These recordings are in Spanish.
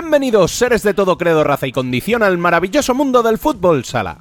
Bienvenidos, seres de todo credo, raza y condición, al maravilloso mundo del fútbol sala.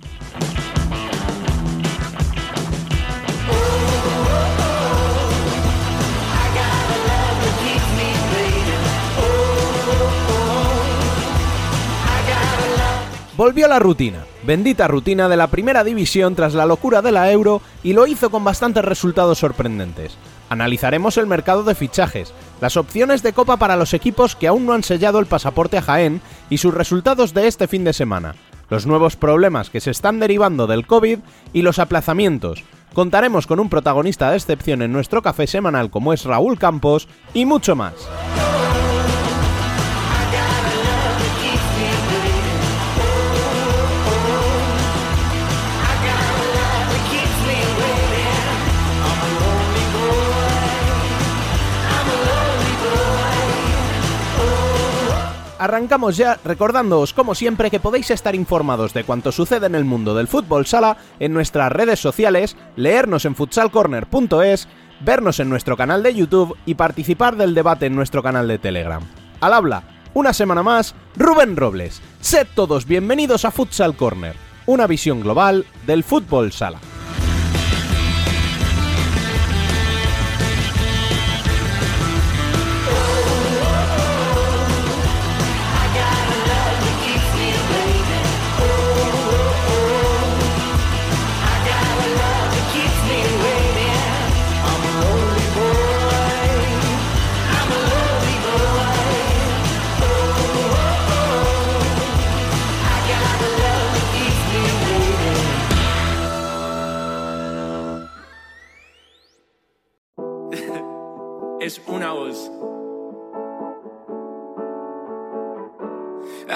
Volvió la rutina, bendita rutina de la primera división tras la locura de la Euro y lo hizo con bastantes resultados sorprendentes. Analizaremos el mercado de fichajes, las opciones de copa para los equipos que aún no han sellado el pasaporte a Jaén y sus resultados de este fin de semana, los nuevos problemas que se están derivando del COVID y los aplazamientos. Contaremos con un protagonista de excepción en nuestro café semanal como es Raúl Campos y mucho más. Arrancamos ya recordándoos como siempre que podéis estar informados de cuanto sucede en el mundo del fútbol sala en nuestras redes sociales, leernos en futsalcorner.es, vernos en nuestro canal de YouTube y participar del debate en nuestro canal de Telegram. Al habla, una semana más, Rubén Robles. Sed todos bienvenidos a Futsal Corner, una visión global del fútbol sala.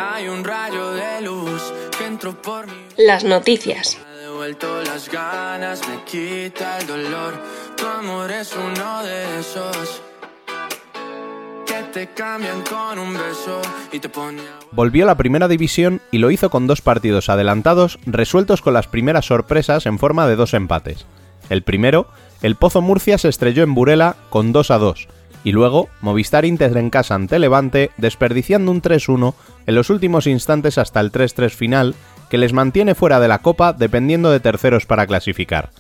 Hay un rayo de luz que entró por mi Las noticias. ha devuelto las ganas, me quita el dolor. Tu amor es uno de esos que te cambian con un beso y te pone Volvió a la primera división y lo hizo con dos partidos adelantados resueltos con las primeras sorpresas en forma de dos empates. El primero, el Pozo Murcia se estrelló en Burela con 2 a 2, y luego Movistar Inter en casa ante Levante desperdiciando un 3-1 en los últimos instantes hasta el 3-3 final que les mantiene fuera de la Copa dependiendo de terceros para clasificar.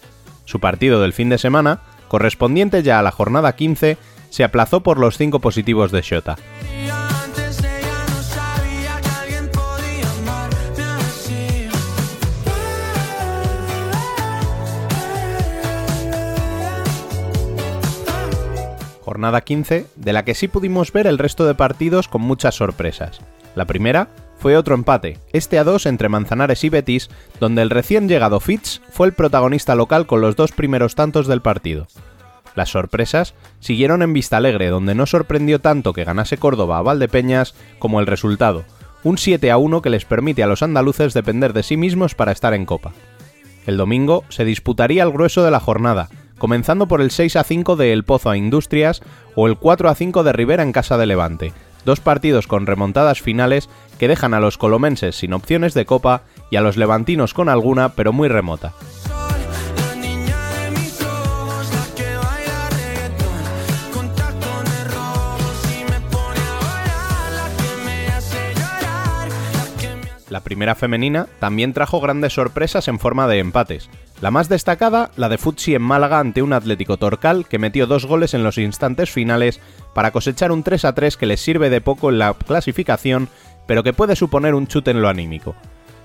Su partido del fin de semana, correspondiente ya a la jornada 15, se aplazó por los 5 positivos de Shota. Jornada 15, de la que sí pudimos ver el resto de partidos con muchas sorpresas. La primera fue otro empate, este a 2 entre Manzanares y Betis, donde el recién llegado Fitz fue el protagonista local con los dos primeros tantos del partido. Las sorpresas siguieron en Vistalegre, donde no sorprendió tanto que ganase Córdoba a Valdepeñas como el resultado, un 7 a 1 que les permite a los andaluces depender de sí mismos para estar en Copa. El domingo se disputaría el grueso de la jornada, comenzando por el 6 a 5 de El Pozo a Industrias o el 4 a 5 de Rivera en casa de Levante, dos partidos con remontadas finales que dejan a los colomenses sin opciones de copa y a los levantinos con alguna pero muy remota. La primera femenina también trajo grandes sorpresas en forma de empates. La más destacada, la de Futsi en Málaga ante un Atlético Torcal que metió dos goles en los instantes finales para cosechar un 3 a 3 que les sirve de poco en la clasificación, pero que puede suponer un chute en lo anímico.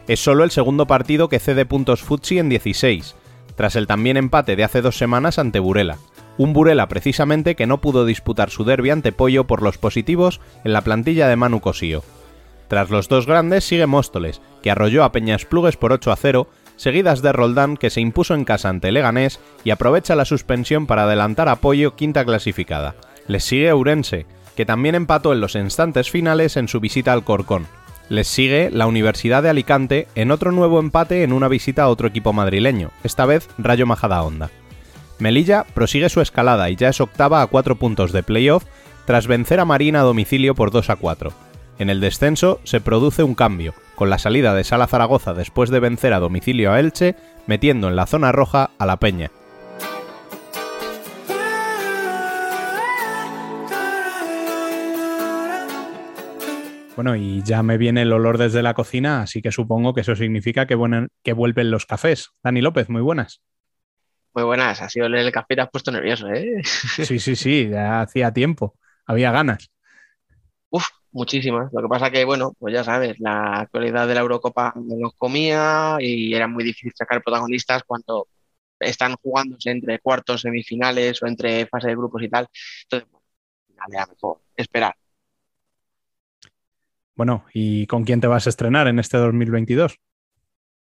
Es solo el segundo partido que cede puntos Futsi en 16, tras el también empate de hace dos semanas ante Burela. Un Burela precisamente que no pudo disputar su derbi ante Pollo por los positivos en la plantilla de Manu Cosío. Tras los dos grandes sigue Móstoles, que arrolló a Peñas Plugues por 8 a 0, seguidas de Roldán, que se impuso en casa ante Leganés y aprovecha la suspensión para adelantar a Pollo quinta clasificada. Les sigue Ourense, que también empató en los instantes finales en su visita al Corcón. Les sigue la Universidad de Alicante en otro nuevo empate en una visita a otro equipo madrileño, esta vez Rayo Majadahonda. Melilla prosigue su escalada y ya es octava a 4 puntos de playoff tras vencer a Marina a domicilio por 2 a 4. En el descenso se produce un cambio, con la salida de Sala Zaragoza después de vencer a domicilio a Elche, metiendo en la zona roja a la Peña. Bueno, y ya me viene el olor desde la cocina, así que supongo que eso significa que, vuelven los cafés. Dani López, muy buenas. Muy buenas, ha sido el café te has puesto nervioso, ¿eh? Sí, sí, sí, ya hacía tiempo, había ganas. Uf, muchísimas. Lo que pasa que, bueno, pues ya sabes, la actualidad de la Eurocopa me los comía y era muy difícil sacar protagonistas cuando están jugándose entre cuartos, semifinales o entre fase de grupos y tal. Entonces, bueno, ya mejor esperar. Bueno, ¿y con quién te vas a estrenar en este 2022?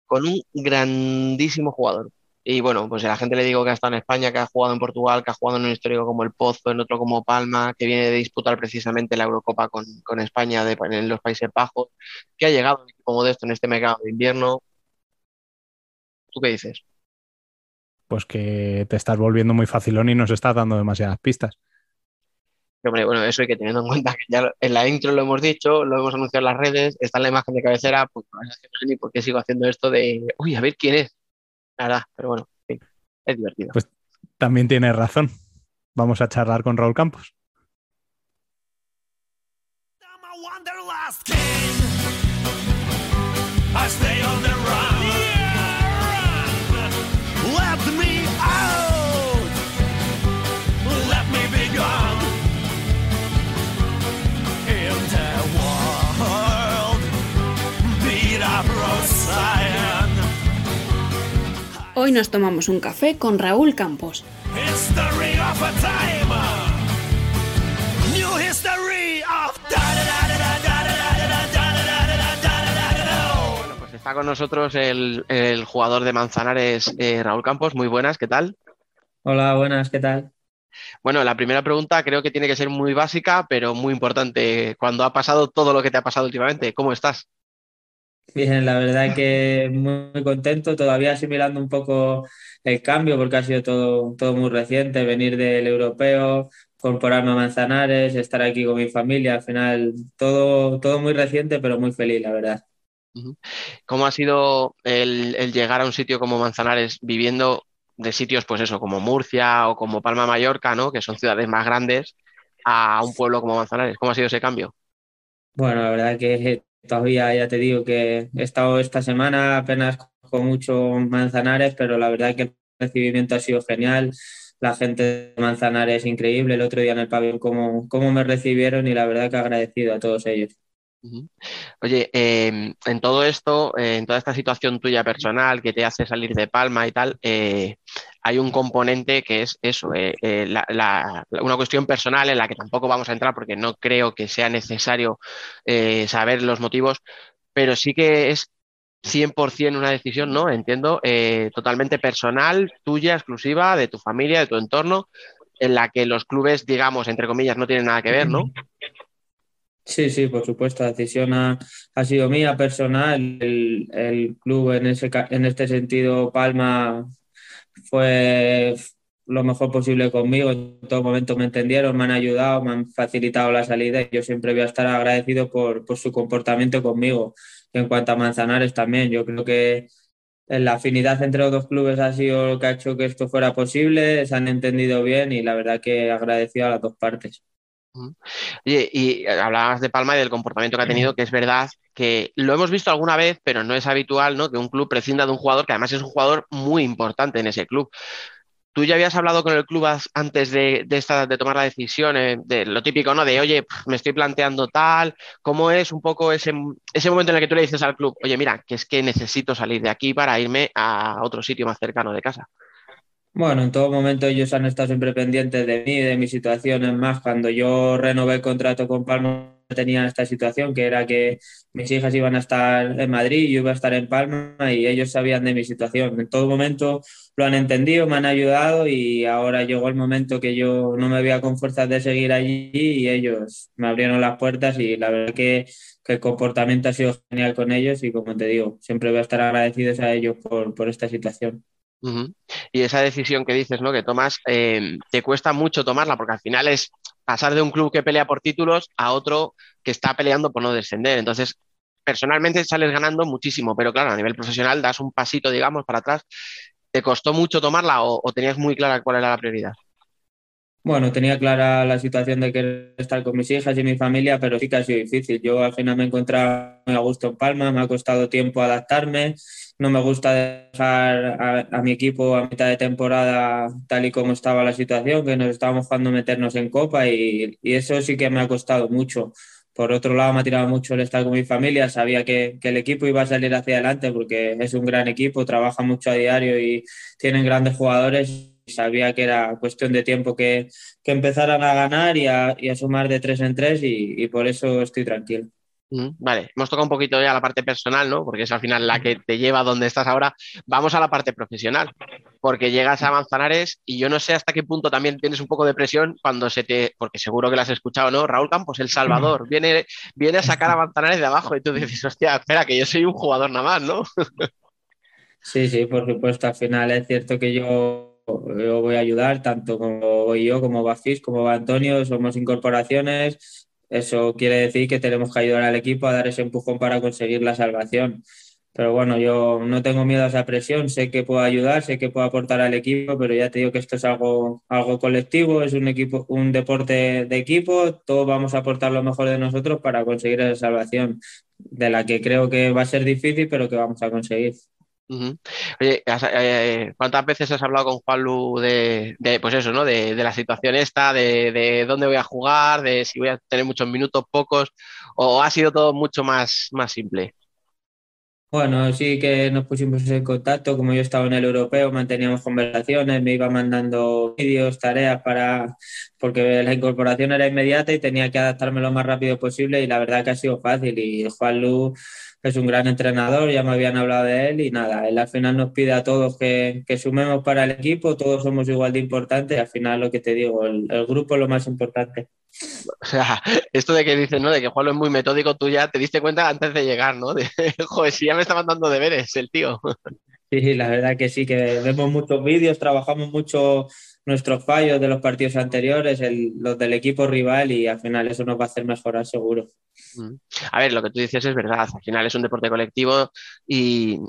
Con un grandísimo jugador. Y bueno, pues a la gente le digo que ha estado en España, que ha jugado en Portugal, que ha jugado en un histórico como el Pozo, en otro como Palma, que viene de disputar precisamente la Eurocopa con, con España de, en los Países Bajos, que ha llegado como de esto en este mercado de invierno. ¿Tú qué dices? Pues que te estás volviendo muy facilón y nos estás dando demasiadas pistas. Hombre, bueno, eso hay que tener en cuenta que ya en la intro lo hemos dicho, lo hemos anunciado en las redes, está en la imagen de cabecera, pues no sé ni por qué sigo haciendo esto de, uy, a ver quién es. Nada, pero bueno, sí, es divertido. Pues también tienes razón. Vamos a charlar con Raúl Campos. Hoy nos tomamos un café con Raúl Campos. Bueno, pues está con nosotros el, el jugador de Manzanares, eh, Raúl Campos. Muy buenas, ¿qué tal? Hola, buenas, ¿qué tal? Bueno, la primera pregunta creo que tiene que ser muy básica, pero muy importante. Cuando ha pasado todo lo que te ha pasado últimamente, ¿cómo estás? Bien, la verdad que muy contento, todavía asimilando un poco el cambio porque ha sido todo, todo muy reciente, venir del europeo, incorporarme a Manzanares, estar aquí con mi familia, al final todo, todo muy reciente, pero muy feliz, la verdad. ¿Cómo ha sido el, el llegar a un sitio como Manzanares viviendo de sitios, pues eso, como Murcia o como Palma Mallorca, ¿no? Que son ciudades más grandes, a un pueblo como Manzanares. ¿Cómo ha sido ese cambio? Bueno, la verdad que todavía ya te digo que he estado esta semana apenas con mucho Manzanares, pero la verdad que el recibimiento ha sido genial. La gente de Manzanares es increíble. El otro día en el pabellón, cómo, cómo me recibieron y la verdad que agradecido a todos ellos. Oye, eh, en todo esto, en toda esta situación tuya personal que te hace salir de Palma y tal, eh, hay un componente que es eso, eh, eh, una cuestión personal en la que tampoco vamos a entrar porque no creo que sea necesario eh, saber los motivos, pero sí que es 100% una decisión, ¿no? Entiendo, totalmente personal, tuya, exclusiva, de tu familia, de tu entorno, en la que los clubes, digamos, entre comillas, no tienen nada que ver, ¿no? Sí, sí, por supuesto, la decisión ha, sido mía, personal. El, el, club en, ese, en este sentido, Palma, fue lo mejor posible conmigo. En todo momento me entendieron, me han ayudado, me han facilitado la salida y yo siempre voy a estar agradecido por, por su comportamiento conmigo. En cuanto a Manzanares también, yo creo que la afinidad entre los dos clubes ha sido lo que ha hecho que esto fuera posible, se han entendido bien y la verdad que agradecido a las dos partes. Oye, y hablabas de Palma y del comportamiento que ha tenido, que es verdad que lo hemos visto alguna vez, pero no es habitual ¿no? que un club prescinda de un jugador que además es un jugador muy importante en ese club. ¿Tú ya habías hablado con el club antes de, de, esta, de tomar la decisión, eh, de lo típico, ¿no? De, oye, me estoy planteando tal, ¿cómo es un poco ese, ese momento en el que tú le dices al club, oye, mira, que es que necesito salir de aquí para irme a otro sitio más cercano de casa? Bueno, en todo momento ellos han estado siempre pendientes de mí, de mi situación. Es más, cuando yo renové el contrato con Palma tenía esta situación, que era que mis hijas iban a estar en Madrid, yo iba a estar en Palma y ellos sabían de mi situación. En todo momento lo han entendido, me han ayudado y ahora llegó el momento que yo no me veía con fuerzas de seguir allí y ellos me abrieron las puertas y la verdad que, que el comportamiento ha sido genial con ellos y como te digo, siempre voy a estar agradecidos a ellos por, por esta situación. Y esa decisión que dices, ¿no? Que tomas, eh, te cuesta mucho tomarla, porque al final es pasar de un club que pelea por títulos a otro que está peleando por no descender. Entonces, personalmente sales ganando muchísimo, pero claro, a nivel profesional das un pasito, digamos, para atrás. ¿Te costó mucho tomarla o tenías muy clara cuál era la prioridad? Bueno, tenía clara la situación de querer estar con mis hijas y mi familia, pero sí que ha sido difícil. Yo al final me he encontrado muy a gusto en Palma, me ha costado tiempo adaptarme, no me gusta dejar a, a mi equipo a mitad de temporada tal y como estaba la situación, que nos estábamos jugando meternos en Copa y, y eso sí que me ha costado mucho. Por otro lado, me ha tirado mucho el estar con mi familia. Sabía que, que, el equipo iba a salir hacia adelante porque es un gran equipo, trabaja mucho a diario y tienen grandes jugadores sabía que era cuestión de tiempo que, que empezaran a ganar y a, y a, sumar de tres en tres y, y por eso estoy tranquilo. Vale, hemos tocado un poquito ya la parte personal, ¿no? Porque es al final la que te lleva a donde estás ahora. Vamos a la parte profesional, porque llegas a Manzanares y yo no sé hasta qué punto también tienes un poco de presión cuando se te, porque seguro que lo has escuchado, ¿no? Raúl Campos, El Salvador, viene, viene a sacar a Manzanares de abajo y tú dices, hostia, espera, que yo soy un jugador nada más, ¿no? Sí, sí, por supuesto. Al final es cierto que yo yo voy a ayudar, tanto como voy yo, como va Fis, como va Antonio, somos incorporaciones. Eso quiere decir que tenemos que ayudar al equipo a dar ese empujón para conseguir la salvación. Pero bueno, yo no tengo miedo a esa presión, sé que puedo ayudar, sé que puedo aportar al equipo, pero ya te digo que esto es algo, algo colectivo, es un equipo, un deporte de equipo, todos vamos a aportar lo mejor de nosotros para conseguir esa salvación, de la que creo que va a ser difícil, pero que vamos a conseguir. Oye, eh, ¿cuántas veces has hablado con Juan Lu de, de pues eso, ¿no? De, la situación esta, de, de, dónde voy a jugar, de si voy a tener muchos minutos, pocos, o ha sido todo mucho más, más simple? Bueno, sí que nos pusimos en contacto, como yo estaba en el europeo, manteníamos conversaciones, me iba mandando vídeos, tareas para, porque la incorporación era inmediata y tenía que adaptarme lo más rápido posible y la verdad que ha sido fácil y Juan Es un gran entrenador, ya me habían hablado de él y nada, él al final nos pide a todos que, que sumemos para el equipo, todos somos igual de importantes, al final lo que te digo, el, el grupo es lo más importante. O sea, esto de que dices, ¿no? De que Juan es muy metódico, tú ya te diste cuenta antes de llegar, ¿no? De, joder, si ya me estaban dando deberes el tío. Sí, la verdad que sí, que vemos muchos vídeos, trabajamos mucho nuestros fallos de los partidos anteriores, el, los del equipo rival y al final eso nos va a hacer mejorar seguro. Mm. A ver, lo que tú dices es verdad, al final es un deporte colectivo y,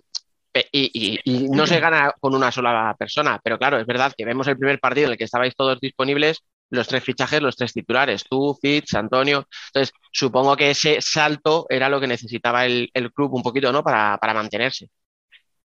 y, y, y, no se gana con una sola persona, pero claro, es verdad que vemos el primer partido en el que estabais todos disponibles, los tres fichajes, los tres titulares, tú, Fitz, Antonio. Entonces, supongo que ese salto era lo que necesitaba el, el club un poquito, ¿no? Para, para, mantenerse.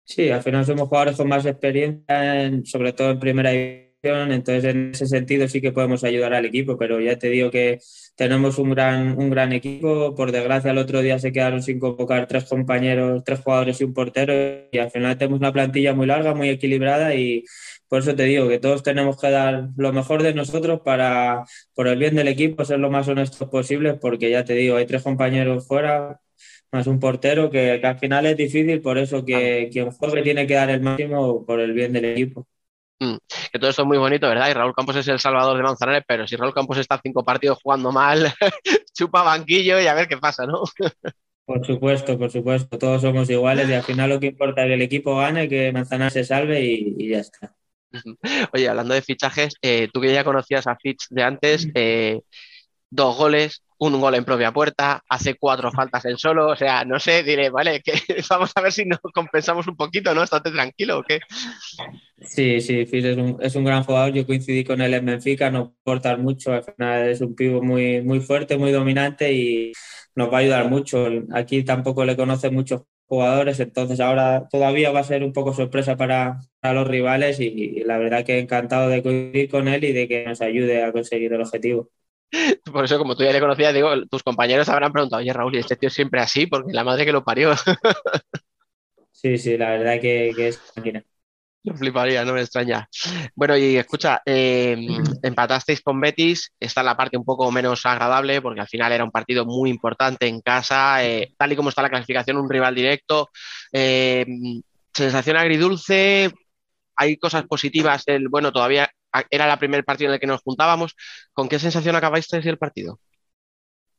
Sí, al final somos jugadores con más experiencia, en, sobre todo en primera división, entonces en ese sentido sí que podemos ayudar al equipo, pero ya te digo que tenemos un gran, un gran equipo. Por desgracia, el otro día se quedaron sin convocar tres compañeros, tres jugadores y un portero, y al final tenemos una plantilla muy larga, muy equilibrada y por eso te digo que todos tenemos que dar lo mejor de nosotros para, por el bien del equipo, ser lo más honestos posible, porque ya te digo, hay tres compañeros fuera, más un portero, que, que al final es difícil, por eso que quien juegue tiene que dar el máximo por el bien del equipo. Mm, que todo esto es muy bonito, ¿verdad? Y Raúl Campos es el salvador de Manzanares, pero si Raúl Campos está cinco partidos jugando mal, chupa banquillo y a ver qué pasa, ¿no? Por supuesto, por supuesto, todos somos iguales y al final lo que importa es que el equipo gane, que Manzanares se salve y, y ya está. Oye, hablando de fichajes, eh, tú que ya conocías a Fitch de antes, eh, dos goles, un gol en propia puerta, hace cuatro faltas en solo, o sea, no sé, diré, vale, que vamos a ver si nos compensamos un poquito, ¿no? Estate tranquilo, ¿o qué? Sí, sí, Fitch es un, gran jugador, yo coincidí con él en Benfica, no aportar mucho, al final es un pivo muy, muy fuerte, muy dominante y nos va a ayudar mucho. Aquí tampoco le conocen muchos jugadores, entonces ahora todavía va a ser un poco sorpresa para, para los rivales y, y, la verdad que encantado de coincidir con él y de que nos ayude a conseguir el objetivo. Por eso, como tú ya le conocías, digo, tus compañeros habrán preguntado, oye Raúl, ¿y este tío siempre así? Porque la madre que lo parió. sí, sí, la verdad que, que es máquina. Lo fliparía, no me extraña. Bueno, y escucha, eh, empatasteis con Betis, esta es la parte un poco menos agradable porque al final era un partido muy importante en casa, eh, tal y como está la clasificación, un rival directo. Eh, sensación agridulce, hay cosas positivas, el, bueno, todavía era el primer partido en el que nos juntábamos. ¿Con qué sensación acabáis el partido?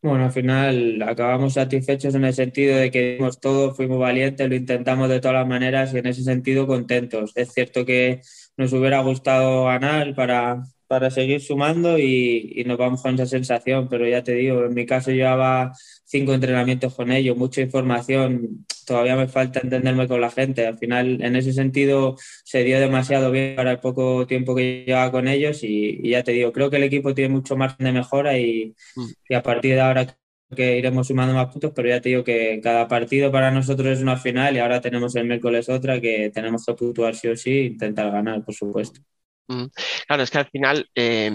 Bueno, al final acabamos satisfechos en el sentido de que dimos todo, fuimos valientes, lo intentamos de todas las maneras y en ese sentido contentos. Es cierto que nos hubiera gustado ganar para, para seguir sumando y, y nos vamos con esa sensación, pero ya te digo, en mi caso llevaba cinco entrenamientos con ellos, mucha información, todavía me falta entenderme con la gente. Al final, en ese sentido, se dio demasiado bien para el poco tiempo que llevaba con ellos y, y ya te digo, creo que el equipo tiene mucho margen de mejora y, Mm. y a partir de ahora que iremos sumando más puntos, pero ya te digo que cada partido para nosotros es una final y ahora tenemos el miércoles otra que tenemos que puntuar sí o sí e intentar ganar, por supuesto. Claro, es que al final, eh,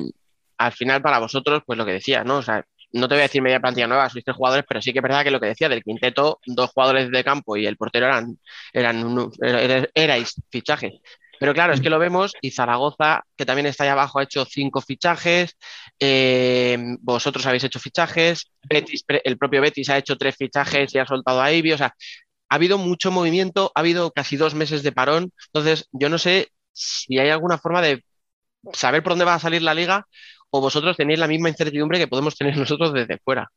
al final para vosotros, pues lo que decía, ¿no? O sea, no te voy a decir media plantilla nueva, sois tres jugadores, pero sí que es verdad que lo que decía del quinteto, dos jugadores de campo y el portero eran, eran er- fichajes. Pero claro, es que lo vemos y Zaragoza, que también está ahí abajo, ha hecho cinco fichajes, eh, vosotros habéis hecho fichajes, Betis, el propio Betis ha hecho tres fichajes y ha soltado a Ivy, o sea, ha habido mucho movimiento, ha habido casi dos meses de parón, entonces yo no sé si hay alguna forma de saber por dónde va a salir la liga o vosotros tenéis la misma incertidumbre que podemos tener nosotros desde fuera.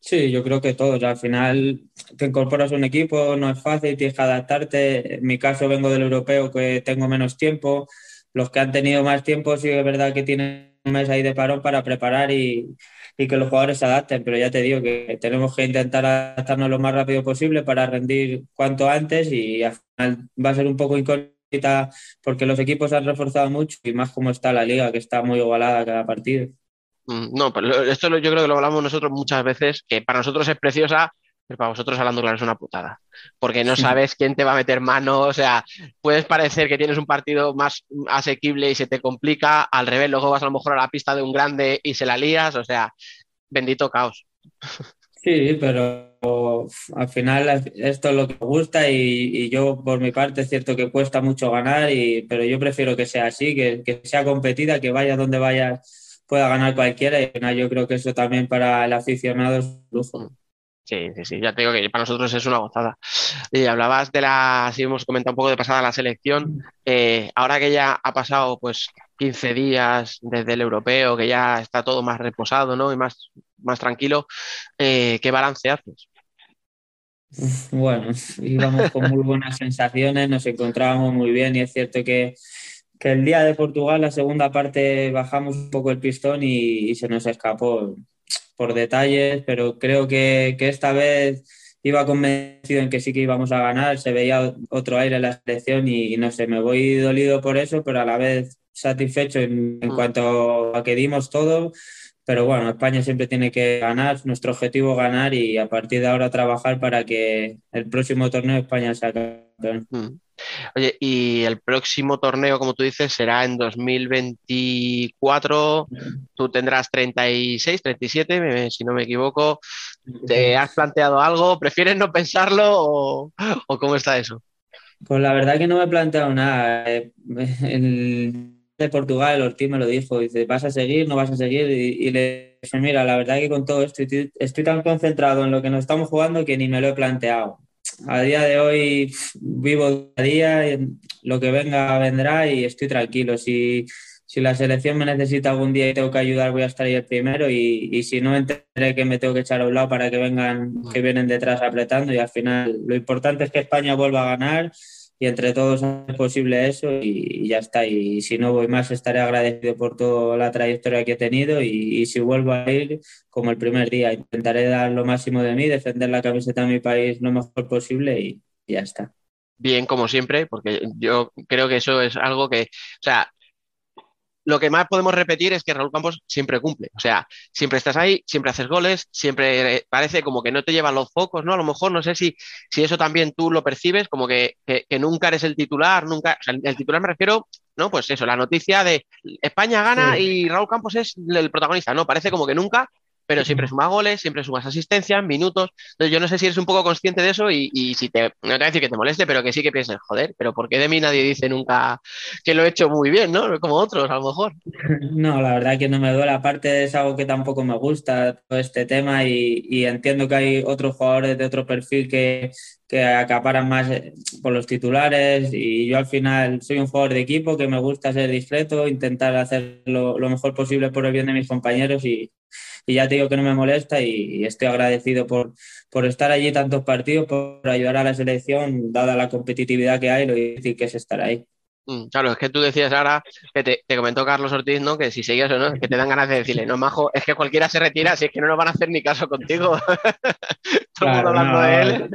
Sí, yo creo que todos. Al final te incorporas un equipo, no es fácil, tienes que adaptarte. En mi caso vengo del europeo que tengo menos tiempo. Los que han tenido más tiempo sí es verdad que tienen un mes ahí de parón para preparar y, que los jugadores se adapten, pero ya te digo que tenemos que intentar adaptarnos lo más rápido posible para rendir cuanto antes y al final va a ser un poco incógnita porque los equipos han reforzado mucho y más como está la liga, que está muy igualada cada partido. Mm, No, pero esto yo creo que lo hablamos nosotros muchas veces, que para nosotros es preciosa, pero para vosotros hablando claro es una putada. Porque no sabes quién te va a meter mano, o sea, puedes parecer que tienes un partido más asequible y se te complica, al revés, luego vas a lo mejor a la pista de un grande y se la lías, o sea, bendito caos. Sí, pero al final esto es lo que me gusta y, yo por mi parte es cierto que cuesta mucho ganar, y, pero yo prefiero que sea así, que, que sea competida, que vaya donde vaya pueda ganar cualquiera y final yo creo que eso también para el aficionado es lujo. Sí, sí, sí, ya te digo que para nosotros es una gozada. Y hablabas de la, sí hemos comentado un poco de pasada la selección, eh, ahora que ya ha pasado pues 15 días desde el europeo, que ya está todo más reposado, ¿no? Y más, más tranquilo, eh, ¿qué balance haces? Bueno, íbamos con muy buenas sensaciones, nos encontrábamos muy bien y es cierto que, que el día de Portugal, la segunda parte, bajamos un poco el pistón y, y se nos escapó por detalles, pero creo que, que, esta vez iba convencido en que sí que íbamos a ganar, se veía otro aire en la selección y, y no sé, me voy dolido por eso, pero a la vez satisfecho en, en cuanto a que dimos todo. Pero bueno, España siempre tiene que ganar, nuestro objetivo es ganar y a partir de ahora trabajar para que el próximo torneo España sea campeón. Mm. Oye, y el próximo torneo, como tú dices, será en 2024. Tú tendrás 36, 37, si no me equivoco. ¿Te has planteado algo? ¿Prefieres no pensarlo o, o cómo está eso? Pues la verdad que no me he planteado nada. El de Portugal, el Ortiz me lo dijo, dice, ¿vas a seguir? ¿No vas a seguir? Y, y le dije, mira, la verdad que con todo esto estoy, estoy, tan concentrado en lo que nos estamos jugando que ni me lo he planteado. A día de hoy vivo a día, lo que venga vendrá y estoy tranquilo. Si, si la selección me necesita algún día y tengo que ayudar, voy a estar ahí el primero y, y si no, entenderé que me tengo que echar a un lado para que vengan, que vienen detrás apretando y al final lo importante es que España vuelva a ganar y entre todos es posible eso y, y, ya está. Y si no voy más, estaré agradecido por toda la trayectoria que he tenido y, y, si vuelvo a ir como el primer día, intentaré dar lo máximo de mí, defender la camiseta de mi país lo mejor posible y, y ya está. Bien, como siempre, porque yo creo que eso es algo que, o sea, lo que más podemos repetir es que Raúl Campos siempre cumple. O sea, siempre estás ahí, siempre haces goles, siempre parece como que no te llevan los focos, ¿no? A lo mejor no sé si, si eso también tú lo percibes, como que, que, que nunca eres el titular, nunca. O sea, el titular me refiero, ¿no? Pues eso, la noticia de España gana sí. y Raúl Campos es el protagonista, ¿no? Parece como que nunca, pero siempre suma goles, siempre sumas asistencias, minutos. Entonces, yo no sé si eres un poco consciente de eso y, y, si te, no te voy a decir que te moleste, pero que sí que pienses, joder, pero ¿por qué de mí nadie dice nunca que lo he hecho muy bien, ¿no? Como otros, a lo mejor. No, la verdad que no me duele. Aparte, es algo que tampoco me gusta todo este tema y, y entiendo que hay otros jugadores de otro perfil que, que acaparan más por los titulares y yo al final soy un jugador de equipo que me gusta ser discreto, intentar hacer lo, lo mejor posible por el bien de mis compañeros y, y ya te digo que no me molesta y, y estoy agradecido por, por, estar allí tantos partidos, por ayudar a la selección, dada la competitividad que hay, lo difícil que es estar ahí. Mm, Claro, es que tú decías ahora que te, te comentó Carlos Ortiz, ¿no? Que si seguías o no, que te dan ganas de decirle, no, majo, es que cualquiera se retira, si es que no nos van a hacer ni caso contigo. Todo el mundo Claro, hablando no, de él.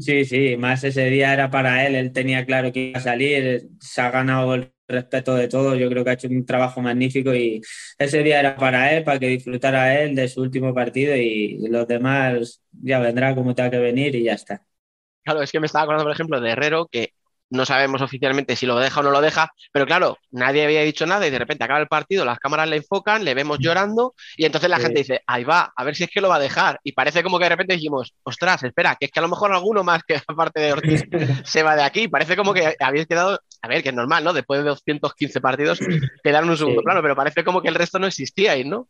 Sí, sí, más ese día era para él, él tenía claro que iba a salir, se ha ganado el respeto de todos, yo creo que ha hecho un trabajo magnífico y ese día era para él, para que disfrutara él de su último partido y los demás ya vendrá como tenga que venir y ya está. Claro, es que me estaba acordando, por ejemplo, de Herrero, que no sabemos oficialmente si lo deja o no lo deja, pero claro, nadie había dicho nada y de repente acaba el partido, las cámaras le enfocan, le vemos llorando y entonces la Sí. gente dice, ahí va, a ver si es que lo va a dejar. Y parece como que de repente dijimos, ostras, espera, que es que a lo mejor alguno más que aparte de Ortiz se va de aquí. Parece como que habéis quedado, a ver, que es normal, ¿no? Después de 215 partidos, quedaron un segundo Sí. plano, pero parece como que el resto no existíais, ¿no?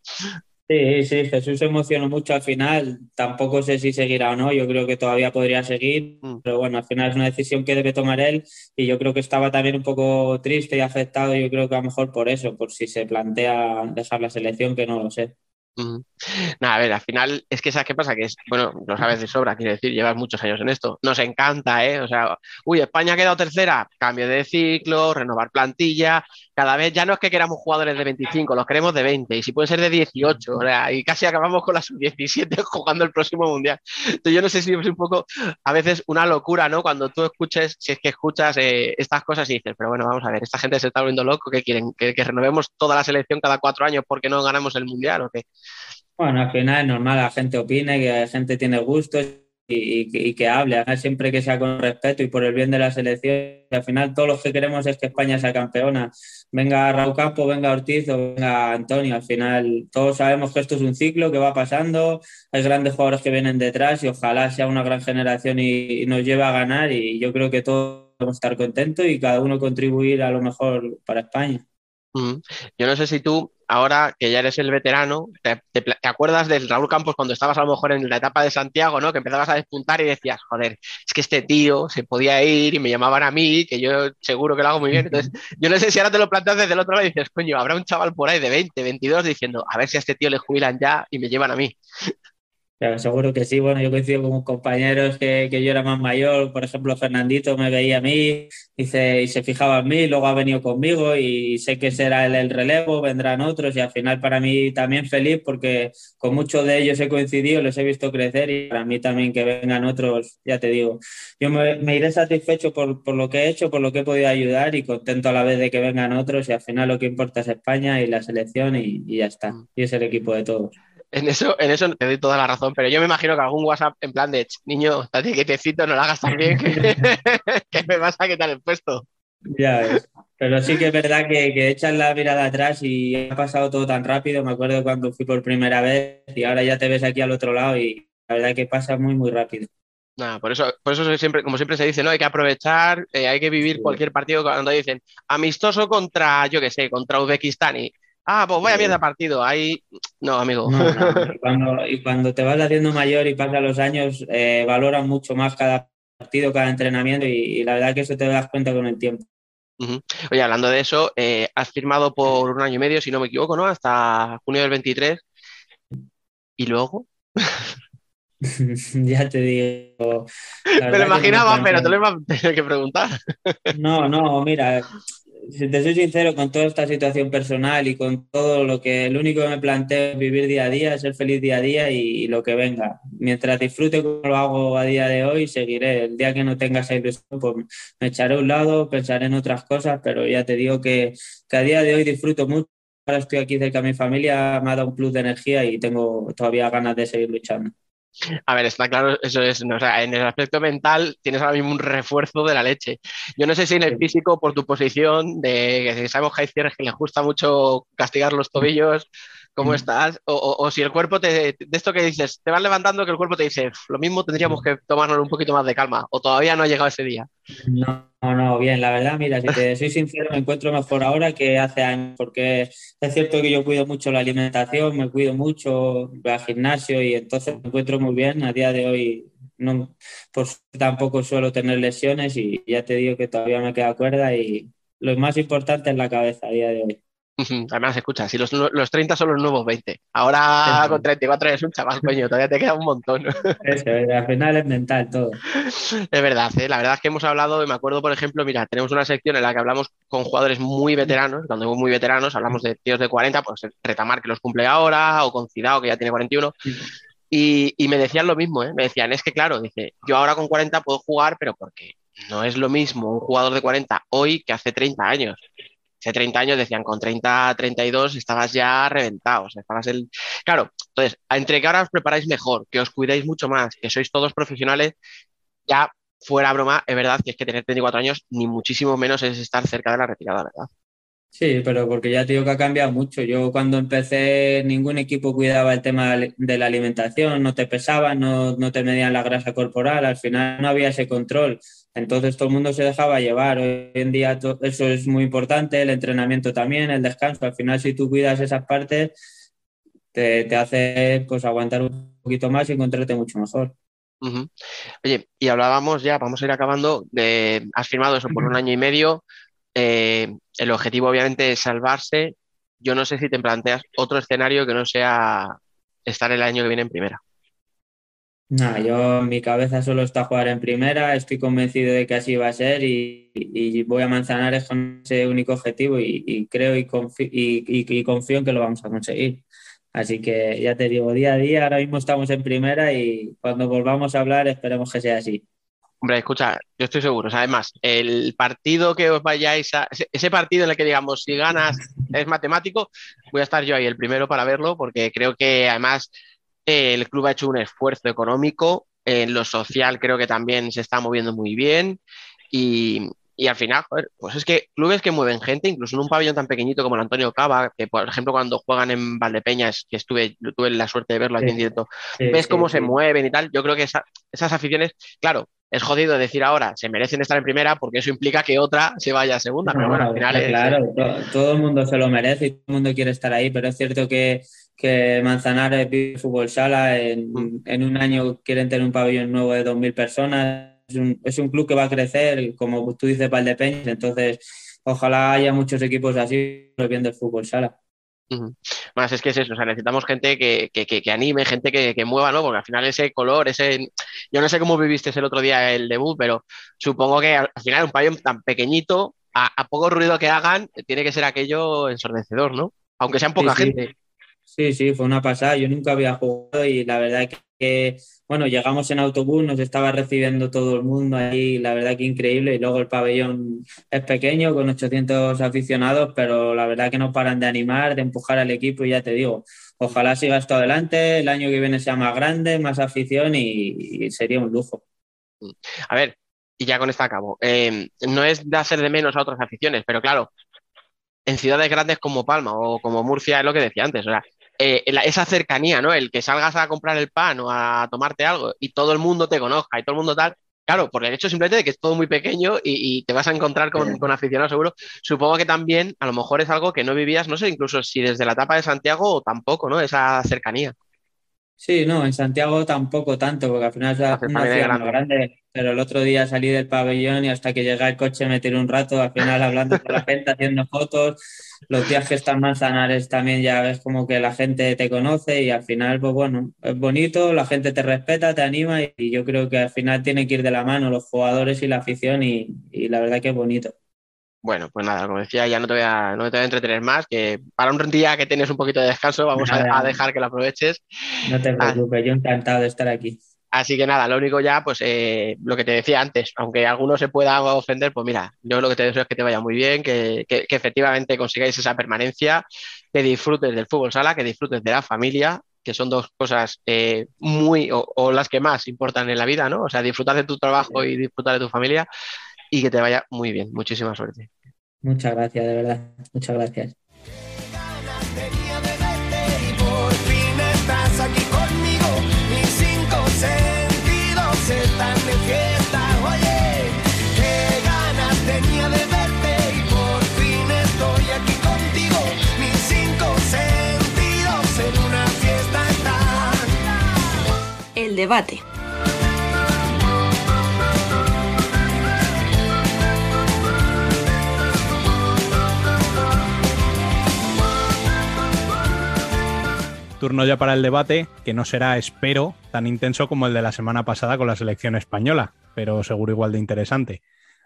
Sí, sí, Jesús se emocionó mucho al final. Tampoco sé si seguirá o no. Yo creo que todavía podría seguir, Mm. pero bueno, al final es una decisión que debe tomar él y yo creo que estaba también un poco triste y afectado. Yo creo que a lo mejor por eso, por si se plantea dejar la selección, que no lo sé. Mm. Nada, a ver, al final es que sabes qué pasa, que es, bueno, lo sabes de sobra, quiero decir, llevas muchos años en esto, nos encanta, ¿eh? O sea, uy, España ha quedado tercera, cambio de ciclo, renovar plantilla, cada vez ya no es que queramos jugadores de 25, los queremos de 20, y si pueden ser de 18, o sea, y casi acabamos con la sub-17 jugando el próximo mundial. Entonces yo no sé si es un poco, a veces una locura, ¿no? Cuando tú escuches, si es que escuchas eh, estas cosas y dices, pero bueno, vamos a ver, esta gente se está volviendo loco, ¿qué quieren? ¿Que, renovemos toda la selección cada cuatro años porque no ganamos el mundial o qué? Bueno, al final es normal, la gente opine, que la gente tiene gustos y, que- hable, siempre que sea con respeto y por el bien de la selección. Al final todos los que queremos es que España sea campeona. Venga Raúl Campo, venga Ortiz o venga Antonio. Al final todos sabemos que esto es un ciclo que va pasando, hay grandes jugadores que vienen detrás y ojalá sea una gran generación y, y nos lleve a ganar y yo creo que todos debemos estar contentos y cada uno contribuir a lo mejor para España. Yo no sé si tú, ahora que ya eres el veterano, te acuerdas del Raúl Campos cuando estabas a lo mejor en la etapa de Santiago, ¿no? Que empezabas a despuntar y decías, joder, es que este tío se podía ir y me llamaban a mí, que yo seguro que lo hago muy bien. Entonces, yo no sé si ahora te lo planteas desde el otro lado y dices, coño, habrá un chaval por ahí de 20, 22 diciendo, a ver si a este tío le jubilan ya y me llevan a mí. Claro, seguro que sí. Bueno, yo coincido con compañeros que, que yo era más mayor. Por ejemplo, Fernandito me veía a mí y se, y se fijaba en mí, luego ha venido conmigo y sé que será el, el relevo, vendrán otros y al final para mí también feliz porque con muchos de ellos he coincidido, los he visto crecer y para mí también que vengan otros, ya te digo, yo me, me iré satisfecho por, por lo que he hecho, por lo que he podido ayudar y contento a la vez de que vengan otros y al final lo que importa es España y la selección y, y ya está. Y es el equipo de todos. En eso, en eso te doy toda la razón, pero yo me imagino que algún WhatsApp en plan de, "Ch, niño, estate quietecito, no lo hagas tan bien, que, que me vas a quitar el puesto. Ya ves. Pero sí que es verdad que, que echas la mirada atrás y ha pasado todo tan rápido. Me acuerdo cuando fui por primera vez y ahora ya te ves aquí al otro lado y la verdad que pasa muy, muy rápido. Nada, por eso, por eso siempre, como siempre se dice, ¿no? Hay que aprovechar, eh, hay que vivir Sí. cualquier partido cuando dicen amistoso contra, yo qué sé, contra Uzbekistán y ah, pues vaya mierda partido. Ahí, no, amigo. No, no, Y cuando, y cuando te vas haciendo mayor y pasan los años, eh, valoran mucho más cada partido, cada entrenamiento y, y la verdad que eso te das cuenta con el tiempo. Oye, hablando de eso, eh, has firmado por un año y medio, si no me equivoco, ¿no? Hasta junio del 23. Y luego, Ya te digo. me lo no imaginaba, pero te lo iba a tener que preguntar. No, no, mira, si te soy sincero, con toda esta situación personal y con todo lo que, lo único que me planteo es vivir día a día, ser feliz día a día y, y lo que venga. Mientras disfrute como lo hago a día de hoy, seguiré. El día que no tenga esa ilusión, pues me echaré a un lado, pensaré en otras cosas, pero ya te digo que, que a día de hoy disfruto mucho. Ahora estoy aquí cerca de mi familia, me ha dado un plus de energía y tengo todavía ganas de seguir luchando. A ver, está claro, eso es, no, o sea, en el aspecto mental tienes ahora mismo un refuerzo de la leche. Yo no sé si en el físico, por tu posición, de que sabemos que hay cierres que les gusta mucho castigar los tobillos, cómo Mm. estás, o, o- o si el cuerpo te, de esto que dices, te vas levantando que el cuerpo te dice, lo mismo tendríamos que tomarnos un poquito más de calma, o todavía no ha llegado ese día. No, no, bien, la verdad, mira, si te soy sincero, me encuentro mejor ahora que hace años, porque es cierto que yo cuido mucho la alimentación, me cuido mucho, voy al gimnasio y entonces me encuentro muy bien. A día de hoy no, por suerte tampoco suelo tener lesiones y ya te digo que todavía me queda cuerda y lo más importante es la cabeza a día de hoy. Además, escucha, si los, los 30 son los nuevos 20, ahora Eso. con 34 eres un chaval, coño, todavía te queda un montón. Eso, al final es mental todo. Es verdad, ¿eh? la verdad es que hemos hablado, y me acuerdo, por ejemplo, mira, tenemos una sección en la que hablamos con jugadores muy veteranos, cuando muy veteranos, hablamos de tíos de 40, pues Retamar que los cumple ahora, o con Cidao que ya tiene 41, y, y me decían lo mismo, ¿eh? me decían, es que claro, dice, yo ahora con 40 puedo jugar, pero porque no es lo mismo un jugador de 40 hoy que hace 30 años. Hace 30 años decían, con 30, 32 estabas ya reventado, o sea, estabas el... Claro, entonces, entre que ahora os preparáis mejor, que os cuidéis mucho más, que sois todos profesionales, ya fuera broma, es verdad que es que tener 34 años ni muchísimo menos es estar cerca de la retirada, ¿verdad? Sí, pero porque ya te digo que ha cambiado mucho. Yo cuando empecé, ningún equipo cuidaba el tema de la alimentación, no te pesaban, no, no te medían la grasa corporal, al final no había ese control. Entonces todo el mundo se dejaba llevar. Hoy en día eso es muy importante, el entrenamiento también, el descanso. Al final, si tú cuidas esas partes, te, te hace pues aguantar un poquito más y encontrarte mucho mejor. Oye, y hablábamos ya, vamos a ir acabando, de, has firmado eso por un año y medio, eh, el objetivo obviamente es salvarse. Yo no sé si te planteas otro escenario que no sea estar el año que viene en primera. Nada, yo en mi cabeza solo está jugar en primera, estoy convencido de que así va a ser y, y voy a Manzanares con ese único objetivo y, y creo y confío, y, confío en que lo vamos a conseguir. Así que ya te digo, día a día, ahora mismo estamos en primera y cuando volvamos a hablar esperemos que sea así. Hombre, escucha, yo estoy seguro. O sea, además, el partido que os vayáis a. Ese partido en el que digamos, si ganas es matemático, voy a estar yo ahí el primero para verlo, porque creo que además eh, el club ha hecho un esfuerzo económico. En lo social creo que también se está moviendo muy bien. Y, y al final, joder, pues es que clubes que mueven gente, incluso en un pabellón tan pequeñito como el Antonio Cava, que por ejemplo cuando juegan en Valdepeñas, que estuve, tuve la suerte de verlo aquí Sí. en directo, Sí, ves sí, cómo se mueven y tal. Yo creo que esa- esas aficiones, claro, es jodido decir ahora, se merecen estar en primera porque eso implica que otra se vaya a segunda, pero bueno, al final es- claro, to- todo el mundo se lo merece y todo el mundo quiere estar ahí, pero es cierto que, que Manzanares vive fútbol sala, en, Mm. en un año quieren tener un pabellón nuevo de 2.000 personas, es un, es un club que va a crecer, como tú dices, Valdepeñas, entonces ojalá haya muchos equipos así por el bien del fútbol sala. Más es que es eso, o sea, necesitamos gente que, que, que- que anime, gente que, que mueva, ¿no? Porque al final ese color, ese... Yo no sé cómo viviste el otro día el debut, pero supongo que al al final un pabellón tan pequeñito, a, a poco ruido que hagan, tiene que ser aquello ensordecedor, ¿no? Aunque sean poca Sí, sí. gente. Sí, sí, fue una pasada. Yo nunca había jugado y la verdad que, que, bueno, llegamos en autobús, nos estaba recibiendo todo el mundo ahí, la verdad que increíble. Y luego el pabellón es pequeño, con 800 aficionados, pero la verdad que no paran de animar, de empujar al equipo y ya te digo, ojalá siga esto adelante, el año que viene sea más grande, más afición y, y sería un lujo. A ver, y ya con esto acabo. Eh, no es de hacer de menos a otras aficiones, pero claro, en ciudades grandes como Palma o como Murcia es lo que decía antes, o sea, eh, la- esa cercanía, ¿no? El que salgas a comprar el pan o a tomarte algo y todo el mundo te conozca y todo el mundo tal. Claro, por el hecho simplemente de que es todo muy pequeño y, y te vas a encontrar con, Sí. con aficionados seguro. Supongo que también a lo mejor es algo que no vivías, no sé, incluso si desde la etapa de Santiago o tampoco, ¿no? Esa cercanía. Sí, no, en Santiago tampoco tanto, porque al final es una ciudad más grande, pero el otro día salí del pabellón y hasta que llegué al coche me tiré un rato, al final hablando con la gente, haciendo fotos, los días que están Manzanares también ya ves como que la gente te conoce y al final, pues bueno, es bonito, la gente te respeta, te anima y, y yo creo que al final tiene que ir de la mano los jugadores y la afición y, y la verdad que es bonito. Bueno, pues nada, como decía, ya no te voy a, no te voy a entretener más, que para un día que tienes un poquito de descanso vamos a, Nada. a dejar que lo aproveches. No te Ah. preocupes, yo encantado de estar aquí. Así que nada, lo único ya, pues eh, lo que te decía antes, aunque alguno se pueda ofender, pues mira, yo lo que te deseo es que te vaya muy bien, que, que- que efectivamente consigáis esa permanencia, que disfrutes del fútbol sala, que disfrutes de la familia, que son dos cosas eh, muy, o, o las que más importan en la vida, ¿no? O sea, disfrutar de tu trabajo y disfrutar de tu familia y que te vaya muy bien. Muchísima suerte. Muchas gracias, de verdad, muchas gracias. Tenía turno ya para el debate, que no será, espero, tan intenso como el de la semana pasada con la selección española, pero seguro igual de interesante.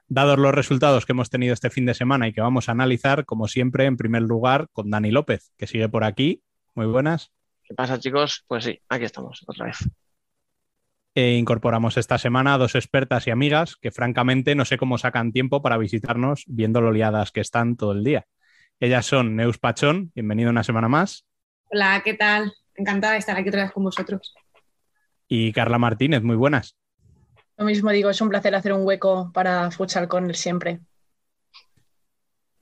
Dados los resultados que hemos tenido este fin de semana y que vamos a analizar, como siempre, en primer lugar con Dani López, que sigue por aquí. Muy buenas. ¿Qué pasa, chicos? Pues sí, aquí estamos otra vez. E incorporamos esta semana a dos expertas y amigas que francamente no sé cómo sacan tiempo para visitarnos viendo lo liadas que están todo el día. Ellas son Neus Pachón, bienvenido una semana más, Hola, ¿qué tal? Encantada de estar aquí otra vez con vosotros. y Carla Martínez, muy buenas. Lo mismo digo, es un placer hacer un hueco para Futsal Corner siempre.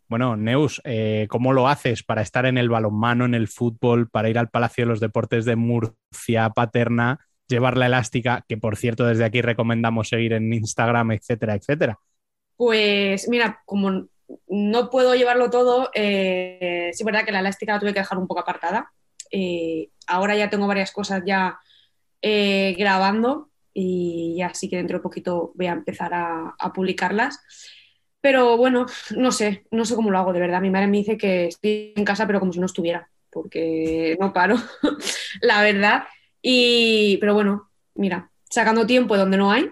Bueno, Neus, eh, ¿cómo lo haces para estar en el balonmano, en el fútbol, para ir al Palacio de los Deportes de Murcia, Paterna, llevar la elástica, que por cierto desde aquí recomendamos seguir en Instagram, etcétera, etcétera? Pues mira, como no puedo llevarlo todo, eh, sí es verdad que la elástica la tuve que dejar un poco apartada. Eh, ahora ya tengo varias cosas ya eh, grabando y ya sí que dentro de poquito voy a empezar a, publicarlas. Pero bueno, no sé, no sé cómo lo hago de verdad. Mi madre me dice que estoy en casa, pero como si no estuviera, porque no paro, la verdad. Y, pero bueno, mira, sacando tiempo de donde no hay,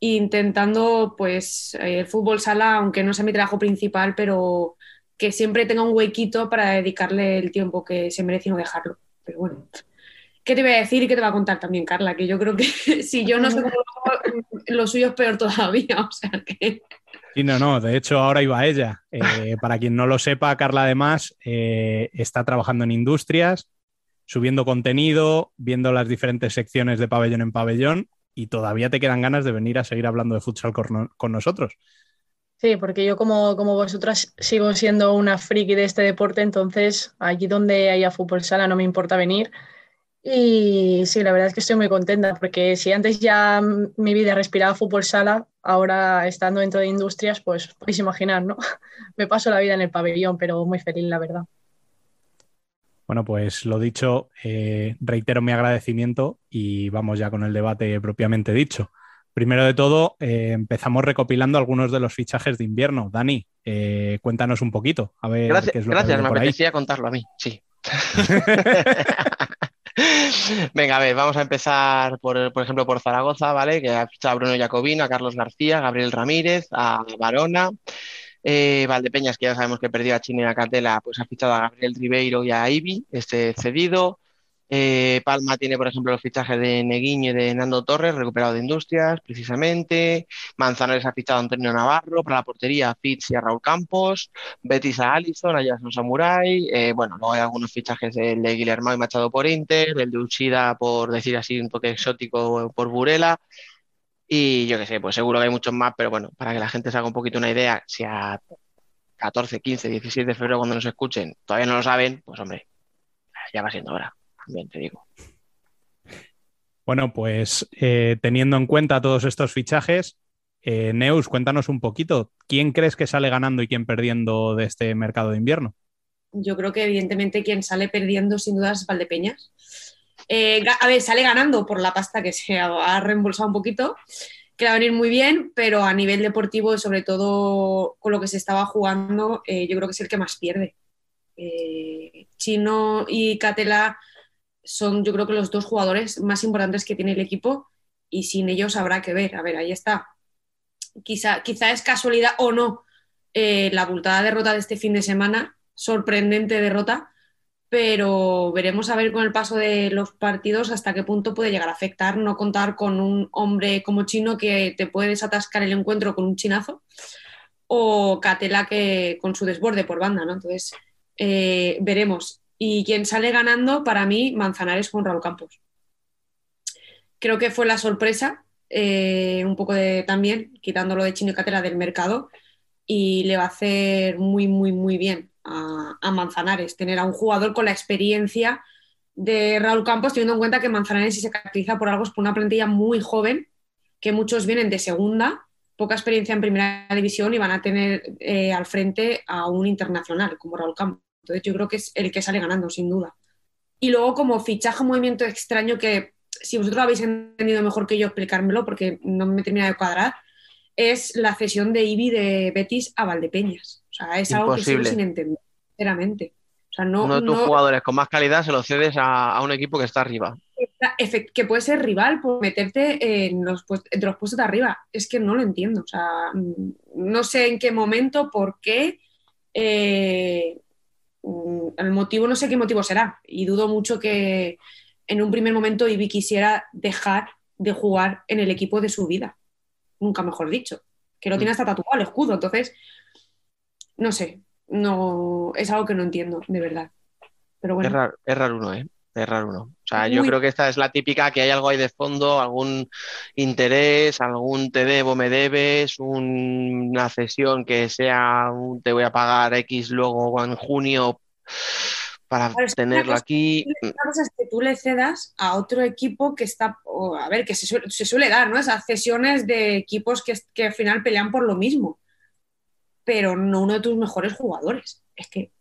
intentando pues eh, el fútbol sala, aunque no sea mi trabajo principal, pero que siempre tenga un huequito para dedicarle el tiempo que se merece y no dejarlo. Pero bueno, ¿qué te voy a decir y qué te va a contar también, Carla? Que yo creo que si yo no sé cómo lo suyo es peor todavía, o sea que... Sí, no, no, de hecho ahora iba ella. Eh, para quien no lo sepa, Carla además eh, está trabajando en industrias, subiendo contenido, viendo las diferentes secciones de pabellón en pabellón y todavía te quedan ganas de venir a seguir hablando de futsal con nosotros. Sí, porque yo como, como vosotras sigo siendo una friki de este deporte, entonces allí donde haya fútbol sala no me importa venir. Y sí, la verdad es que estoy muy contenta, porque si antes ya mi vida respiraba fútbol sala, ahora estando dentro de industrias, pues podéis imaginar, ¿no? Me paso la vida en el pabellón, pero muy feliz, la verdad. Bueno, pues lo dicho, eh, reitero mi agradecimiento y vamos ya con el debate propiamente dicho. Primero de todo, eh, empezamos recopilando algunos de los fichajes de invierno. Dani, eh, cuéntanos un poquito, a ver Gracias, qué es lo gracias, que me ahí. apetecía contarlo a mí, sí. Venga, a ver, vamos a empezar por, por ejemplo, por Zaragoza, ¿vale? Que ha fichado a Bruno Jacobino, a Carlos García, a Gabriel Ramírez, a Varona. Eh, Valdepeñas, que ya sabemos que perdió a China y a Catela, pues ha fichado a Gabriel Ribeiro y a Ibi, este cedido. Eh, Palma tiene, por ejemplo, los fichajes de Neguiño y de Nando Torres, recuperado de Industrias, precisamente. Manzanares ha fichado a Antonio Navarro, para la portería a Fitz y a Raúl Campos. Betis a Allison, a Jason Samurai. Eh, bueno, luego hay algunos fichajes, el de Guillermo y Machado por Inter, el de Uchida, por decir así, un toque exótico por Burela. Y yo qué sé, pues seguro que hay muchos más, pero bueno, para que la gente se haga un poquito una idea, si a 14, 15, 16 de febrero cuando nos escuchen todavía no lo saben, pues hombre, ya va siendo hora, también te digo. Bueno, pues eh, teniendo en cuenta todos estos fichajes, eh, Neus, cuéntanos un poquito, ¿quién crees que sale ganando y quién perdiendo de este mercado de invierno? Yo creo que evidentemente quien sale perdiendo sin duda es Valdepeñas. Eh, a ver, sale ganando por la pasta que se ha, ha reembolsado un poquito, que va a venir muy bien, pero a nivel deportivo y sobre todo con lo que se estaba jugando, eh, yo creo que es el que más pierde. Eh, Chino y Catela son yo creo que los dos jugadores más importantes que tiene el equipo y sin ellos habrá que ver. A ver, ahí está. Quizá, quizá es casualidad o no eh, la abultada derrota de este fin de semana, sorprendente derrota, pero veremos a ver con el paso de los partidos hasta qué punto puede llegar a afectar no contar con un hombre como Chino que te puede desatascar el encuentro con un chinazo o Catela que con su desborde por banda, ¿no? Entonces, eh, veremos. Y quien sale ganando, para mí, Manzanares con Raúl Campos. Creo que fue la sorpresa, eh, un poco de también, quitándolo de Chino y Catela del mercado, y le va a hacer muy, muy, muy bien a, a Manzanares, tener a un jugador con la experiencia de Raúl Campos, teniendo en cuenta que Manzanares si se caracteriza por algo es por una plantilla muy joven, que muchos vienen de segunda, poca experiencia en primera división y van a tener eh, al frente a un internacional como Raúl Campos. Entonces yo creo que es el que sale ganando, sin duda. Y luego como fichaje, un movimiento extraño que si vosotros lo habéis entendido mejor que yo explicármelo, porque no me termina de cuadrar, es la cesión de Ibi de Betis a Valdepeñas. O sea, es algo que sigo Imposible. sin entender, sinceramente. O sea, no, Uno de tus no- jugadores con más calidad se lo cedes a, a un equipo que está arriba. que puede ser rival por meterte en los, entre los puestos de arriba. Es que no lo entiendo. O sea, mm, no sé en qué momento, por qué. eh, el motivo, no sé qué motivo será. Y dudo mucho que en un primer momento Ibi quisiera dejar de jugar en el equipo de su vida. Nunca mejor dicho. Que lo tiene hasta tatuado el escudo. Entonces, no sé. No, es algo que no entiendo, de verdad. Pero bueno. Es raro, es raro uno, ¿eh? Es raro uno. O sea, yo creo que esta es la típica que hay algo ahí de fondo, algún interés, algún te debo, me debes, un- una cesión que sea un te voy a pagar X luego en junio para Claro, tenerlo cosa- aquí. Una cosa es que tú le cedas a otro equipo que está, a ver, que se suele, se suele dar, ¿no? Esas cesiones de equipos que, que al final pelean por lo mismo, pero no uno de tus mejores jugadores. Es que,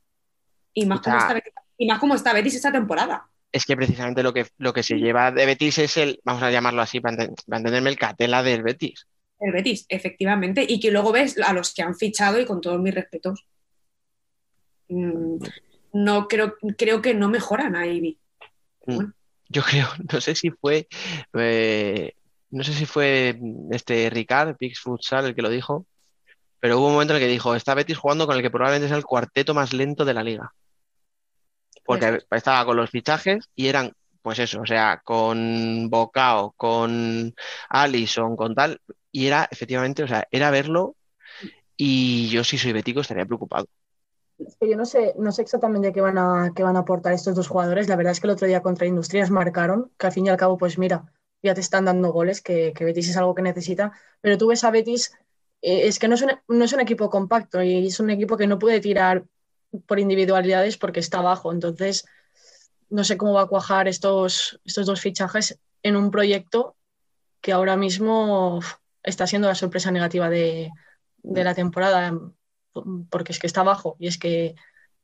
y más, O como está, y más como está Betis esta temporada. Es que precisamente lo que, lo que se lleva de Betis es el, vamos a llamarlo así, para, enten- para entenderme, el catela del Betis. El Betis, efectivamente, y que luego ves a los que han fichado y con todos mis respetos. mm, No creo, creo que no mejoran a Ivy. Yo creo, no sé si fue, eh, no sé si fue este Ricard, Pix Futsal, el que lo dijo, pero hubo un momento en el que dijo, está Betis jugando con el que probablemente es el cuarteto más lento de la liga. Porque estaba con los fichajes y eran, pues eso, o sea, con Bocao, con Allison, con tal, y era efectivamente, o sea, era verlo y yo si soy betico estaría preocupado. Es que yo no sé, no sé exactamente qué van a, qué van a aportar estos dos jugadores. La verdad es que el otro día contra Industrias marcaron, que al fin y al cabo, pues mira, ya te están dando goles, que, que Betis es algo que necesita. Pero tú ves a Betis, eh, es que no es, un, no es un equipo compacto y es un equipo que no puede tirar por individualidades porque está abajo. Entonces, no sé cómo va a cuajar estos, estos dos fichajes en un proyecto que ahora mismo está siendo la sorpresa negativa de, de la temporada porque es que está abajo y es que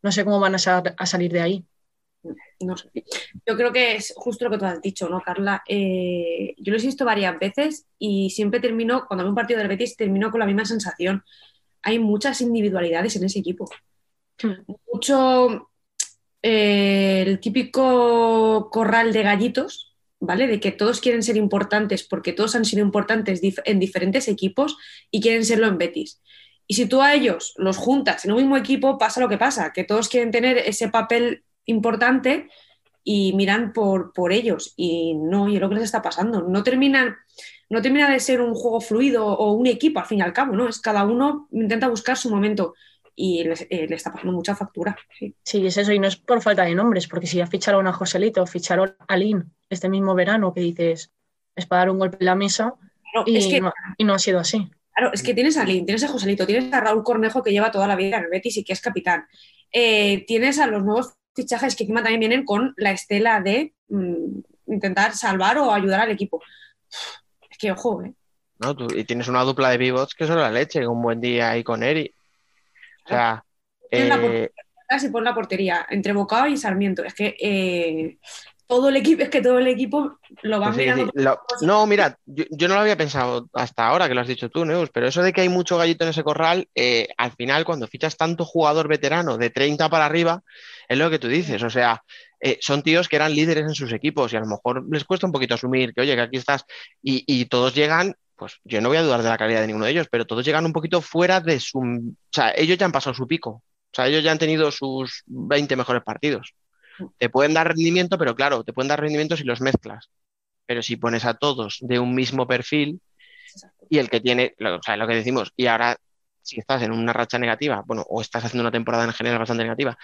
no sé cómo van a salir de ahí. No sé. Yo creo que es justo lo que tú has dicho, ¿no, Carla? Eh, yo lo he visto varias veces y siempre termino, cuando veo un partido del Betis, termino con la misma sensación. Hay muchas individualidades en ese equipo. Mucho eh, el típico corral de gallitos, ¿vale? De que todos quieren ser importantes porque todos han sido importantes en diferentes equipos y quieren serlo en Betis. Y si tú a ellos los juntas en un mismo equipo, pasa lo que pasa, que todos quieren tener ese papel importante y miran por, por ellos. Y no, y es lo que les está pasando. No terminan, no termina de ser un juego fluido o un equipo, al fin y al cabo, ¿no? Es cada uno intenta buscar su momento y le, eh, le está pasando mucha factura. Sí. sí. es eso, y no es por falta de nombres, porque si ya ficharon a Joselito, ficharon a Lin este mismo verano, que dices, es para dar un golpe en la mesa, Claro, y, es que, no, y no ha sido así. Claro, es que tienes a Lin, tienes a Joselito, tienes a Raúl Cornejo que lleva toda la vida en el Betis y que es capitán. Eh, tienes a los nuevos fichajes que encima también vienen con la estela de mm, intentar salvar o ayudar al equipo. Es que, ojo, ¿eh? ¿no? Tú, y tienes una dupla de pivots que son la leche, un buen día ahí con Eri. Sea, eh, portería, y pon la portería entre Bocao y Sarmiento. Es que eh, todo el equipo, es que todo el equipo lo sí, mirando. sí, lo- no, mira, yo, yo no lo había pensado hasta ahora que lo has dicho tú, Neus, pero eso de que hay mucho gallito en ese corral, eh, al final cuando fichas tanto jugador veterano de 30 para arriba, es lo que tú dices, o sea, eh, son tíos que eran líderes en sus equipos y a lo mejor les cuesta un poquito asumir que, oye, que aquí estás y, y todos llegan, pues yo no voy a dudar de la calidad de ninguno de ellos, pero todos llegan un poquito fuera de su... O sea, ellos ya han pasado su pico, o sea, ellos ya han tenido sus 20 mejores partidos. Te pueden dar rendimiento, pero claro, te pueden dar rendimiento si los mezclas. Pero si pones a todos de un mismo perfil y el que tiene, lo- o sea, lo que decimos, y ahora si estás en una racha negativa, bueno, o estás haciendo una temporada en general bastante negativa,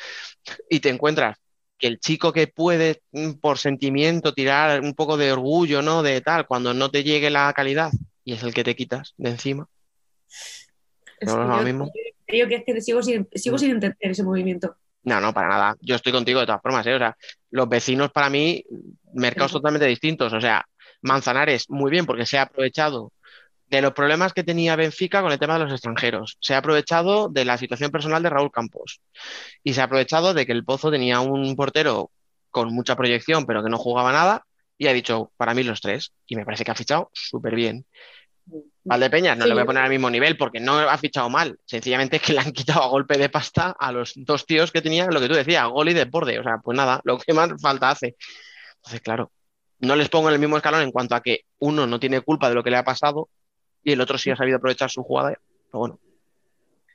y te encuentras que el chico que puede mm, por sentimiento tirar un poco de orgullo, ¿no? De tal, cuando no te llegue la calidad, y es el que te quitas de encima. Es no, no, lo yo- mismo. creo que es que sigo sin, sigo sin entender ese movimiento. No, no, para nada. Yo estoy contigo de todas formas, ¿eh? O sea, los vecinos para mí, mercados totalmente distintos. O sea, Manzanares, muy bien, porque se ha aprovechado de los problemas que tenía Benfica con el tema de los extranjeros. Se ha aprovechado de la situación personal de Raúl Campos. Y se ha aprovechado de que el Pozo tenía un portero con mucha proyección, pero que no jugaba nada. Y ha dicho, para mí los tres. Y me parece que ha fichado súper bien. Valdepeñas no Sí, le voy a poner al mismo nivel porque no ha fichado mal. Sencillamente es que le han quitado a golpe de pasta a los dos tíos que tenían, lo que tú decías, gol y desborde. O sea, pues nada, lo que más falta hace. Entonces, claro, no les pongo en el mismo escalón en cuanto a que uno no tiene culpa de lo que le ha pasado y el otro sí ha sabido aprovechar su jugada. Pero bueno,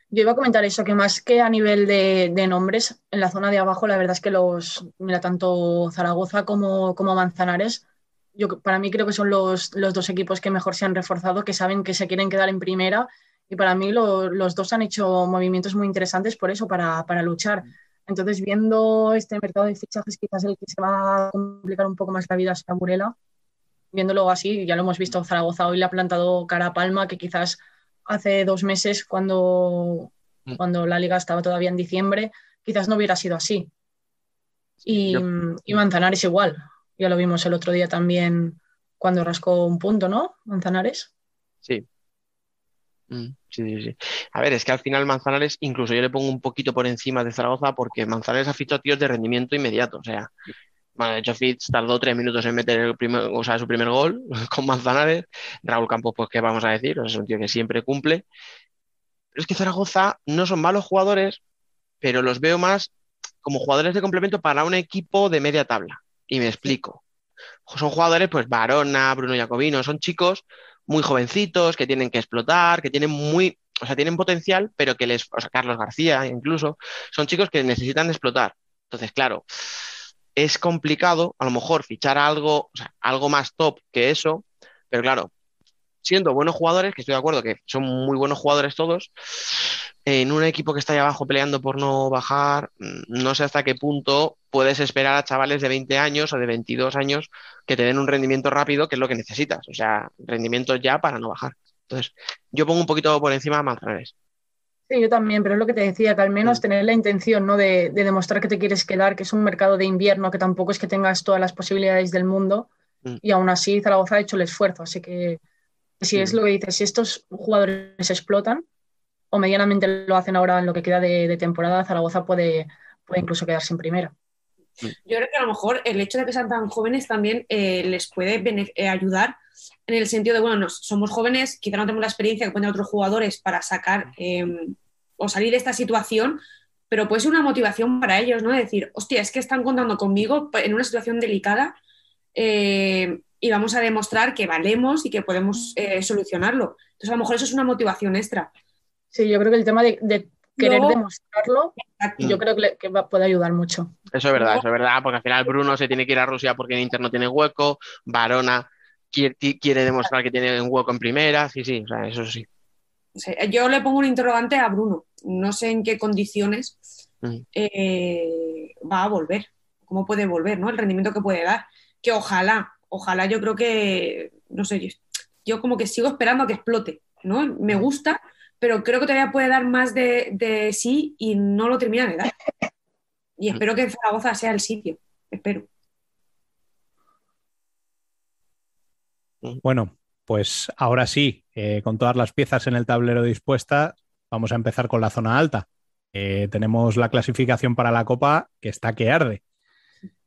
Yo iba a comentar eso, que más que a nivel de, de nombres, en la zona de abajo, la verdad es que los, mira, tanto Zaragoza como, como Manzanares, yo, para mí creo que son los, los dos equipos que mejor se han reforzado, que saben que se quieren quedar en primera, y para mí lo- los dos han hecho movimientos muy interesantes por eso, para, para luchar. Entonces, viendo este mercado de fichajes, quizás el que se va a complicar un poco más la vida sea Burela. Viéndolo así, ya lo hemos visto, Zaragoza hoy le ha plantado cara a Palma, que quizás hace dos meses, cuando, Mm. cuando la liga estaba todavía en diciembre, quizás no hubiera sido así. Y, y Manzanares igual. Ya lo vimos el otro día también cuando rascó un punto, ¿no? Manzanares. sí. Mm, Sí, sí, sí. A ver, es que al final Manzanares, incluso yo le pongo un poquito por encima de Zaragoza porque Manzanares ha fichado tíos de rendimiento inmediato. O sea, bueno, de hecho, Fitz tardó tres minutos en meter el primer, o sea, su primer gol con Manzanares. Raúl Campos, pues, ¿qué vamos a decir? Es un tío que siempre cumple. Pero es que Zaragoza no son malos jugadores, pero los veo más como jugadores de complemento para un equipo de media tabla. Y me explico. Son jugadores, pues, Barona, Bruno Jacobino, son chicos muy jovencitos, que tienen que explotar, que tienen muy, o sea, tienen potencial, pero que les, o sea, Carlos García incluso, son chicos que necesitan explotar. Entonces, claro, es complicado a lo mejor fichar algo, o sea, algo más top que eso, pero claro, siendo buenos jugadores, que estoy de acuerdo que son muy buenos jugadores todos, en un equipo que está ahí abajo peleando por no bajar, mm, no sé hasta qué punto puedes esperar a chavales de 20 años o de 22 años que te den un rendimiento rápido, que es lo que necesitas, o sea, rendimiento ya para no bajar. Entonces, yo pongo un poquito por encima a Manzanares. Sí, yo también, pero es lo que te decía, que al menos tener la intención ¿no? de, de demostrar que te quieres quedar, que es un mercado de invierno, que tampoco es que tengas todas las posibilidades del mundo, Mm. y aún así Zaragoza ha hecho el esfuerzo. Así que si es lo que dices, si estos jugadores explotan o medianamente lo hacen ahora en lo que queda de, de temporada, Zaragoza puede, puede incluso quedarse en primera. Yo creo que a lo mejor el hecho de que sean tan jóvenes también eh, les puede eh, ayudar en el sentido de, bueno, nos, somos jóvenes, quizá no tenemos la experiencia que pueden otros jugadores para sacar eh, o salir de esta situación, pero puede ser una motivación para ellos, ¿no? De decir, hostia, es que están contando conmigo en una situación delicada eh, y vamos a demostrar que valemos y que podemos eh, solucionarlo. Entonces, a lo mejor eso es una motivación extra. Sí, yo creo que el tema de, de querer Luego- demostrarlo, Exacto. yo creo que, le- que va- puede ayudar mucho. Eso es verdad, No. eso es verdad, porque al final Bruno se tiene que ir a Rusia porque en Inter no tiene hueco, Varona quiere, demostrar que tiene un hueco en primera, sí, sí, o sea, eso sí. O sea, Yo le pongo un interrogante a Bruno. No sé en qué condiciones Mm. eh, va a volver, cómo puede volver, ¿no? El rendimiento que puede dar. Que ojalá, ojalá yo creo que, no sé, yo, yo como que sigo esperando a que explote, ¿no? Me gusta, pero creo que todavía puede dar más de, sí y no lo termina de dar. Y espero que Zaragoza sea el sitio, espero. Bueno, pues ahora sí, eh, con todas las piezas en el tablero dispuestas, vamos a empezar con la zona alta. Eh, tenemos la clasificación para la Copa que está que arde.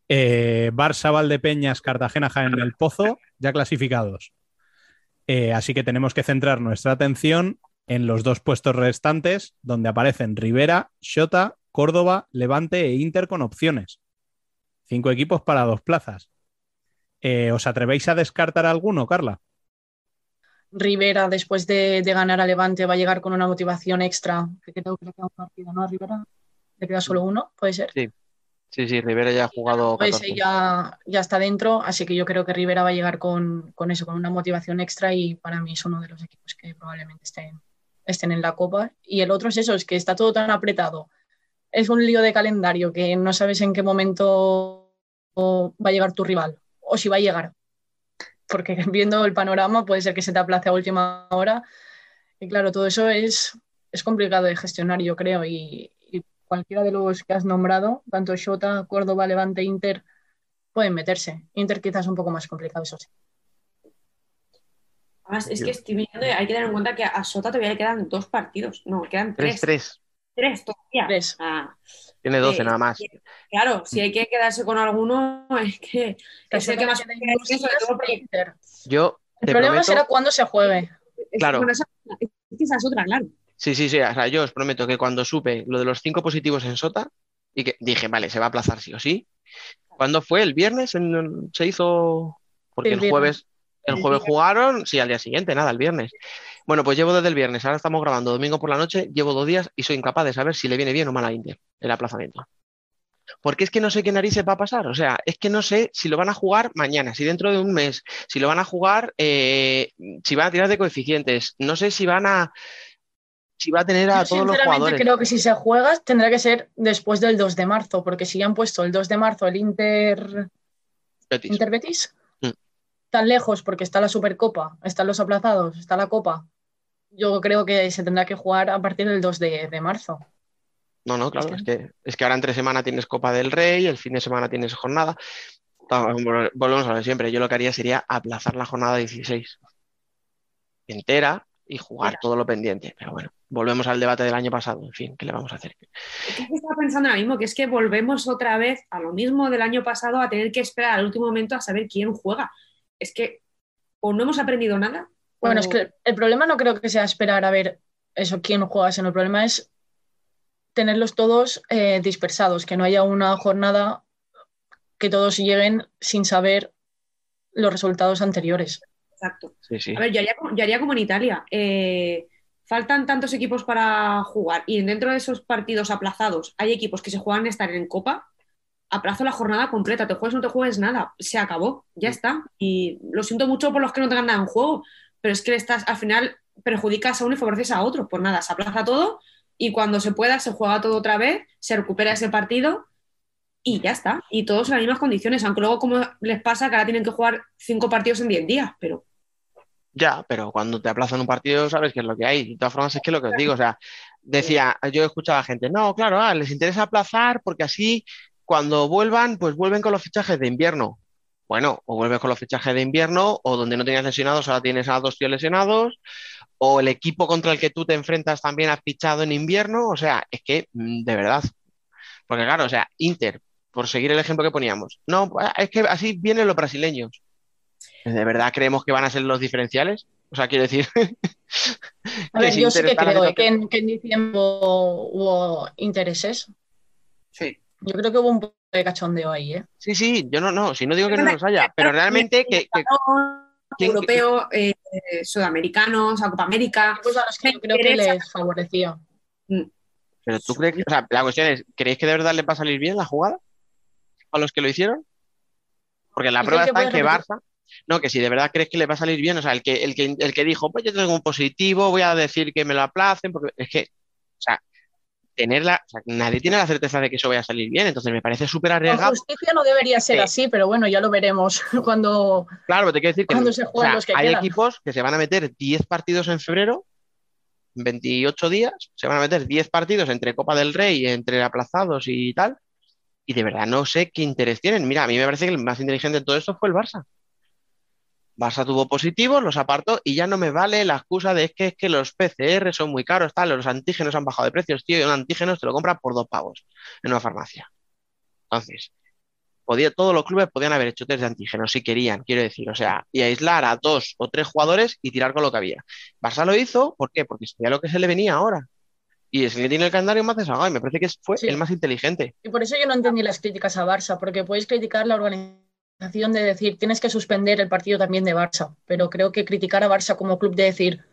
Eh, Barça, Valdepeñas, Cartagena, Jaén, El Pozo, ya clasificados. Así que tenemos que centrar nuestra atención en los dos puestos restantes, donde aparecen Rivera, Xota, Córdoba, Levante e Inter con opciones. Cinco equipos para dos plazas. Eh, ¿Os atrevéis a descartar alguno, Carla? Rivera, después de, de ganar a Levante, va a llegar con una motivación extra, que creo que le queda un partido, ¿no? A Rivera le queda solo uno, puede ser. Sí, sí, Rivera ya ha jugado Pues 14. ya, ya está dentro, así que yo creo que Rivera va a llegar con, con eso, con una motivación extra y para mí es uno de los equipos que probablemente estén, estén en la Copa. Y el otro es eso, es que está todo tan apretado. Es un lío de calendario que no sabes en qué momento va a llegar tu rival o si va a llegar. Porque viendo el panorama puede ser que se te aplace a última hora. Y claro, todo eso es, es complicado de gestionar, yo creo. Y, cualquiera de los que has nombrado, tanto Shota, Córdoba, Levante, Inter, pueden meterse. Inter quizás un poco más complicado, eso sí. Además, es Yo- que estoy mirando y hay que tener en cuenta que a Sota todavía le quedan dos partidos. No, quedan tres. 3-3. Tres todavía. Tres. Ah, Tiene 12 Eh, nada más. claro, si hay que quedarse con alguno, es que es el que más Shota quiere decir, sobre todo porque- Inter. Yo El problema prometo, será cuándo se juegue. Es, Claro. es que esa es otra, claro. Sí, sí, sí. O sea, yo os prometo que cuando supe lo de los cinco positivos en Sota y que dije, vale, se va a aplazar sí o sí. ¿Cuándo fue? ¿El viernes? En- se hizo. Porque el jueves, el jueves jugaron, sí, al día siguiente, nada, el viernes. Bueno, pues llevo desde el viernes, ahora estamos grabando domingo por la noche, llevo dos días y soy incapaz de saber si le viene bien o mal a Inter el aplazamiento. Porque es que no sé qué narices va a pasar. O sea, es que no sé si lo van a jugar mañana, si dentro de un mes, si lo van a jugar, eh, si van a tirar de coeficientes. No sé si van a. Si va a tener a Yo todos los sinceramente jugadores. creo que si se juega tendrá que ser después del 2 de marzo, porque si ya han puesto el 2 de marzo el Inter, Betis. Inter Betis. Tan lejos porque está la Supercopa, están los aplazados, está la Copa. Yo creo que se tendrá que jugar a partir del 2 de, de marzo. No, no, claro, es que, es que ahora entre semana tienes Copa del Rey, el fin de semana tienes jornada. Vol- Volvemos a lo de siempre. Yo lo que haría sería aplazar la jornada 16 entera y jugar todo lo pendiente. Pero bueno, volvemos al debate del año pasado. En fin, ¿qué le vamos a hacer? Es que estaba pensando ahora mismo que es que volvemos otra vez a lo mismo del año pasado, a tener que esperar al último momento a saber quién juega. Es que o no hemos aprendido nada. Bueno, o- es que el problema no creo que sea esperar a ver eso, quién juega, sino el problema es tenerlos todos eh, dispersados, que no haya una jornada que todos lleguen sin saber los resultados anteriores. Exacto. Sí, sí. A ver, yo haría, como- yo haría como en Italia. Eh, faltan tantos equipos para jugar y dentro de esos partidos aplazados hay equipos que se juegan a estar en Copa. Aplazo la jornada completa, te juegues o no te juegues nada, se acabó, ya está. Y lo siento mucho por los que no tengan nada en juego, pero es que le estás, al final perjudicas a uno y favoreces a otro. Pues nada, se aplaza todo y cuando se pueda se juega todo otra vez, se recupera ese partido y ya está. Y todos en las mismas condiciones, aunque luego como les pasa que ahora tienen que jugar cinco partidos en 10 días, pero Ya, pero cuando te aplazan un partido sabes qué es lo que hay. De todas formas, es que lo que os digo, o sea, decía, yo he escuchado a gente, no, claro, ah, les interesa aplazar porque así cuando vuelvan, pues vuelven con los fichajes de invierno. Bueno, o vuelves con los fichajes de invierno, o donde no tenías lesionados, ahora tienes a dos tíos lesionados, o el equipo contra el que tú te enfrentas también has fichado en invierno, o sea, es que, mm, de verdad. Porque claro, o sea, Inter, por seguir el ejemplo que poníamos, no, es que así vienen los brasileños. ¿De verdad creemos que van a ser los diferenciales? O sea, quiero decir. A ver, yo sí que creo eh, que en, que en diciembre hubo, hubo intereses. Sí. Yo creo que hubo un poco de cachondeo ahí, ¿eh? Sí, sí, yo no, no, si no digo que no los haya, pero realmente que, que- ¿quién- europeo, eh, sudamericanos, a Copa América. Pues a los que yo creo que les favorecía. pero tú crees que, o sea, la cuestión es, ¿creéis que de verdad les va a salir bien la jugada a los que lo hicieron? Porque la ¿Y prueba está en que? Barça, no, que si de verdad crees que le va a salir bien, o sea, el que, el que, el que dijo, pues yo tengo un positivo, voy a decir que me lo aplacen, porque es que, o sea, tenerla, o sea, nadie tiene la certeza de que eso vaya a salir bien, entonces me parece súper arriesgado. justicia no debería ser Sí. así, pero bueno, ya lo veremos cuando. Claro, pero te quiero decir que se o sea, los que hay quedan. equipos que se van a meter 10 partidos en febrero, 28 días, se van a meter 10 partidos entre Copa del Rey, entre aplazados y tal, y de verdad no sé qué interés tienen. Mira, a mí me parece que el más inteligente de todo esto fue el Barça. Barça tuvo positivos, los apartó y ya no me vale la excusa de es que, es que los PCR son muy caros, tal, los antígenos han bajado de precios, tío, y un antígeno te lo compra por dos pavos en una farmacia. Entonces, podía, todos los clubes podían haber hecho test de antígenos si querían, quiero decir, o sea, y aislar a dos o tres jugadores y tirar con lo que había. Barça lo hizo, ¿por qué? Porque sabía lo que se le venía ahora. Y es el que tiene el calendario más desagado y me parece que fue Sí. el más inteligente. Y por eso yo no entendí las críticas a Barça, porque podéis criticar la organización de decir tienes que suspender el partido también de Barça, pero creo que criticar a Barça como club de decir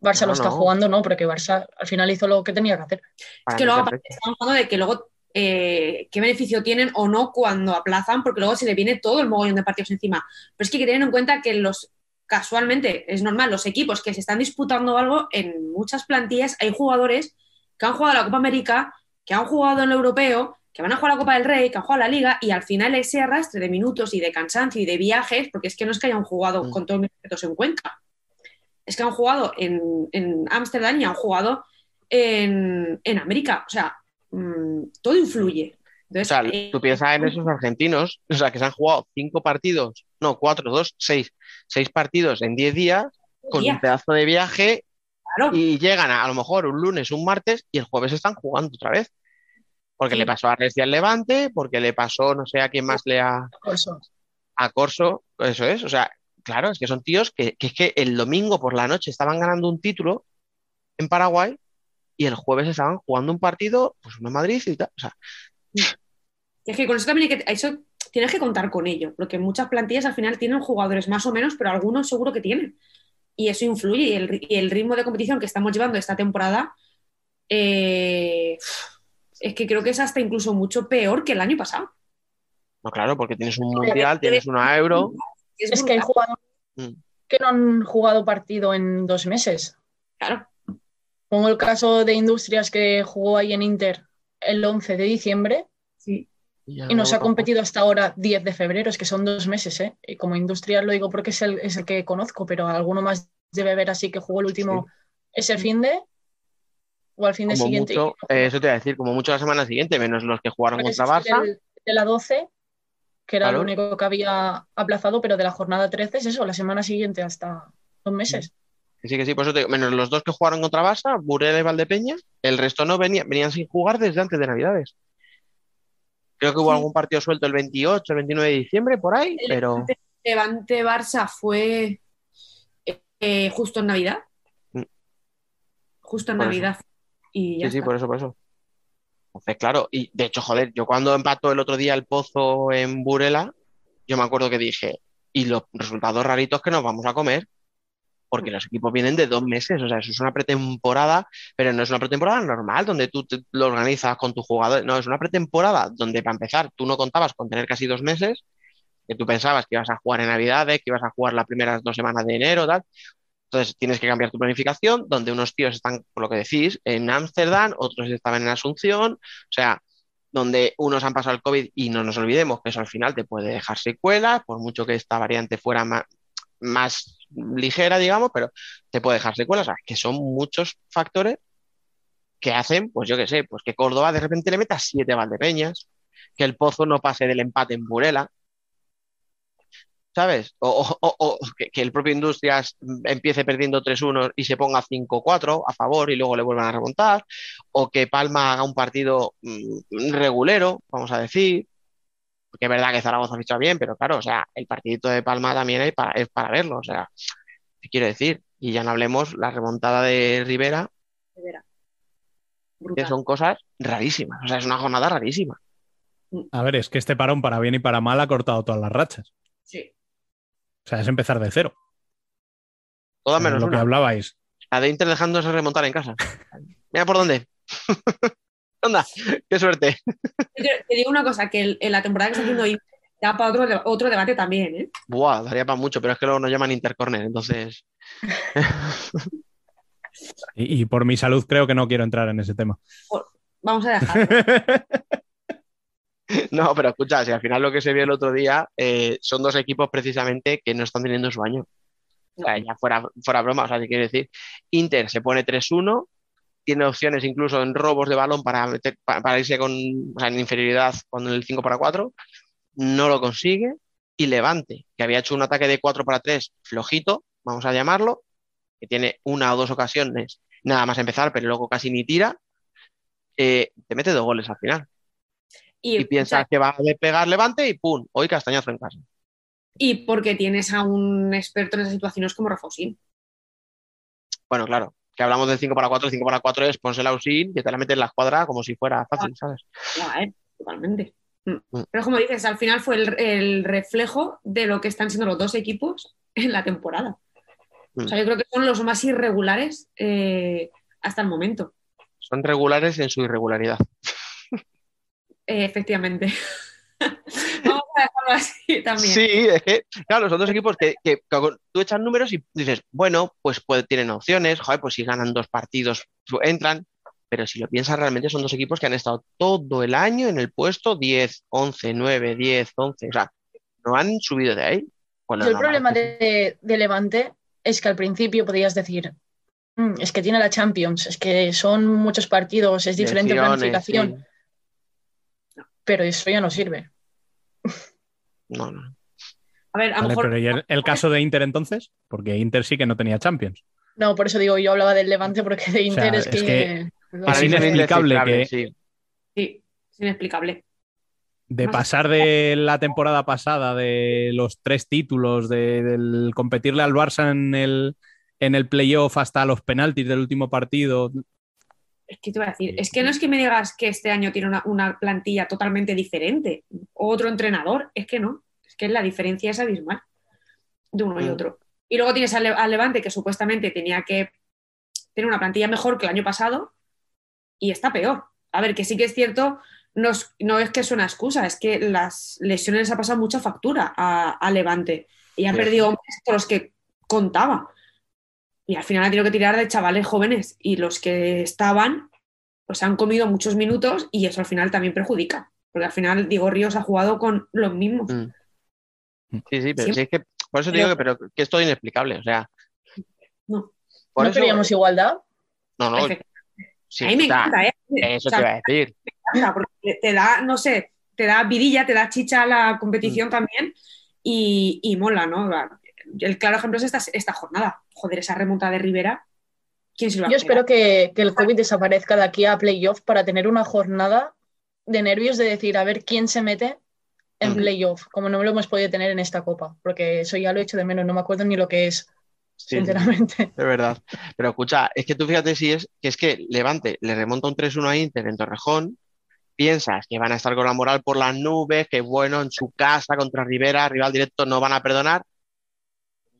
Barça No, lo está no. jugando, no, porque Barça al final hizo lo que tenía que hacer. Es Para que luego aparte, estamos hablando de que luego eh, qué beneficio tienen o no cuando aplazan, porque luego se le viene todo el mogollón de partidos encima. Pero es que hay que tener en cuenta que los casualmente es normal, los equipos que se están disputando algo, en muchas plantillas hay jugadores que han jugado la Copa América, que han jugado en el europeo, que van a jugar la Copa del Rey, que han jugado la Liga, y al final ese arrastre de minutos y de cansancio y de viajes, porque es que no es que hayan jugado Mm. con todos mis respetos en Cuenca, es que han jugado en en Ámsterdam y han jugado en, en América. O sea, mm, todo influye. O Entonces, sea, eh, tú piensas en esos argentinos, o sea, que se han jugado cinco partidos, no, cuatro, dos, seis, seis partidos en diez días, con un pedazo de viaje, claro. y llegan a, a lo mejor un lunes, un martes, y el jueves están jugando otra vez. Porque Sí. le pasó a Reci al Levante, porque le pasó, no sé a quién más le ha, Por eso. a Corso, eso es, o sea, claro, es que son tíos que, que es que el domingo por la noche estaban ganando un título en Paraguay y el jueves estaban jugando un partido, pues uno en Madrid y tal. O sea, es que con eso también hay que, eso tienes que contar con ello, porque muchas plantillas al final tienen jugadores más o menos, pero algunos seguro que tienen. Y eso influye. Y el, y el ritmo de competición que estamos llevando esta temporada eh, es que creo que es hasta incluso mucho peor que el año pasado. no, claro, porque tienes un mundial, tienes una euro. Es que hay jugadores Mm. que no han jugado partido en dos meses. Claro. Pongo el caso de Industrias que jugó ahí en Inter el 11 de diciembre Sí. y nos no ha competido hasta ahora 10 de febrero, es que son dos meses, ¿eh? Y como Industrias lo digo porque es el, es el que conozco, pero alguno más debe haber así que jugó el último ese fin de o al fin de Como siguiente. mucho, eh, eso te iba a decir, como mucho la semana siguiente, menos los que jugaron Parece contra Barça. del- de la 12, que era Claro. lo único que había aplazado, pero de la jornada 13 es eso, la semana siguiente hasta dos meses. Que sí, que sí, por eso te digo, menos los dos que jugaron contra Barça, Burela y Valdepeña, el resto no venía, venían sin jugar desde antes de Navidades. Creo que hubo Sí. algún partido suelto el 28, el 29 de diciembre, por ahí, El pero Levante Barça fue eh, justo en Navidad. Mm. Justo en Por eso. Navidad. Y ya sí, sí, por eso, por eso. Entonces, claro, y de hecho, joder, yo cuando empató el otro día el Pozo en Burela, yo me acuerdo que dije, y los resultados raritos que nos vamos a comer, porque los equipos vienen de dos meses, o sea, eso es una pretemporada, pero no es una pretemporada normal donde tú te- lo organizas con tus jugadores, no, es una pretemporada donde para empezar tú no contabas con tener casi dos meses, que tú pensabas que ibas a jugar en Navidades, que ibas a jugar las primeras dos semanas de enero, tal. Entonces tienes que cambiar tu planificación, donde unos tíos están, por lo que decís, en Ámsterdam, otros estaban en Asunción, o sea, donde unos han pasado el COVID y no nos olvidemos que eso al final te puede dejar secuelas, por mucho que esta variante fuera más, ligera, digamos, pero te puede dejar secuelas, o sea, que son muchos factores que hacen, pues yo qué sé, pues que Córdoba de repente le meta siete Valdepeñas, que el Pozo no pase del empate en Burela, ¿sabes? O, o- o- o que, que el propio Industrias empiece perdiendo 3-1 y se ponga 5-4 a favor y luego le vuelvan a remontar, o que Palma haga un partido mm, regulero, vamos a decir, porque es verdad que Zaragoza ficha bien, pero claro, o sea, el partidito de Palma también es para, es para verlo, o sea, ¿qué quiero decir? Y ya no hablemos la remontada de Rivera, De veras. que son cosas rarísimas, o sea, es una jornada rarísima. A ver, es que este parón para bien y para mal ha cortado todas las rachas. Sí. O sea, es empezar de cero. Todas Era menos lo que hablabais. La de Inter dejándose remontar en casa. Mira por dónde. Onda, qué suerte. Te, te digo una cosa, que el- en la temporada que está haciendo Inter da para otro, otro debate también, ¿eh? Buah, daría para mucho, pero es que luego nos llaman Intercorner, entonces. Y, y por mi salud creo que no quiero entrar en ese tema. Vamos a dejarlo. No, pero escucha, si al final lo que se vio el otro día eh, son dos equipos precisamente que no están teniendo su año. O sea, ya fuera, fuera broma, o sea, te quiero decir, Inter se pone 3-1, tiene opciones incluso en robos de balón para, meter- pa- para irse con, o sea, en inferioridad con el 5 para 4, no lo consigue, y Levante, que había hecho un ataque de 4 para 3 flojito, vamos a llamarlo, que tiene una o dos ocasiones nada más empezar, pero luego casi ni tira, eh, te mete dos goles al final. Y, Y piensas que va a despegar Levante y ¡pum! Hoy castañazo en casa. y porque tienes a un experto en esas situaciones como Rafosín. Bueno, claro, que hablamos del 5 para 4, el 5 para 4 es ponse la Usin que te la metes en la escuadra como si fuera fácil, ¿sabes? Ya, ¿eh? Totalmente. Mm. Mm. Pero como dices, al final fue el, el reflejo de lo que están siendo los dos equipos en la temporada. Mm. O sea, yo creo que son los más irregulares eh, hasta el momento. Son regulares en su irregularidad. Eh, efectivamente. Vamos a dejarlo así también. Sí, es que, claro, son dos equipos que, que- que con- tú echas números y dices, bueno, pues puede- tienen opciones, joder, pues si ganan dos partidos, su- entran, pero si lo piensas realmente son dos equipos que han estado todo el año en el puesto 10, 11, 9, 10, 11, o sea, no han subido de ahí. Pues Yo el problema de, de Levante es que al principio podías decir, "Mm, es que tiene la Champions, es que son muchos partidos, es diferente lesiones, planificación, sí. Pero eso ya no sirve. No, no. A ver, a lo Vale, mejor pero ¿y el, el caso de Inter entonces? Porque Inter sí que no tenía Champions. No, por eso digo, yo hablaba del Levante porque de Inter es, es que... que Es inexplicable que- sí. sí, es inexplicable. De pasar de la temporada pasada, de los tres títulos, de, del competirle al Barça en el, en el playoff hasta los penaltis del último partido. Es que te voy a decir, es que no es que me digas que este año tiene una, una plantilla totalmente diferente, o otro entrenador, es que no, es que la diferencia es abismal de uno y otro. Y luego tienes al, Le- al Levante que supuestamente tenía que tener una plantilla mejor que el año pasado y está peor. A ver, que sí que es cierto, no es, no es que es una excusa, es que las lesiones les ha pasado mucha factura a, a Levante y han Sí. perdido hombres los que contaba. Y al final ha tenido que tirar de chavales jóvenes y los que estaban pues han comido muchos minutos y eso al final también perjudica. Porque al final Diego Ríos ha jugado con los mismos. Mm. Sí, sí, pero sí es que por eso te Pero- digo que, pero, que es todo inexplicable. O sea, No. por ¿No eso- queríamos igualdad? No, no, sí, a mí me encanta, ¿eh? Eso O sea, te iba a decir. me encanta porque te da, no sé, te da vidilla, te da chicha a la competición también y, y mola, ¿no? El claro ejemplo es esta, esta jornada. Joder, esa remontada de Rivera. ¿Quién se lo va Yo a espero que, que el COVID desaparezca de aquí a playoff para tener una jornada de nervios de decir a ver quién se mete en playoff, como no lo hemos podido tener en esta copa, porque eso ya lo he hecho de menos, no me acuerdo ni lo que es, Sí, sinceramente. es verdad. Pero escucha, es que tú fíjate si es que es que Levante le remonta un 3-1 a Inter en Torrejón. Piensas que van a estar con la moral por las nubes, que bueno, en su casa contra Rivera, rival directo, no van a perdonar.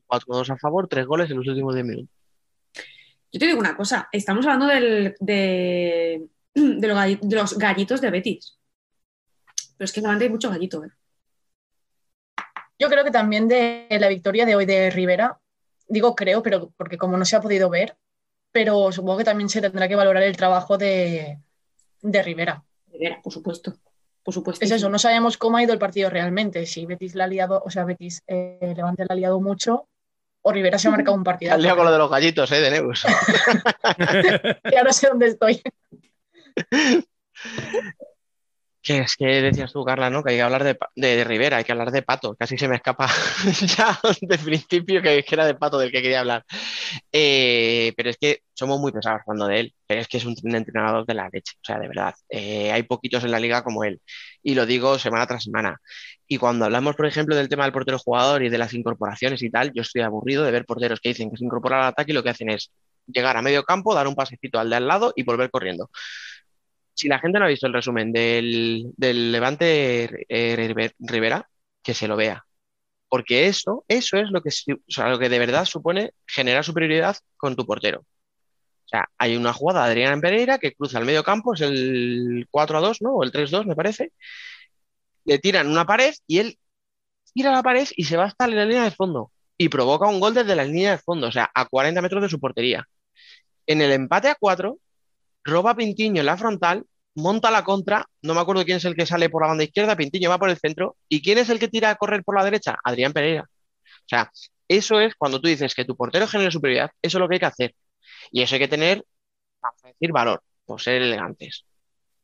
4-2 a favor, tres goles en los últimos 10 minutos. Yo te digo una cosa, estamos hablando del- de, los gallitos de Betis. Pero es que en Levante hay mucho gallito, ¿eh? Yo creo que también de la victoria de hoy de Rivera, digo creo, pero porque como no se ha podido ver, pero supongo que también se tendrá que valorar el trabajo de, de Rivera. Rivera, por supuesto. Por supuesto. Es eso, no sabemos cómo ha ido el partido realmente, si Betis la ha liado, o sea, Betis eh, Levante la ha liado mucho, o Rivera se ha marcado un partido. Al día con lo de los gallitos, ¿eh? De Neus. Ya no sé dónde estoy. Que es que decías tú, Carla, ¿no? Que hay que hablar de, de, Rivera, hay que hablar de Pato. Casi se me escapa ya de principio que, que era de Pato del que quería hablar. Eh, pero es que somos muy pesados hablando de él. Pero es que es un entrenador de la leche. O sea, de verdad. Eh, hay poquitos en la liga como él. Y lo digo semana tras semana. Y cuando hablamos, por ejemplo, del tema del portero jugador y de las incorporaciones y tal, yo estoy aburrido de ver porteros que dicen que se incorporan al ataque y lo que hacen es llegar a medio campo, dar un pasecito al de al lado y volver corriendo si la gente no ha visto el resumen del, del Levante eh, River- Rivera, que se lo vea. Porque eso, eso es lo que, o sea, lo que de verdad supone generar superioridad con tu portero. O sea, hay una jugada de Adrián Pereira que cruza el medio campo, es el 4 a 2, ¿no? O el 3 2, me parece. Le tiran una pared y él tira la pared y se va hasta la línea de fondo. Y provoca un gol desde la línea de fondo, o sea, a 40 metros de su portería. En el empate a 4, roba Pintiño en la frontal, monta la contra, no me acuerdo quién es el que sale por la banda izquierda, Pintiño va por el centro, ¿y quién es el que tira a correr por la derecha? Adrián Pereira. O sea, eso es cuando tú dices que tu portero genera superioridad, eso es lo que hay que hacer. Y eso hay que tener, vamos a decir, valor, por ser elegantes.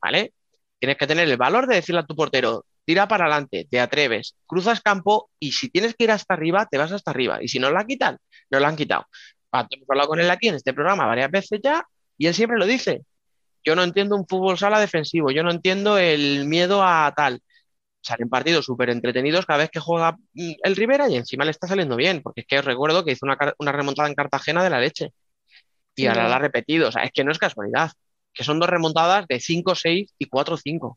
¿Vale? Tienes que tener el valor de decirle a tu portero, tira para adelante, te atreves, cruzas campo y si tienes que ir hasta arriba, te vas hasta arriba. Y si no la quitan, no la han quitado. Hemos hablado con él aquí en este programa varias veces ya y él siempre lo dice. Yo no entiendo un fútbol sala defensivo, yo no entiendo el miedo a tal. Salen partidos súper entretenidos cada vez que juega mm, el Rivera y encima le está saliendo bien, porque es que os recuerdo que hizo una, una remontada en Cartagena de la leche. Y ahora la ha repetido, o sea, es que no es casualidad, que son dos remontadas de 5-6 y 4-5.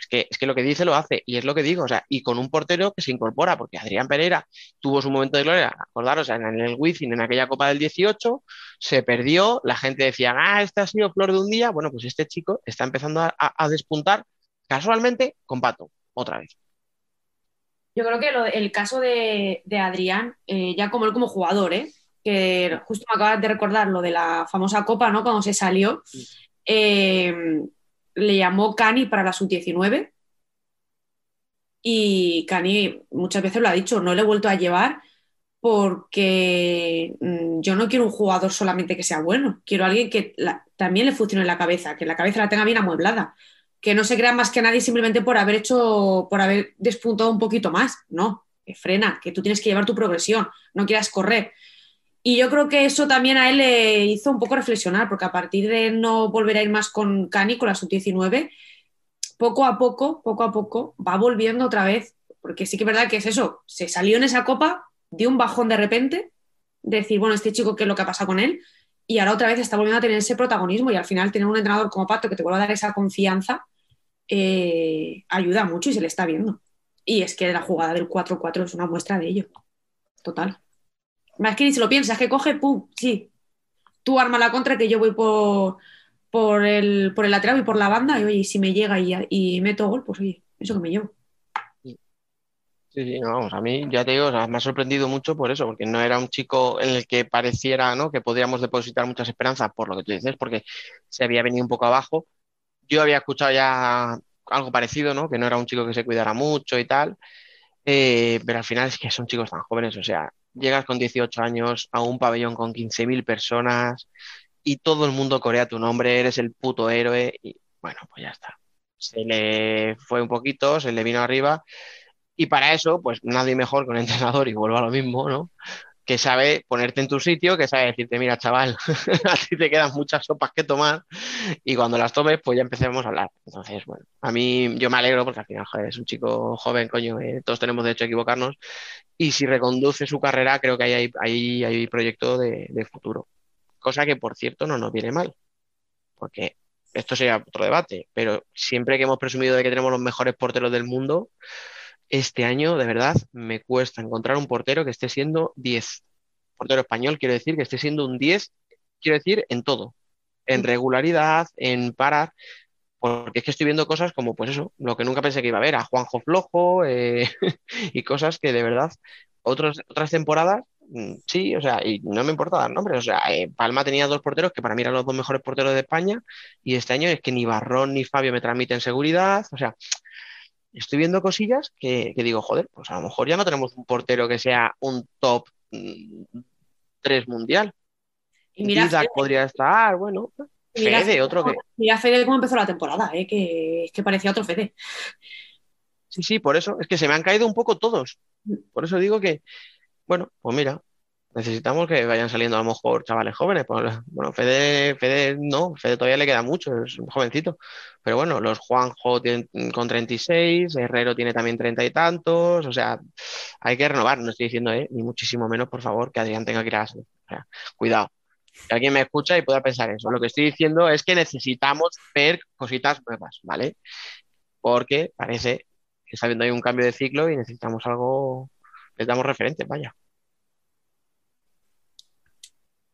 Es que, es que lo que dice lo hace, y es lo que digo, o sea, y con un portero que se incorpora, porque Adrián Pereira tuvo su momento de gloria, acordaros, en el Wizzing, en aquella Copa del 18, se perdió, la gente decía, ah, este ha sido flor de un día, bueno, pues este chico está empezando a, despuntar casualmente con Pato, otra vez. Yo creo que lo- el caso de, de Adrián, eh, ya como él como jugador, ¿eh? que justo me acabas de recordar lo de la famosa copa, ¿no? Cuando se salió, eh, le llamó Cani para la sub-19 y Cani muchas veces lo ha dicho, no le he vuelto a llevar porque mm, yo no quiero un jugador solamente que sea bueno, quiero alguien que también le funcione la cabeza, que la cabeza la tenga bien amueblada, que no se crea más que nadie simplemente por haber hecho, por haber despuntado un poquito más, no, que frena, que tú tienes que llevar tu progresión, no quieras correr. Y yo creo que eso también a él le hizo un poco reflexionar, porque a partir de no volver a ir más con Cani, con la sub-19, poco a poco, poco a poco, va volviendo otra vez. Porque sí que es verdad que es eso, se salió en esa copa, dio un bajón de repente, de decir, bueno, este chico, ¿qué es lo que ha pasado con él? Y ahora otra vez está volviendo a tener ese protagonismo y al final tener un entrenador como Pato que te vuelva a dar esa confianza, eh, ayuda mucho y se le está viendo. Y es que la jugada del 4-4 es una muestra de ello. Total. Más que ni se lo piensas, que coge, pum, sí. Tú arma la contra que yo voy por, por, el, por el lateral y por la banda y oye, si me llega y, meto gol, pues oye, eso que me llevo. Sí, sí, no, vamos, a mí ya te digo, me ha sorprendido mucho por eso, porque no era un chico en el que pareciera, ¿no? Que podríamos depositar muchas esperanzas por lo que tú dices, porque se había venido un poco abajo. Yo había escuchado ya algo parecido, ¿no? Que no era un chico que se cuidara mucho y tal, eh, pero al final es que son chicos tan jóvenes, o sea, llegas con 18 años a un pabellón con 15.000 personas y todo el mundo corea tu nombre, eres el puto héroe y bueno, pues ya está. Se le fue un poquito, se le vino arriba y para eso, pues nadie mejor que un entrenador, y vuelvo a lo mismo, ¿no? Que sabe ponerte en tu sitio, que sabe decirte, mira, chaval, a ti te quedan muchas sopas que tomar y cuando las tomes, pues ya empecemos a hablar. Entonces, bueno, a mí yo me alegro porque al final, es un chico joven, coño, eh, todos tenemos derecho a equivocarnos y si reconduce su carrera, creo que ahí hay, proyecto de futuro. Cosa que, por cierto, no nos viene mal, porque esto sería otro debate, pero siempre que hemos presumido de que tenemos los mejores porteros del mundo, este año, de verdad, me cuesta encontrar un portero que esté siendo 10. Portero español, quiero decir, que esté siendo un 10, quiero decir, en todo. En regularidad, en parar. Porque es que estoy viendo cosas como, pues eso, lo que nunca pensé que iba a ver, a Juanjo Flojo eh, y cosas que de verdad, otros, otras temporadas, mm, sí, o sea, y no me importa dar nombres. O sea, eh, Palma tenía dos porteros que para mí eran los dos mejores porteros de España y este año es que ni Barrón ni Fabio me transmiten seguridad. O sea, estoy viendo cosillas que, que, digo, joder, pues a lo mejor ya no tenemos un portero que sea un top 3 mundial. Y mira, Fede, podría estar, bueno, mira Fede, otro que... Mira Fede cómo empezó la temporada, ¿eh? que, es que parecía otro Fede. Sí, sí, por eso, es que se me han caído un poco todos. Por eso digo que, bueno, pues mira, necesitamos que vayan saliendo a lo mejor chavales jóvenes. Pues, bueno, Fede, Fede no, Fede todavía le queda mucho, es un jovencito. Pero bueno, los Juanjo tienen con 36, Herrero tiene también treinta y tantos, o sea, hay que renovar, no estoy diciendo, eh, ni muchísimo menos, por favor, que Adrián tenga que ir a la. O sea, cuidado. Que alguien me escucha y pueda pensar eso. Lo que estoy diciendo es que necesitamos ver cositas nuevas, ¿vale? Porque parece que está viendo ahí un cambio de ciclo y necesitamos algo, necesitamos referentes, vaya.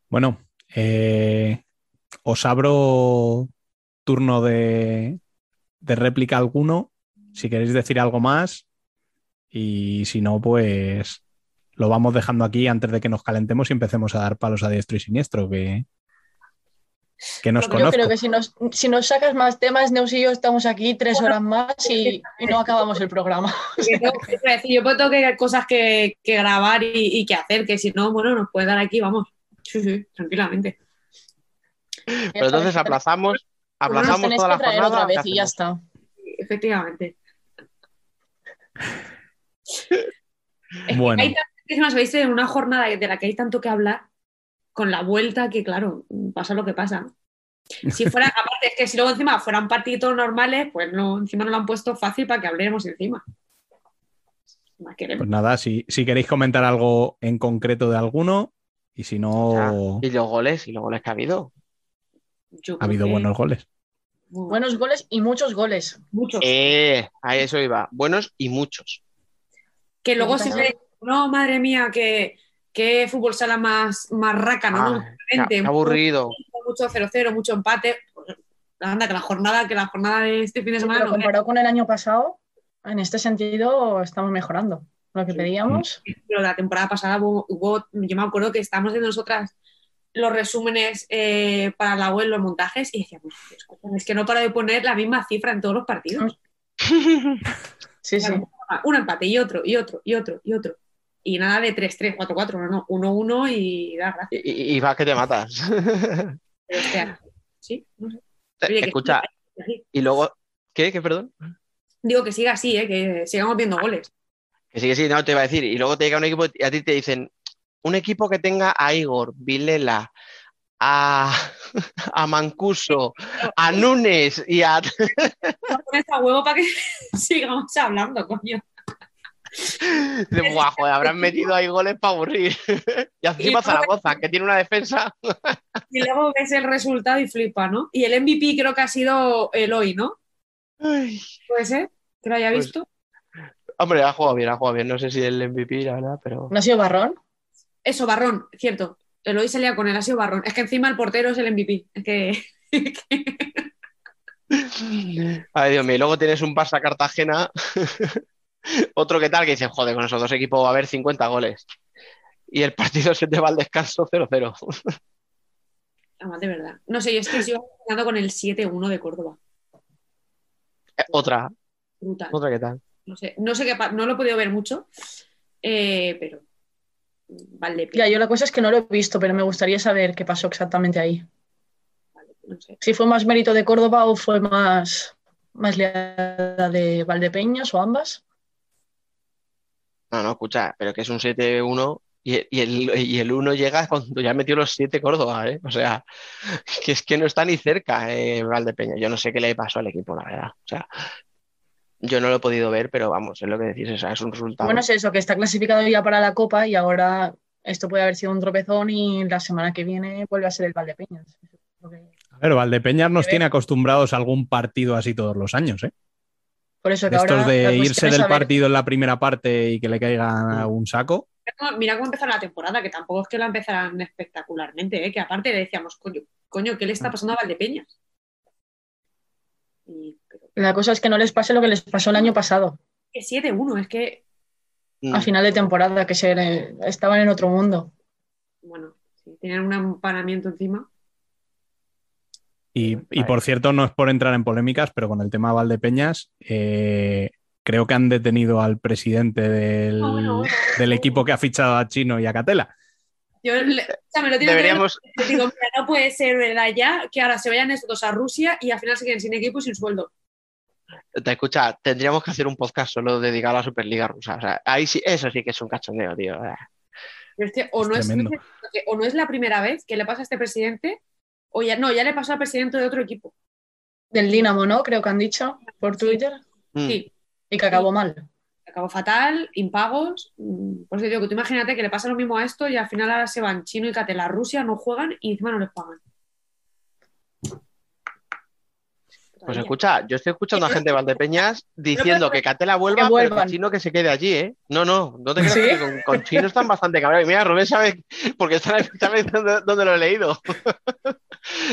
Bueno, eh, os abro turno de, de, réplica alguno, si queréis decir algo más, y si no, pues lo vamos dejando aquí antes de que nos calentemos y empecemos a dar palos a diestro y siniestro, que, que nos Yo creo que si nos, si nos sacas más temas, Neus y yo estamos aquí tres horas más y, y no acabamos el programa. Yo, tengo que cosas que, que grabar y, y, que hacer, que si no, bueno, nos puede dar aquí, vamos. Sí, sí, tranquilamente. Pero entonces aplazamos, aplazamos toda la jornada. Otra vez y ya está. Efectivamente. Bueno. Hay tantas veis en una jornada de la que hay tanto que hablar, con la vuelta, que claro, pasa lo que pasa. Si fuera, aparte, es que si luego encima fueran partidos normales, pues no, encima no lo han puesto fácil para que hablemos encima. Pues nada, si, si queréis comentar algo en concreto de alguno, y si no. Y los goles, y los goles que ha habido. ha habido que... buenos goles. Buenos goles y muchos goles. Muchos. Eh, a eso iba. Buenos y muchos. Que luego siempre, no, madre mía, que, que fútbol sala más, más raca, ¿no? Ah, qué, qué aburrido. Mucho 0-0, mucho empate. Anda, que la jornada, que la jornada de este fin de semana. Pero comparado con el año pasado, en este sentido estamos mejorando lo que pedíamos. Pero la temporada pasada hubo, hubo, yo me acuerdo que estábamos haciendo nosotras los resúmenes eh, para la web, los montajes, y decíamos, es que no para de poner la misma cifra en todos los partidos. sí, sí. Un empate y otro, y otro, y otro, y otro. Y nada de 3-3, 4-4, no, no, 1-1 y da gracias. Y, y vas que te matas. Pero, o sea, sí, no sé. Oye, Escucha, que y luego, ¿qué? ¿Qué, perdón? Digo que siga así, ¿eh? que sigamos viendo goles. Que sigue sí, no te iba a decir. Y luego te llega un equipo y a ti te dicen, un equipo que tenga a Igor, Vilela, a, a Mancuso, a Nunes y a. A huevo para que sigamos hablando, coño. De, Buah, joder, habrán metido ahí goles para aburrir. Y encima Zaragoza, que tiene una defensa. Y luego ves el resultado y flipa, ¿no? Y el MVP creo que ha sido Eloy, ¿no? Ay, ¿Puede ser? Que lo haya Pues- visto. Hombre, ha jugado bien, ha jugado bien. No sé si el MVP, la verdad, pero. ¿No ha sido Barrón? Eso, Barrón, cierto. Eloy salía con él, ha sido Barrón. Es que encima el portero es el MVP. Es que. Ay, Dios mío, y luego tienes un Barça Cartagena, otro que tal, que dice, joder, con esos dos equipos va a haber 50 goles. Y el partido se te va al descanso 0-0. Además, de verdad. No sé, yo es que yo jugando con el 7-1 de Córdoba. Eh, Otra, Brutal. otra que tal. No sé, no sé qué no lo he podido ver mucho, eh, pero vale, Ya, yo la cosa es que no lo he visto, pero me gustaría saber qué pasó exactamente ahí. no sé. Si fue más mérito de Córdoba o fue más, más liada de Valdepeñas o ambas. No, no, escucha, pero que es un 7-1 y, y el, y el 1 llega cuando ya metió los 7 Córdoba, ¿eh? O sea, que es que no está ni cerca eh, Valdepeña. Yo no sé qué le pasó al equipo, la verdad. O sea, yo no lo he podido ver, pero vamos, es lo que decís, o sea, es un resultado. Bueno, es eso, que está clasificado ya para la Copa y ahora esto puede haber sido un tropezón y la semana que viene vuelve a ser el Valdepeñas. Ver, Valdepeñas nos tiene acostumbrados a algún partido así todos los años, ¿eh? Por eso De que ahora estos de irse del partido en la primera parte y que le caiga a un saco. Mira cómo empezaron la temporada, que tampoco es que la empezaran espectacularmente, ¿eh? que aparte le decíamos, coño, coño, ¿qué le está pasando a Valdepeñas? Y, pero, La cosa es que no les pase lo que les pasó el año pasado, que 7-1, es que, Mm. a final de temporada, que se le- estaban en otro mundo. bueno, sí, tenían un empanamiento encima. Y, y por cierto, no es por entrar en polémicas, pero con el tema Valdepeñas, eh, creo que han detenido al presidente del, bueno. del equipo que ha fichado a Chino y a Catela. Yo le- o sea, me lo tiene Deberíamos, que digo, mira, no puede ser verdad ya que ahora se vayan estos dos a Rusia y al final se queden sin equipo y sin sueldo. te escucha, tendríamos que hacer un podcast solo dedicado a la Superliga rusa. O sea, ahí sí, eso sí que es un cachondeo, tío. Pero es que o, Es no es, o no es la primera vez que le pasa a este presidente, o ya no, ya le pasó al presidente de otro equipo. Del Dinamo, ¿no? Creo que han dicho por Sí. Twitter. Mm. Sí, Y que acabó mal. Acabó fatal, impagos. mm, Por eso digo que tú imagínate que le pasa lo mismo a esto y al final ahora se van Chino y Catela a Rusia, no juegan y encima no les pagan. Pues escucha, yo estoy escuchando a gente de Valdepeñas diciendo que Catela vuelva, Que pero Chino que se quede allí, ¿eh? No, no, no te creas ¿Sí? que con, con Chino están bastante cabreados. Y Mira, Rubén sabe, porque está dónde, dónde lo he leído.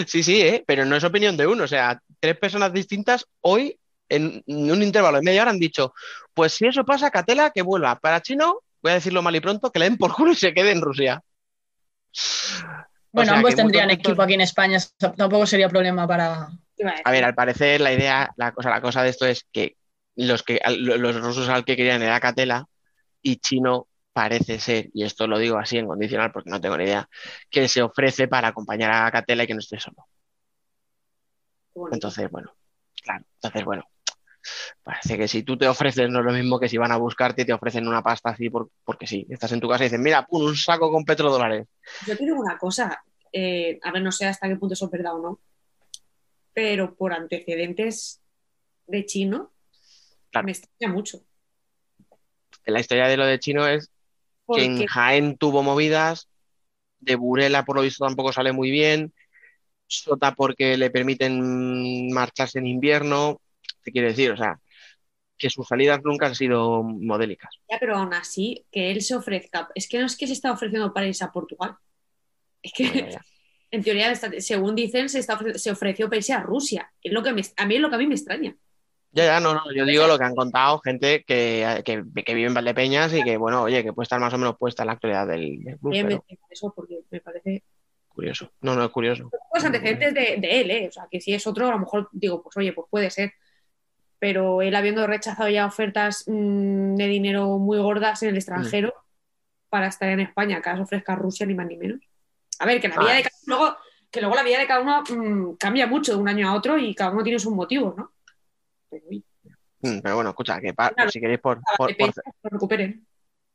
Sí, sí, ¿eh? Pero no es opinión de uno. O sea, tres personas distintas hoy, en un intervalo de media hora, han dicho: Pues si eso pasa, Catela que vuelva. Para Chino, voy a decirlo mal y pronto, que le den por culo y se quede en Rusia. Bueno, sea, ambos tendrían equipo aquí en España. Tampoco sería problema para. ¿Qué iba a ver, al parecer la idea, la cosa, la cosa de esto es que los que los rusos al que querían era Catela y Chino parece ser, y esto lo digo así en condicional porque no tengo ni idea, que se ofrece para acompañar a Catela y que no esté solo. Entonces, bueno, claro, entonces, bueno, parece que si tú te ofreces no es lo mismo que si van a buscarte y te ofrecen una pasta así por- porque sí, estás en tu casa y dicen, mira, pum, un saco con petrodólares. Yo te digo una cosa, eh, a ver, no sé hasta qué punto eso es verdad o no, pero por antecedentes de chino, Claro. me extraña mucho. La historia de lo de Chino es que en Jaén tuvo movidas, de Burela por lo visto tampoco sale muy bien, Sota porque le permiten marcharse en invierno, te quiere decir, o sea, que sus salidas nunca han sido modélicas. ya, pero aún así, que él se ofrezca, es que no es que se está ofreciendo para irse a Portugal. Es que, ya. en teoría, según dicen, se, está ofre- se ofreció para irse a Rusia. Es lo que me- a mí es lo que a mí me extraña. Ya, ya, no, no, yo digo lo que han contado gente que, que, que vive en Valdepeñas y que, bueno, oye, que puede estar más o menos puesta en la actualidad del, del club, pero eso porque me parece curioso. No, no, es curioso. pues antecedentes de, de él, ¿eh? O sea, que si es otro, a lo mejor digo, pues oye, pues puede ser. Pero él habiendo rechazado ya ofertas mm, de dinero muy gordas en el extranjero para estar en España, que se ofrezca Rusia ni más ni menos. A ver, que la vida Ah. de cada luego, que luego la vida de cada uno mm, cambia mucho de un año a otro y cada uno tiene sus motivos, ¿no? Pero, Mm, bueno, escucha, que Claro. si queréis por, por, recuperen.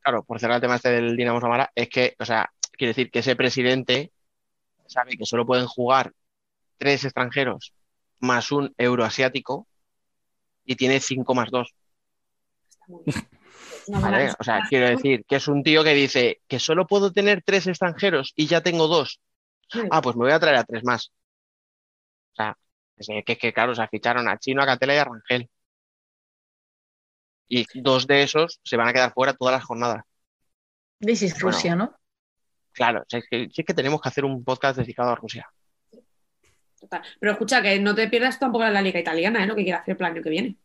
claro, por cerrar el tema este del Dinamo Samara, es que, o sea, quiere decir que ese presidente sabe que solo pueden jugar tres extranjeros más un euroasiático y tiene cinco más dos. Está muy bien. Es una ¿vale? buena- O sea, quiero decir que es un tío que dice que solo puedo tener tres extranjeros y ya tengo dos. Ah, pues me voy a traer a tres más. O sea, es que, que, que, claro, o sea, ficharon a Chino, a Catela y a Rangel. Y dos de esos se van a quedar fuera todas las jornadas. This is Bueno. Rusia, ¿no? Claro, o sea, es que tenemos que hacer un podcast dedicado a Rusia. Total. Pero escucha, que no te pierdas tampoco la liga italiana, ¿eh? lo que quiere hacer el año que viene.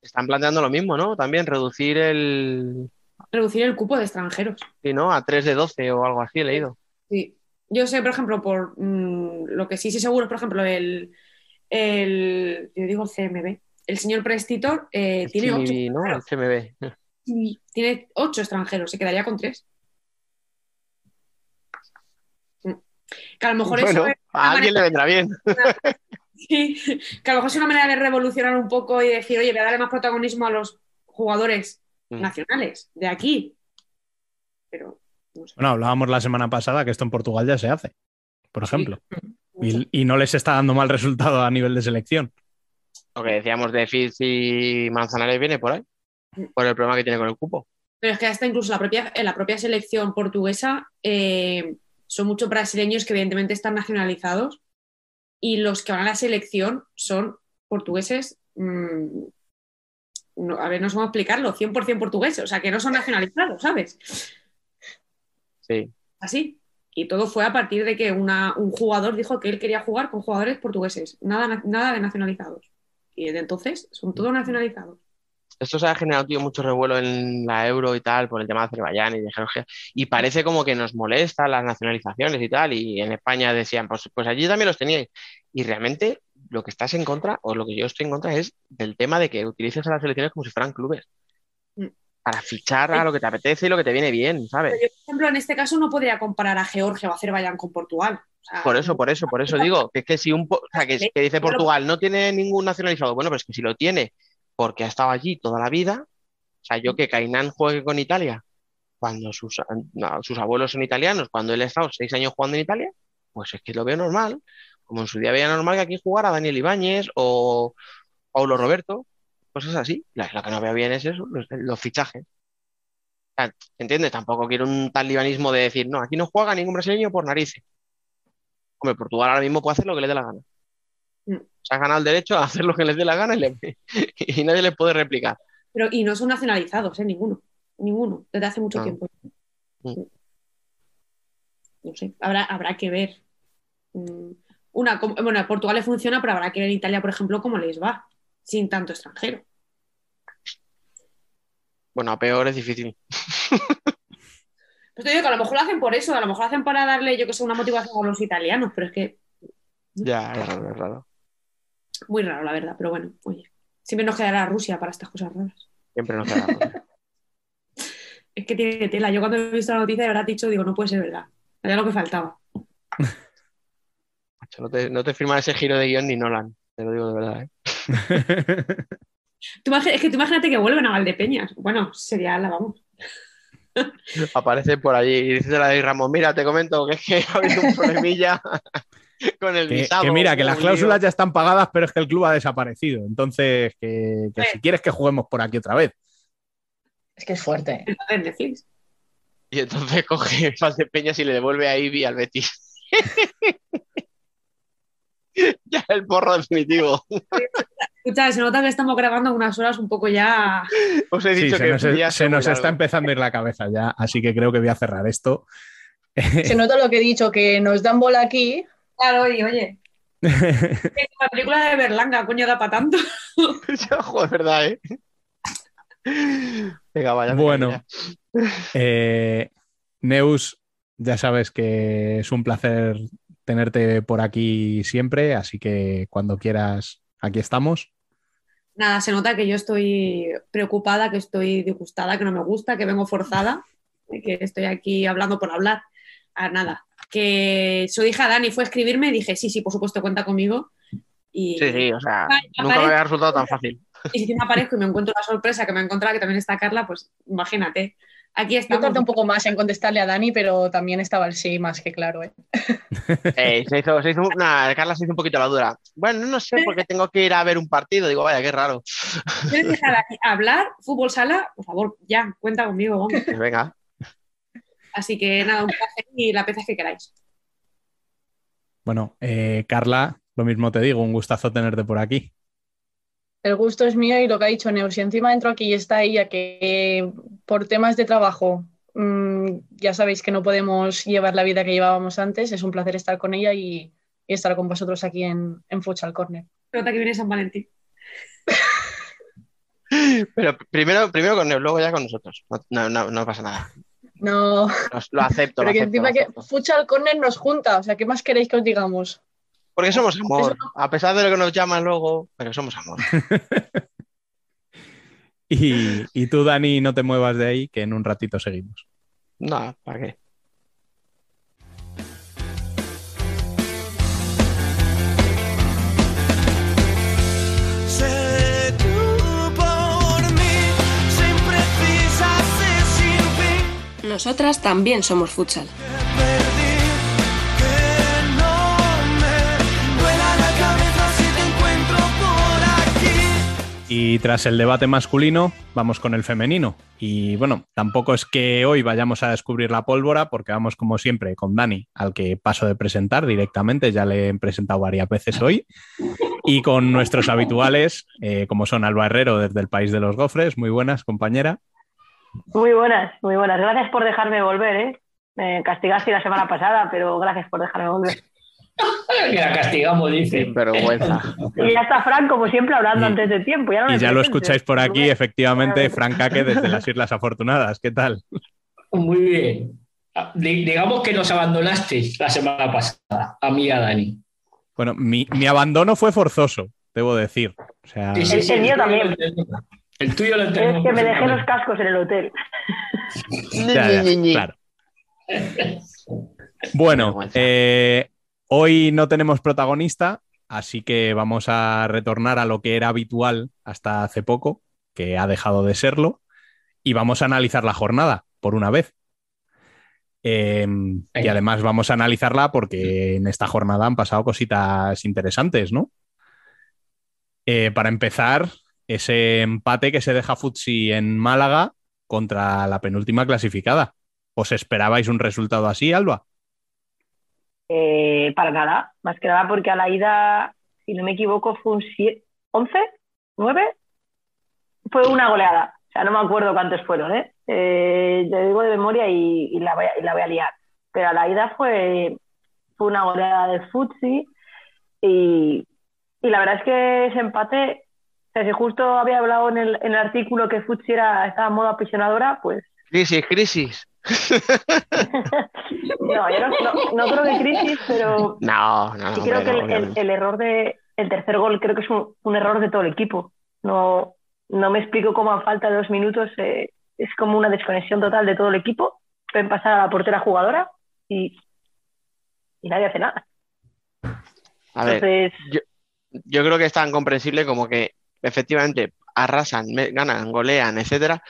Están planteando lo mismo, ¿no? También reducir el, Reducir el cupo de extranjeros. sí, ¿no? A 3 de 12 o algo así, he leído. Sí. Yo sé, por ejemplo, por mm, lo que sí sí seguro es, por ejemplo, el, el yo digo el CMB, el señor Prestitor eh, tiene, ocho, CMB, ¿no? El CMB. tiene ocho extranjeros, se quedaría con tres. Mm. Que a lo mejor Bueno, eso es a alguien le vendrá bien. Sí, que a lo mejor es una manera de revolucionar un poco y decir, oye, voy a darle más protagonismo a los jugadores Mm. nacionales de aquí. Pero, no sé. Bueno, hablábamos la semana pasada que esto en Portugal ya se hace, por ejemplo. Y, y no les está dando mal resultado a nivel de selección. Lo que decíamos de Fitz y Manzanares viene por ahí. Por el problema que tiene con el cupo. Pero es que hasta incluso la propia, en la propia selección portuguesa eh, son muchos brasileños que evidentemente están nacionalizados y los que van a la selección son portugueses, mm, no, a ver, no sé cómo explicarlo, 100% portugueses, o sea, que no son nacionalizados, ¿sabes? Sí. Así. Y todo fue a partir de que una- un jugador dijo que él quería jugar con jugadores portugueses, nada, na- nada de nacionalizados. Y desde entonces son todos nacionalizados. Esto se ha generado, tío, mucho revuelo en la Euro y tal, por el tema de Azerbaiyán y de Georgia. Y parece como que nos molesta las nacionalizaciones y tal. Y en España decían, pues, pues allí también los teníais. Y realmente lo que estás en contra, o lo que yo estoy en contra, es del tema de que utilices a las selecciones como si fueran clubes. Mm. Para fichar a lo que te apetece y lo que te viene bien, ¿sabes? Pero yo, por ejemplo, en este caso no podría comparar a Georgia o a Azerbaiyán con Portugal. O sea, Por eso, por eso, por eso digo, que es que si un, po- o sea, que, que dice Portugal no tiene ningún nacionalizado, bueno, pues que si lo tiene porque ha estado allí toda la vida, o sea, yo que Kainan juegue con Italia cuando sus, no, sus abuelos son italianos, cuando él ha estado seis años jugando en Italia, pues es que lo veo normal, como en su día veía normal que aquí jugara Daniel Ibáñez o Paulo Roberto, cosas así. Lo, lo que no veo bien es eso, los, los fichajes. O sea, ¿entiendes? Tampoco quiero un talibanismo de decir, no, aquí no juega ningún brasileño por narices. Hombre, Portugal ahora mismo puede hacer lo que le dé la gana. Mm. Se ha ganado el derecho a hacer lo que les dé la gana y, le- y nadie les puede replicar. Pero, y no son nacionalizados, ¿eh? Ninguno. Ninguno. Desde hace mucho No. tiempo. Mm. No sé. Habrá, habrá que ver. Mm, Una, bueno, a Portugal le funciona, pero habrá que ver en Italia, por ejemplo, cómo les va. Sin tanto extranjero. Bueno, a peor es difícil. Pues te digo que a lo mejor lo hacen por eso, a lo mejor lo hacen para darle, yo que sé, una motivación a los italianos, pero es que Ya, es raro, es raro. Muy raro, la verdad. Pero bueno, oye, siempre nos quedará Rusia para estas cosas raras. Siempre nos queda. algo. Es que tiene tela. Yo cuando he visto la noticia, de verdad dicho, digo, no puede ser verdad. Era lo que faltaba. No te, no te firma ese giro de guion ni Nolan, te lo digo de verdad. ¿eh? Tú es que tú imagínate que vuelven a Valdepeñas. Bueno, sería la vamos. Aparece por allí y dices a la de Ramón, mira, te comento que es que ha habido un problemilla con el Que, visado. que mira, que las cláusulas ya están pagadas, pero es que el club ha desaparecido. Entonces, que, que si quieres que juguemos por aquí otra vez. Es que es fuerte. Netflix. Y entonces coge Valdepeñas y le devuelve a Ivy al Betis. ya el porro definitivo. Escucha, se nota que estamos grabando unas horas un poco ya. Os he Sí, dicho se que nos, ya se nos está empezando a ir la cabeza ya, así que creo que voy a cerrar esto. Se nota lo que he dicho, que nos dan bola aquí. Claro, y oye. La película de Berlanga, coño, da para tanto. Joder, verdad, ¿eh? Venga, vaya. Bueno. Eh, Neus, ya sabes que es un placer tenerte por aquí siempre, así que cuando quieras, aquí estamos. Nada, se nota que yo estoy preocupada, que estoy disgustada, que no me gusta, que vengo forzada, que estoy aquí hablando por hablar. Ah, nada, que su hija Dani fue a escribirme y dije, sí, sí, por supuesto, cuenta conmigo. Y, Sí, sí, o sea, nunca me había resultado tan fácil. y si encima aparezco y me encuentro la sorpresa que me encontraba que también está Carla, pues imagínate. Aquí Yo estamos. tardé un poco más en contestarle a Dani, pero también estaba el sí más que claro. ¿eh? Eh, se hizo, se hizo Carla se hizo un poquito la dura. Bueno, no sé, porque tengo que ir a ver un partido. Digo, vaya, qué raro. ¿Quieres dejar aquí hablar? Fútbol sala, por favor, ya, cuenta conmigo, vamos. Pues venga. Así que nada, un placer y la pez que queráis. Bueno, eh, Carla, lo mismo te digo, un gustazo tenerte por aquí. El gusto es mío y lo que ha dicho Neus. Si encima entro aquí y está ella, que eh, por temas de trabajo mm, ya sabéis que no podemos llevar la vida que llevábamos antes, es un placer estar con ella y, y estar con vosotros aquí en, en Futsal Corner. Nota que viene San Valentín. Pero primero, primero con él, luego ya con nosotros. No, no, no pasa nada. No, lo acepto. pero lo que acepto, encima que. Futsal Corner nos junta, o sea, ¿qué más queréis que os digamos? Porque somos amor. A pesar de lo que nos llaman luego, pero somos amor. Y, y tú, Dani, no te muevas de ahí, que en un ratito seguimos. No, ¿para qué? Nosotras también somos futsal. Y tras el debate masculino, vamos con el femenino. Y bueno, tampoco es que hoy vayamos a descubrir la pólvora, porque vamos como siempre con Dani, al que paso de presentar directamente, ya le he presentado varias veces hoy, y con nuestros habituales, eh, como son Alba Herrero desde el País de los Gofres. Muy buenas, compañera. Muy buenas, muy buenas. Gracias por dejarme volver, ¿eh? Me castigaste la semana pasada, pero gracias por dejarme volver. Que la castigamos, dice. Sin vergüenza. Y ya está Fran, como siempre, hablando Y- antes de tiempo. Ya no Y ya lo escucháis por aquí, efectivamente, Frank Caque desde las Islas Afortunadas. ¿Qué tal? Muy bien. Ah, di- Digamos que nos abandonaste la semana pasada, a mí y a Dani. Bueno, mi, mi abandono fue forzoso, debo decir. O sea, El- el mío también. El tuyo lo Es entendemos. que me dejé los cascos en el hotel. Ya, ya, claro. Bueno, eh, hoy no tenemos protagonista, así que vamos a retornar a lo que era habitual hasta hace poco, que ha dejado de serlo, y vamos a analizar la jornada por una vez. Eh, y además vamos a analizarla porque en esta jornada han pasado cositas interesantes, ¿no? Eh, para empezar, ese empate que se deja Futsi en Málaga contra la penúltima clasificada. ¿Os esperabais un resultado así, Alba? Eh, para nada, más que nada porque a la ida, si no me equivoco, fue un 7, 11, 9, fue una goleada. O sea, no me acuerdo cuántos fueron, ¿eh? Eh, te digo de memoria y, la voy a, y la voy a liar. Pero a la ida fue, fue una goleada de Futsi y, y la verdad es que ese empate, sea, si justo había hablado en el, en el artículo que Futsi era, estaba en modo aprisionadora, pues Crisis, crisis. no, yo no, no- no creo que crisis, pero No, no, Sí, no, creo hombre, que no, el, el- el error de el tercer gol creo que es un, un error de todo el equipo. No, no me explico cómo a falta de dos minutos eh, es como una desconexión total de todo el equipo. Pueden pasar a la portera jugadora y, y nadie hace nada. A ver, Entonces, yo creo que es tan comprensible como que efectivamente arrasan, ganan, golean, etcétera,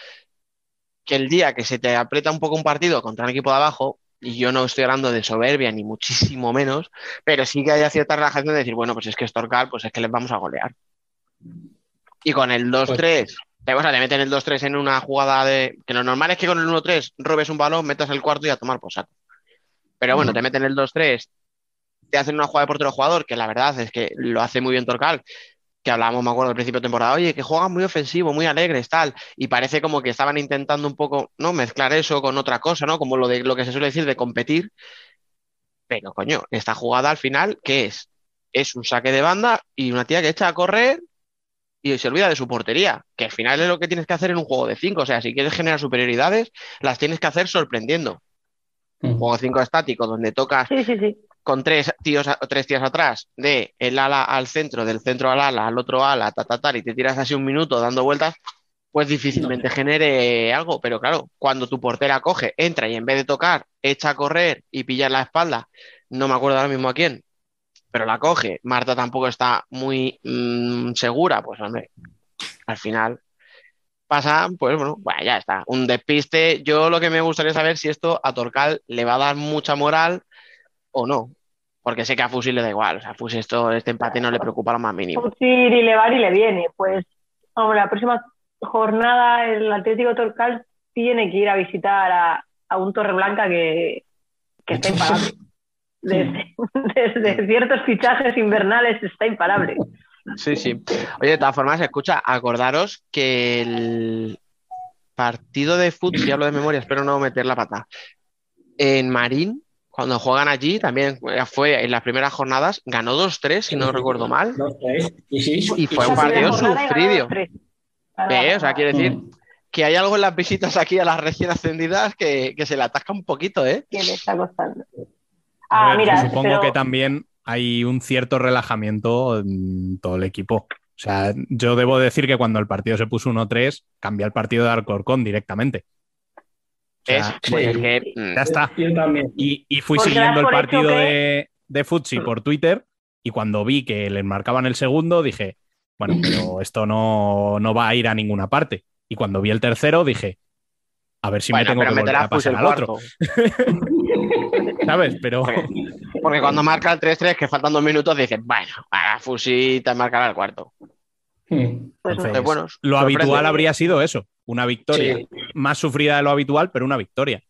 que el día que se te aprieta un poco un partido contra un equipo de abajo, y yo no estoy hablando de soberbia ni muchísimo menos, pero sí que haya cierta relajación de decir, bueno, pues es que es Torcal, pues es que les vamos a golear. Y con el 2-3, te, o sea, te meten el 2-3 en una jugada de. Que lo normal es que con el 1-3 robes un balón, metas el cuarto y a tomar por saco. Pero bueno, te meten el 2-3, te hacen una jugada de portero jugador, que la verdad es que lo hace muy bien Torcal, que hablábamos, me acuerdo, al principio de temporada, oye, que juegan muy ofensivo, muy alegres, tal, y parece como que estaban intentando un poco, ¿no? Mezclar eso con otra cosa, ¿no? Como lo de lo que se suele decir de competir. Pero, coño, esta jugada al final, ¿qué es? Es un saque de banda y una tía que echa a correr y se olvida de su portería, que al final es lo que tienes que hacer en un juego de cinco. O sea, si quieres generar superioridades, las tienes que hacer sorprendiendo. Un juego de cinco estático donde tocas sí, sí, sí. Con tres tíos tres tías atrás, de el ala al centro, del centro al ala, al otro ala, ta, ta, y te tiras así un minuto dando vueltas, pues difícilmente genere algo. Pero claro, cuando tu portera coge, entra y en vez de tocar, echa a correr y pilla la espalda, no me acuerdo ahora mismo a quién, pero la coge, Marta tampoco está muy mm, segura, pues hombre, al final pasa, pues bueno, bueno, ya está. Un despiste. Yo lo que me gustaría saber si esto a Torcal le va a dar mucha moral o no. Porque sé que a Fusil le da igual. O sea, a Fusil esto, este empate no le preocupa lo más mínimo. Fusil y le va y le viene. Pues, hombre, la próxima jornada el Atlético Torcal tiene que ir a visitar a, a un Torreblanca que, que está imparable. Desde, desde ciertos fichajes invernales está imparable. Sí, sí. Oye, de todas formas, escucha, acordaros que el partido de fútbol, si hablo de memoria, espero no meter la pata. En Marín, cuando juegan allí, también fue en las primeras jornadas, ganó 2-3, si no recuerdo mal. Y, sí, Y fue un partido sufrido. 2-3. ¿Eh? O sea, quiere decir Mm. que hay algo en las visitas aquí a las recién ascendidas que, que se le atasca un poquito, ¿eh? que le está costando. A Ah, ver, mira, supongo pero- que también hay un cierto relajamiento en todo el equipo. O sea, yo debo decir que cuando el partido se puso 1-3, cambié el partido de Alcorcón directamente. Pues es que, mm, ya está. Y, y fui Porque siguiendo el partido que- de, de Futsi por Twitter y cuando vi que les marcaban el segundo dije, bueno, pero esto no, no va a ir a ninguna parte. Y cuando vi el tercero dije, a ver si bueno, me tengo que volver a pasar Fusil al otro. ¿sabes? Pero Porque, porque cuando marca el 3-3, que faltan dos minutos, dices, bueno, a Fusil te marcará el cuarto. Mm. pues. Entonces, bueno, lo sorprende. habitual habría sido eso, una victoria. Sí. Más sufrida de lo habitual, pero una victoria.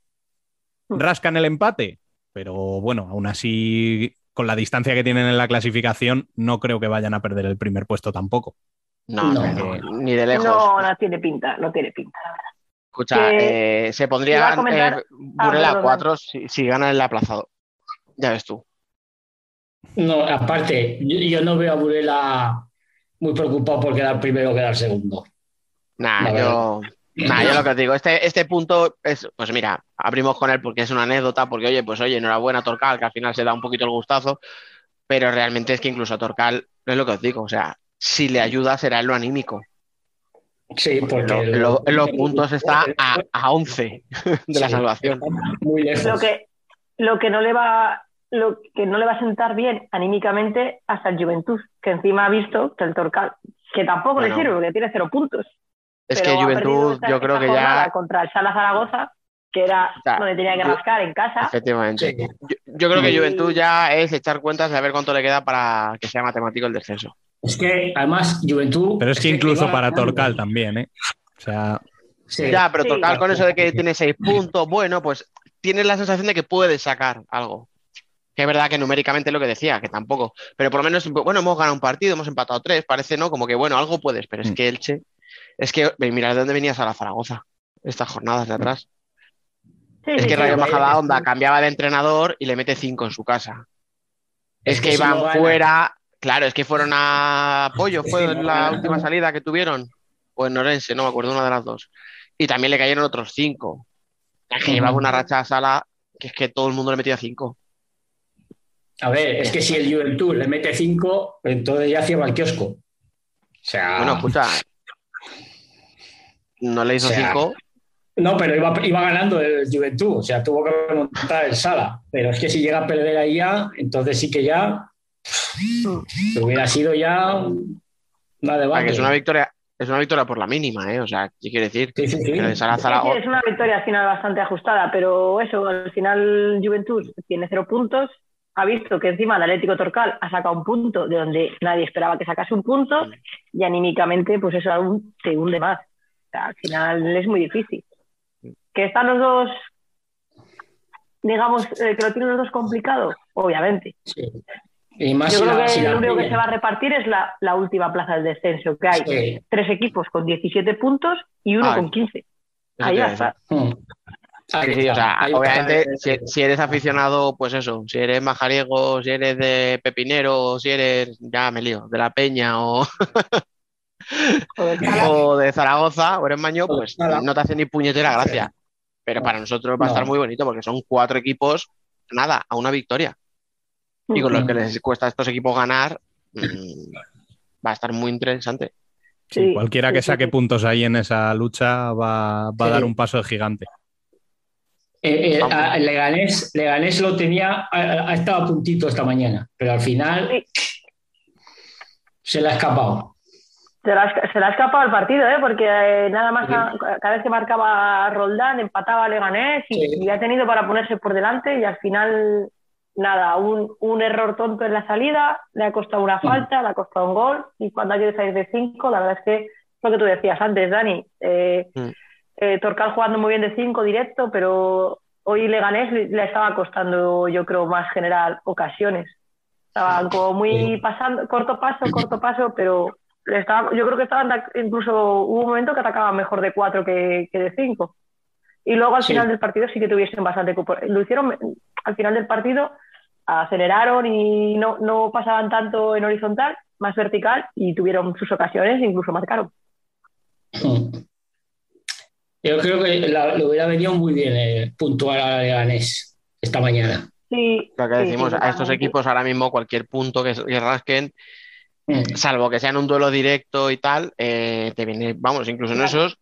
Mm. Rascan el empate, pero bueno, aún así, con la distancia que tienen en la clasificación, no creo que vayan a perder el primer puesto tampoco. No, No. no, ni de lejos. No, no tiene pinta, no tiene pinta, la verdad. Escucha, eh, se pondría comentar- eh, Burela Ah, perdón, 4 si, si gana el aplazado. Ya ves tú. No, aparte, yo, yo no veo a Burela muy preocupado por quedar primero o quedar segundo. Nah, yo, nah, yo lo que os digo, este, este punto es, pues mira, abrimos con él porque es una anécdota, porque oye, pues oye, enhorabuena a Torcal, que al final se da un poquito el gustazo, pero realmente es que incluso a Torcal, es lo que os digo, o sea, si le ayuda será en lo anímico. Sí, porque Lo- en los puntos está a, a 11 de la salvación. muy lejos. Lo que, lo que no le va lo que no le va a sentar bien anímicamente hasta el Juventud, que encima ha visto que el Torcal, que tampoco Bueno. le sirve porque tiene cero puntos. Es que Juventud, yo creo que ya, contra el Sala Zaragoza, que era O sea, donde tenía que yo- rascar en casa. efectivamente. Sí. Yo, yo creo que Juventud ya es echar cuentas de a ver cuánto le queda para que sea matemático el descenso. Es que además Juventud. Pero es que incluso para. Torcal también, ¿eh? O sea, Sí. Ya, pero Sí. Torcal con eso de que tiene seis puntos, bueno, pues tienes la sensación de que puedes sacar algo. Que es verdad que numéricamente es lo que decía, que tampoco. Pero por lo menos, bueno, hemos ganado un partido, hemos empatado tres, parece, ¿no? Como que, bueno, algo puedes, pero es Mm. que Elche, es que, mira, ¿de dónde venías a la Zaragoza? Estas jornadas de atrás. Sí, Es que sí, Rayo sí. Majadahonda cambiaba de entrenador y le mete cinco en su casa. Es, Es que, que si iban no fuera, claro, es que fueron a que fue si no la gana- última salida que tuvieron. O en Orense, no me acuerdo, una de las dos. Y también le cayeron otros cinco. Es que llevaba una racha a sala que es que todo el mundo le metía cinco. A ver, es que si el Juventud le mete 5, entonces ya cierra el kiosco. O sea. Bueno, escucha. No le hizo O sea, cinco. No, pero iba, iba ganando el Juventud, o sea, tuvo que remontar el Sala. Pero es que si llega a perder ahí ya, entonces sí que ya hubiera sido ya un- una debate. que es una victoria, es una victoria por la mínima, ¿eh? O sea, ¿qué quiere decir? Sí, sí, sí. Que Sala es una victoria al final bastante ajustada, pero eso, al final Juventud tiene cero puntos, ha visto que encima el Atlético Torcal ha sacado un punto de donde nadie esperaba que sacase un punto y anímicamente pues eso aún se hunde más. O sea, al final es muy difícil. Que están los dos, digamos, eh, que lo tienen los dos complicado, obviamente. Sí. Y más Yo creo la- que lo único que se va a repartir es la, la última plaza del descenso, que hay Sí. tres equipos con 17 puntos y uno Ah, con 15. eso Ahí ya a. Mm. Sí, sí, o sea, obviamente, si, si eres aficionado, pues eso, si eres majariego, si eres de Pepinero, si eres, ya me lío, de La Peña o. o de Zaragoza o eres Maño, pues no te hace ni puñetera gracia. Pero para nosotros va a estar muy bonito porque son cuatro equipos, nada, a una victoria. Y con los que les cuesta a estos equipos ganar, mm, va a estar muy interesante. sí, Sí, cualquiera que sí, saque sí. puntos ahí en esa lucha va, va a dar un paso de gigante. Eh, eh, a- Leganés, Leganés lo tenía, ha, estado a puntito esta mañana, pero al final se le ha escapado. Se le, ha, se le ha escapado el partido, ¿eh? porque eh, nada más a- cada vez que marcaba Roldán empataba Leganés y, Sí. y ha tenido para ponerse por delante y al final, nada, un, un error tonto en la salida, le ha costado una falta, le ha costado un gol y cuando hay que salir de cinco, la verdad es que lo que tú decías antes, Dani, eh, eh, Torcal jugando muy bien de cinco directo, pero hoy Leganés le, estaba costando, yo creo, más general ocasiones. Estaban como muy pasando, corto paso, corto paso, pero estaba, yo creo que estaban, incluso hubo un momento que atacaban mejor de cuatro que, que de cinco. Y luego al Sí. final del partido sí que tuviesen bastante. Lo hicieron al final del partido, aceleraron y no, no pasaban tanto en horizontal, más vertical y tuvieron sus ocasiones e incluso marcaron. Yo creo que la- le hubiera venido muy bien eh, puntuar a Leganés esta mañana. Sí, Lo que decimos, sí, a estos equipos ahora mismo cualquier punto que, que rasquen, Mm. salvo que sea en un duelo directo y tal, eh, te viene, vamos, incluso en Claro. esos,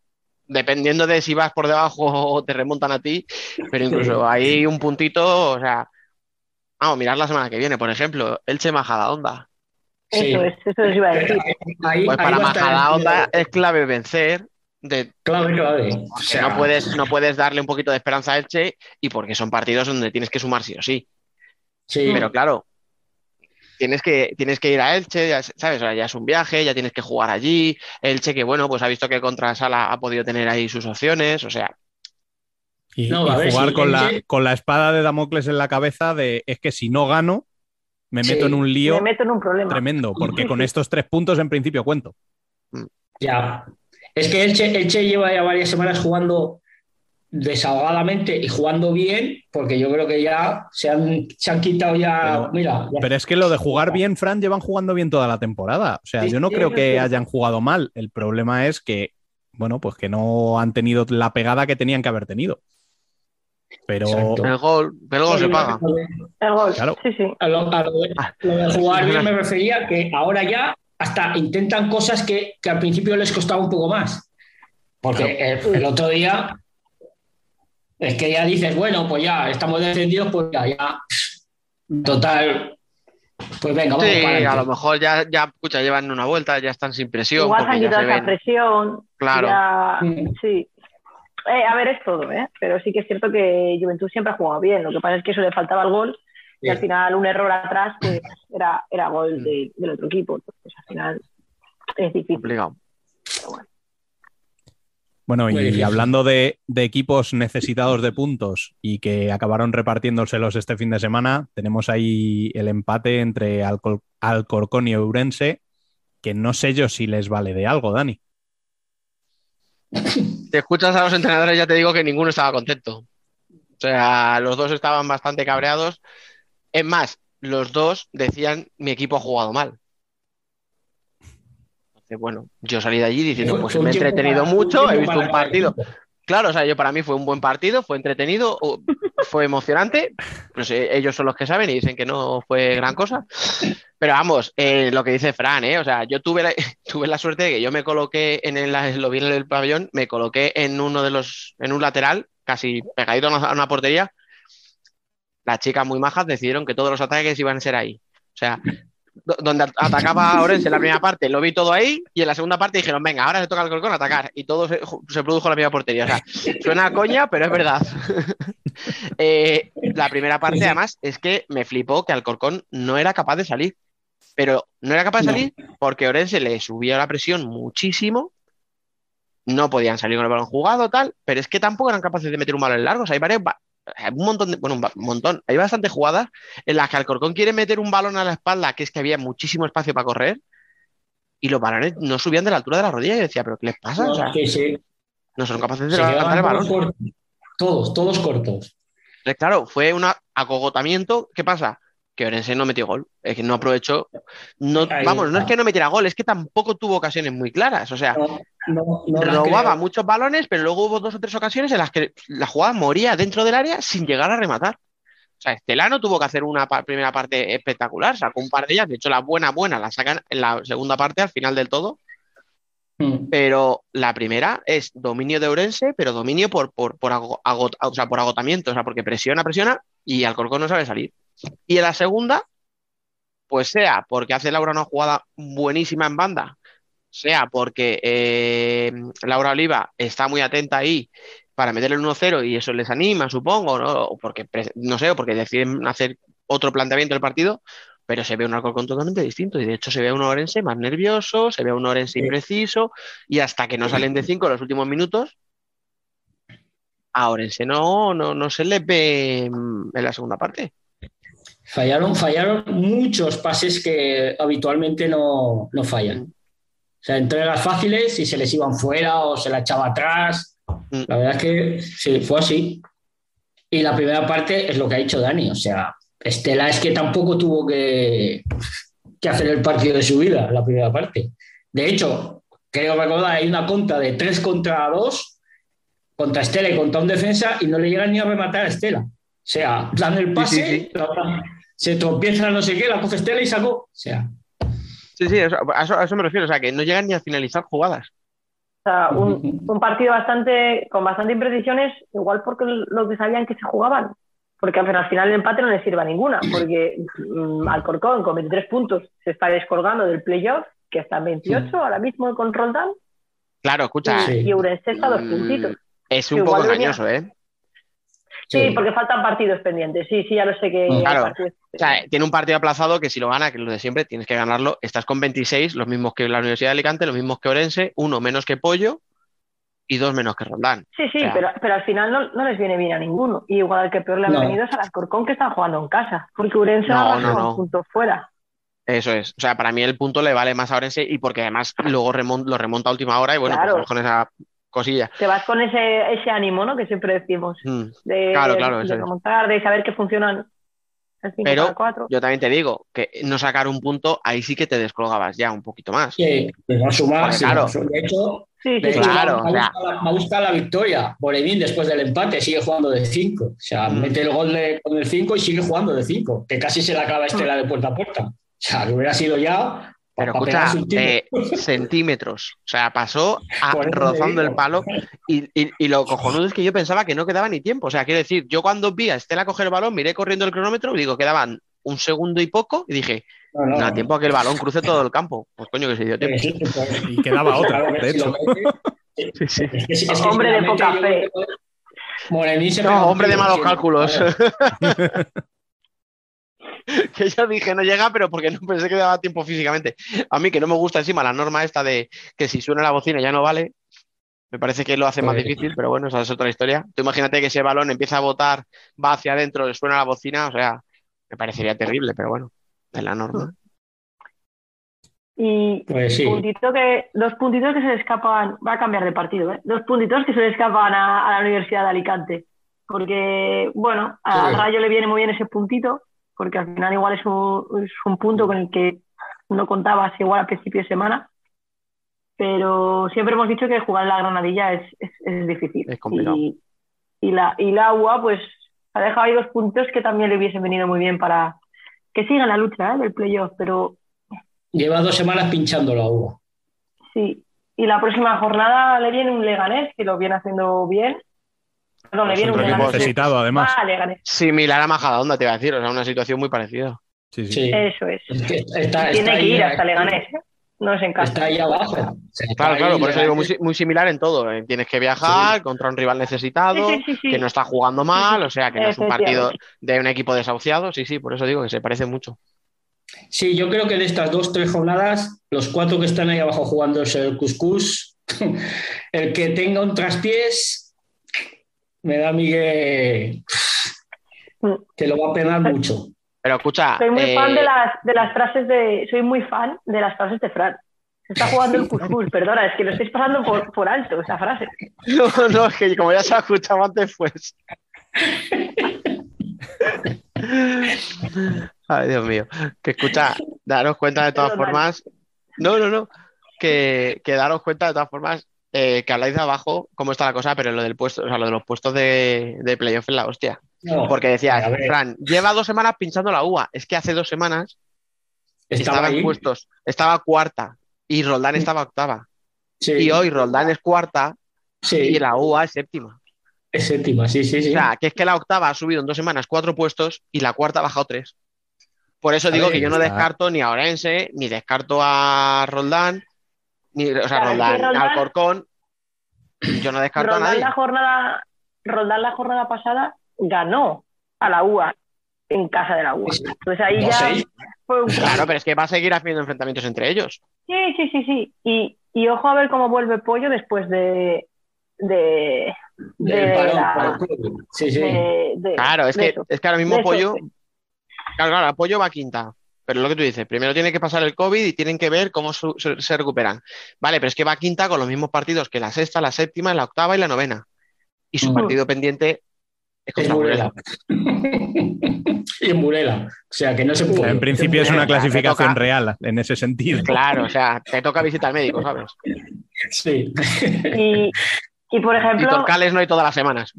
dependiendo de si vas por debajo o te remontan a ti, pero incluso ahí un puntito, o sea, vamos, mirar la semana que viene, por ejemplo, Elche Majadahonda. Sí. Eso es, eso os iba a decir. Ahí, Pues ahí para Majadahonda es clave vencer, de, Clave, clave. O porque sea, no puedes, no puedes darle un poquito de esperanza a Elche y porque son partidos donde tienes que sumar sí o sí. sí. Pero claro, tienes que, tienes que ir a Elche, ya, ¿sabes? Ya es un viaje, ya tienes que jugar allí. Elche, que bueno, pues ha visto que contra Sala ha podido tener ahí sus opciones, o sea, Y, No, y jugar si con, la, con la espada de Damocles en la cabeza de es que si no gano, me Sí, meto en un lío Me meto en un problema. tremendo, porque con estos tres puntos en principio cuento. Ya. Es que Elche, Elche lleva ya varias semanas jugando desahogadamente y jugando bien, porque yo creo que ya se han, se han quitado ya. Pero- mira, ya- Pero es que lo de jugar bien, Fran, llevan jugando bien toda la temporada. O sea, Sí, yo no sí, creo que hayan jugado mal. El problema es que, bueno, pues que no han tenido la pegada que tenían que haber tenido. Pero Exacto. el gol, el gol se paga. El gol. Claro. Sí, sí. A lo, a lo de, lo de jugar bien me refería que ahora ya hasta intentan cosas que, que al principio les costaba un poco más. Porque el, el otro día es que ya dices, bueno, pues ya estamos descendidos, pues ya, ya. Total. Pues venga, vamos Sí, para a lo mejor ya, ya escucha, llevan una vuelta, ya están sin presión. Igual han quitado esa presión. Claro. ya- Mm. sí. Eh, a ver, es todo, ¿eh? Pero sí que es cierto que Juventud siempre ha jugado bien. Lo que pasa es que eso le faltaba el gol y Sí. al final un error atrás pues, era, era Mm. gol de- del otro equipo. Entonces, al final es difícil. complicado. Bueno, y difícil. hablando de, de equipos necesitados de puntos y que acabaron repartiéndoselos este fin de semana, tenemos ahí el empate entre Alcor- Alcorcón y Ourense, que no sé yo si les vale de algo, Dani. Te escuchas a los entrenadores, ya te digo que ninguno estaba contento. O sea, los dos estaban bastante cabreados. Es más, los dos decían, mi equipo ha jugado mal. Bueno, yo salí de allí diciendo, pues me he entretenido mucho, he visto un partido. Claro, o sea, yo para mí fue un buen partido, fue entretenido, fue emocionante. Pues ellos son los que saben y dicen que no fue gran cosa. Pero vamos, eh, lo que dice Fran, ¿eh? O sea, yo tuve la, tuve la suerte de que yo me coloqué en el, lo vi en el pabellón, me coloqué en uno de los, en un lateral, casi pegadito a una, a una portería. Las chicas muy majas decidieron que todos los ataques iban a ser ahí. O sea, donde at- atacaba Orense en la primera parte, lo vi todo ahí, y en la segunda parte dijeron, venga, ahora se toca al Corcón atacar, y todo se, se produjo en la misma portería. O sea, suena a coña, pero es verdad. Eh, la primera parte, además, es que me flipó que Alcorcón no era capaz de salir. Pero no era capaz de salir porque Orense le subió la presión muchísimo. No podían salir con el balón jugado, tal, pero es que tampoco eran capaces de meter un balón largo. O sea, hay varias, un montón de, bueno, un montón. Hay bastantes jugadas en las que Alcorcón quiere meter un balón a la espalda, que es que había muchísimo espacio para correr, y los balones no subían de la altura de la rodilla. Y yo decía, ¿pero qué les pasa? O sea, Sí, sí. no son capaces de Se levantar el balón. todos cortos. Todos, todos cortos. Entonces, claro, fue un acogotamiento. ¿Qué pasa? Que Orense no metió gol. Es que no aprovechó. No, Ahí vamos, no es que no metiera gol, es que tampoco tuvo ocasiones muy claras. O sea, No, no, no las robaba muchos balones, pero luego hubo dos o tres ocasiones en las que la jugada moría dentro del área sin llegar a rematar. O sea, Estelano tuvo que hacer una pa- primera parte espectacular, sacó un par de ellas, de hecho la buena buena la sacan en la segunda parte al final del todo, Mm. pero la primera es dominio de Ourense, pero dominio por, por, por, ago- agot- o sea, por agotamiento, o sea, porque presiona, presiona y Alcorcón no sabe salir. Y en la segunda, pues sea porque hace Laura una jugada buenísima en banda, sea porque eh, Laura Oliva está muy atenta ahí para meterle el 1-0 y eso les anima, supongo, ¿no? O porque, no sé, o porque deciden hacer otro planteamiento del partido, pero se ve un Alcorcón totalmente distinto y de hecho se ve a un Orense más nervioso, se ve a un Orense impreciso y hasta que no salen de 5 los últimos minutos, a Orense no, no, no se les ve en la segunda parte. Fallaron, fallaron muchos pases que habitualmente no, no fallan. O sea, entregas fáciles y se les iban fuera o se la echaba atrás. Mm. La verdad es que sí, fue así. Y la primera parte es lo que ha dicho Dani. O sea, Estela es que tampoco tuvo que, que hacer el partido de su vida, la primera parte. De hecho, creo recordar, hay una conta de 3 contra 2 contra Estela y contra un defensa y no le llegan ni a rematar a Estela. O sea, dan el pase, sí, sí. la- se tropieza no sé qué, la coge Estela y sacó. O sea, Sí, sí, eso- a, eso, a eso me refiero, o sea, que no llegan ni a finalizar jugadas. O sea, un, un partido bastante con bastante imprecisiones, igual porque lo que sabían que se jugaban. Porque al final- al final el empate no les sirve a ninguna, porque mm, Alcorcón con 23 puntos se está descolgando del playoff, que está en 28 ahora mismo con Roldán, Claro, escucha, Sí. y está a dos mm, puntitos. es un poco engañoso, ¿eh? Sí, porque faltan partidos pendientes. Sí, sí, ya lo sé que hay Claro. O sea, tiene un partido aplazado que si lo gana, que es lo de siempre, tienes que ganarlo. Estás con 26, los mismos que la Universidad de Alicante, los mismos que Orense, uno menos que Pollo y dos menos que Roldán. Sí, sí, O sea, pero, pero al final no, no les viene bien a ninguno. Y igual al que peor le han No. venido es al Alcorcón que están jugando en casa, porque Urense No, no, un punto fuera. Eso es. O sea, para mí el punto le vale más a Orense y porque además luego lo remonta a última hora y bueno, Claro. pues con esa cosilla. Te vas con ese, ese ánimo, ¿no? Que siempre decimos. Mm. De, Claro, claro, de remontar, de saber que funcionan el 5 Pero para 4. yo también te digo que no sacar un punto, ahí sí que te descolgabas ya un poquito más. les va a sumar. Porque, sí, claro. De hecho, Sí, sí, de sí. hecho, Claro, me, gusta la, me gusta la victoria. Boremín, después del empate, sigue jugando de 5. O sea, Mm. mete el gol de- con el 5 y sigue jugando de 5. Que casi se le acaba Estela de puerta a puerta. O sea, que hubiera sido ya. Pero escucha, eh, centímetros. O sea, pasó a- rozando el palo. Y, y- y lo cojonudo es que yo pensaba que no quedaba ni tiempo. O sea, quiero decir, yo cuando vi a Estela coger el balón, miré corriendo el cronómetro y digo, quedaban un segundo y poco. Y dije, No, no, no da no. tiempo a que el balón cruce todo el campo. Pues coño, que se dio tiempo. Y quedaba otra, de hecho. mete- Sí, sí. es que si- es que Hombre de poca fe. pega No, hombre de malos cálculos. Que yo dije no llega, pero porque no pensé que daba tiempo físicamente. A mí que no me gusta encima la norma esta de que si suena la bocina ya no vale. Me parece que lo hace más difícil, pero bueno, esa es otra historia. Tú imagínate que ese balón empieza a botar, va hacia adentro, le suena la bocina, o sea, me parecería terrible, pero bueno, es la norma. Y Pues sí. puntito que, dos puntitos que se le escapan, va a cambiar de partido, ¿eh? Dos puntitos que se le escapan a, a la Universidad de Alicante. Porque, bueno, al Sí. Rayo le viene muy bien ese puntito, porque al final igual es un, es un punto con el que no contabas igual a principio de semana. Pero siempre hemos dicho que jugar en la Granadilla es, es, es difícil. Es complicado. Y, y la, y la UA, pues, ha dejado ahí dos puntos que también le hubiesen venido muy bien para que siga la lucha ¿eh? del playoff, pero Lleva dos semanas pinchando la uva. Sí, y la próxima jornada le viene un Leganés que lo viene haciendo bien. Perdón, le viene un necesitado, además. Similar a Majadahonda, te iba a decir, o sea, una situación muy parecida. Sí, sí. Sí. eso es. Es que está, Tiene está que ir hasta Leganés, ¿eh? no es en casa. Está ahí abajo. Claro, ahí claro, por eso digo muy, muy similar en todo. eh. Tienes que viajar contra un rival necesitado, Sí, sí, sí, sí. que no está jugando mal, o sea, que no es un partido de un equipo desahuciado. Sí, sí, por eso digo que se parece mucho. Sí, yo creo que de estas dos, tres jornadas, los cuatro que están ahí abajo jugando es el Cuscús. El que tenga un traspiés, me da a mí que, que lo va a penar mucho. Pero escucha, Soy muy eh, fan de las, de las frases de. Soy muy fan de las frases de Fran. Se está jugando el cuscús, perdona, es que lo estáis pasando por, por alto esa frase. No, no, es que como ya se ha escuchado antes, pues. Ay, Dios mío. Que escucha, daros cuenta de todas formas. No, no, no. Que, que daros cuenta de todas formas eh, que habláis de abajo cómo está la cosa, pero lo del puesto, o sea, lo de los puestos de, de playoff es la hostia. No, Porque decías, Fran, lleva dos semanas pinchando la UA. Es que hace dos semanas estaba estaba en puestos, estaba cuarta y Roldán estaba octava. Sí, Y hoy Roldán es cuarta sí, y la UA es séptima. es séptima, sí, sí, sí. O sea, que es que la octava ha subido en dos semanas cuatro puestos y la cuarta ha bajado tres. Por eso A digo ver, que yo no descarto ni a Orense, ni descarto a Roldán, o sea, Roldán, Roldán- Alcorcón, yo no descarto a Roldán nadie. la jornada, Roldán la jornada pasada ganó a la UA en casa de la UA. Entonces ahí No ya sé. fue un Claro, pero es que va a seguir habiendo enfrentamientos entre ellos. Sí, sí, sí, sí. Y, y ojo a ver cómo vuelve Pollo después de. de. de, parón la-. Sí, sí. de- de- Claro, es de que, eso. es que ahora mismo Pollo, sí. claro, claro, Apoyo va a quinta. Pero lo que tú dices, primero tiene que pasar el COVID y tienen que ver cómo su- se, se recuperan. Vale, pero es que va a quinta con los mismos partidos que la sexta, la séptima, la octava y la novena. Y su Mm. partido pendiente es Es contra Burela. Burela. y en Burela. O sea, que no se O sea, puede. en principio es una clasificación toca. real en ese sentido. Claro, o sea, te toca visitar al médico, ¿sabes? Sí. Y, y por Y ejemplo. Torcales no hay todas las semanas.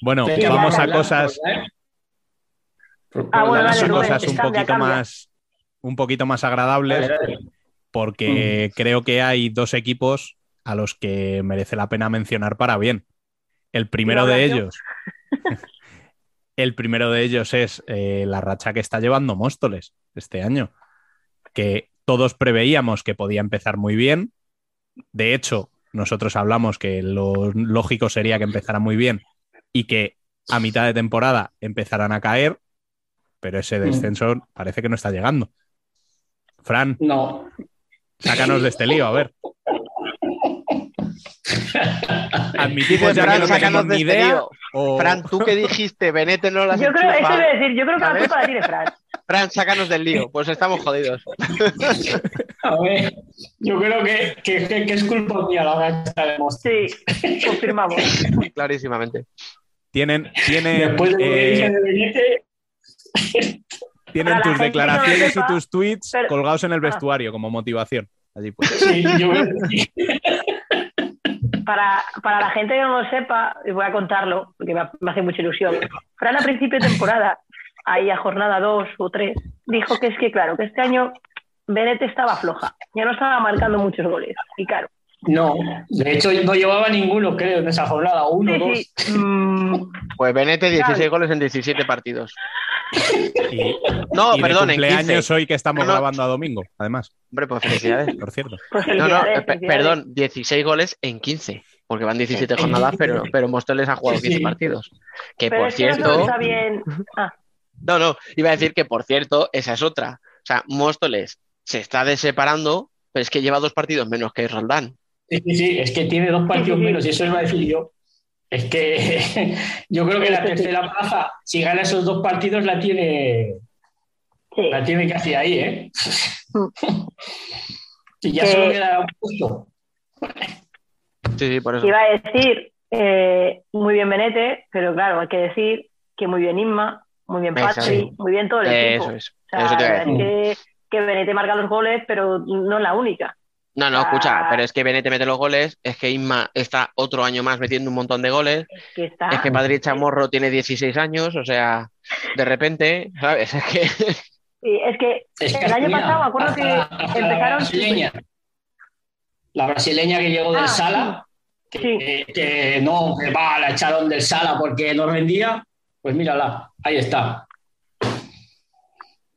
Bueno, vamos a cosas, ¿eh? Ah, bueno, son cosas un cambia, poquito cambia. más un poquito más agradables porque creo que hay dos equipos a los que merece la pena mencionar para bien. El primero ¿Lo de ellos, el primero de ellos es eh, la racha que está llevando Móstoles este año, que todos preveíamos que podía empezar muy bien. De hecho, nosotros hablamos que lo lógico sería que empezara muy bien y que a mitad de temporada empezaran a caer, pero ese descenso parece que no está llegando. Fran, No. sácanos de este lío, a ver. Admitimos Dice ya que Fran, no sácanos tenemos de ni este idea. lío. o- Fran, tú que dijiste, Benete no las Yo creo, eso iba a decir, yo creo que la culpa la tiene Fran. Fran, sácanos del lío. Pues estamos jodidos. A ver, yo creo que, que, que- que es culpa mía la racha de. Sí, confirmamos. Clarísimamente. Tienen, tienen, Después de lo que eh, de Benete, tienen Para la tus gente que no lo declaraciones y sepa, tus tweets pero- colgados en el Ah. vestuario como motivación. Allí pues. sí, yo. Para, para la gente que no lo sepa, y voy a contarlo, porque me, me hace mucha ilusión. Fran a principio de temporada, ahí a jornada 2 o 3, dijo que es que, claro, que este año Benete estaba floja, ya no estaba marcando muchos goles. Y claro, No, de hecho no llevaba ninguno, creo, en esa jornada. Uno, sí, dos. sí, mm, Pues Benete, 16 Claro. goles en 17 partidos. Y, No, y de perdón, en cumpleaños 15. hoy que estamos No, no. grabando a domingo, además, Hombre, pues felicidades. por cierto. pues No, no, perdón, 16 goles en 15, porque van 17 En jornadas, 15. pero, pero Móstoles ha jugado Sí, 15 sí. partidos. Que Pero por es que cierto, está bien. Ah, no, no, iba a decir que por cierto, esa es otra. O sea, Móstoles se está deseparando, pero es que lleva dos partidos menos que Roldán. Sí, sí, sí, es que tiene dos partidos menos y eso iba a decir yo. Es que yo creo que la tercera plaza, si gana esos dos partidos, la tiene, sí. la tiene casi ahí, ¿eh? Y ya solo queda un puesto. Sí, sí, por eso. Iba a decir eh, muy bien Benete, pero claro, hay que decir que muy bien Inma, muy bien Patri, muy bien todo el equipo. Eso es. O sea, Eso te es que, que Benete marca los goles, pero no es la única. No, no, Ah. escucha, pero es que Benete mete los goles, es que Inma está otro año más metiendo un montón de goles, Es que está. es que Padre Chamorro tiene 16 años, o sea, de repente, ¿sabes? Es que Sí, es que Es que el año mira, pasado me acuerdo que la- hasta la empezaron. brasileña. La brasileña que llegó del Ah, Sala, Sí. que, que no, que va, la echaron del Sala porque no rendía, pues mírala, ahí está.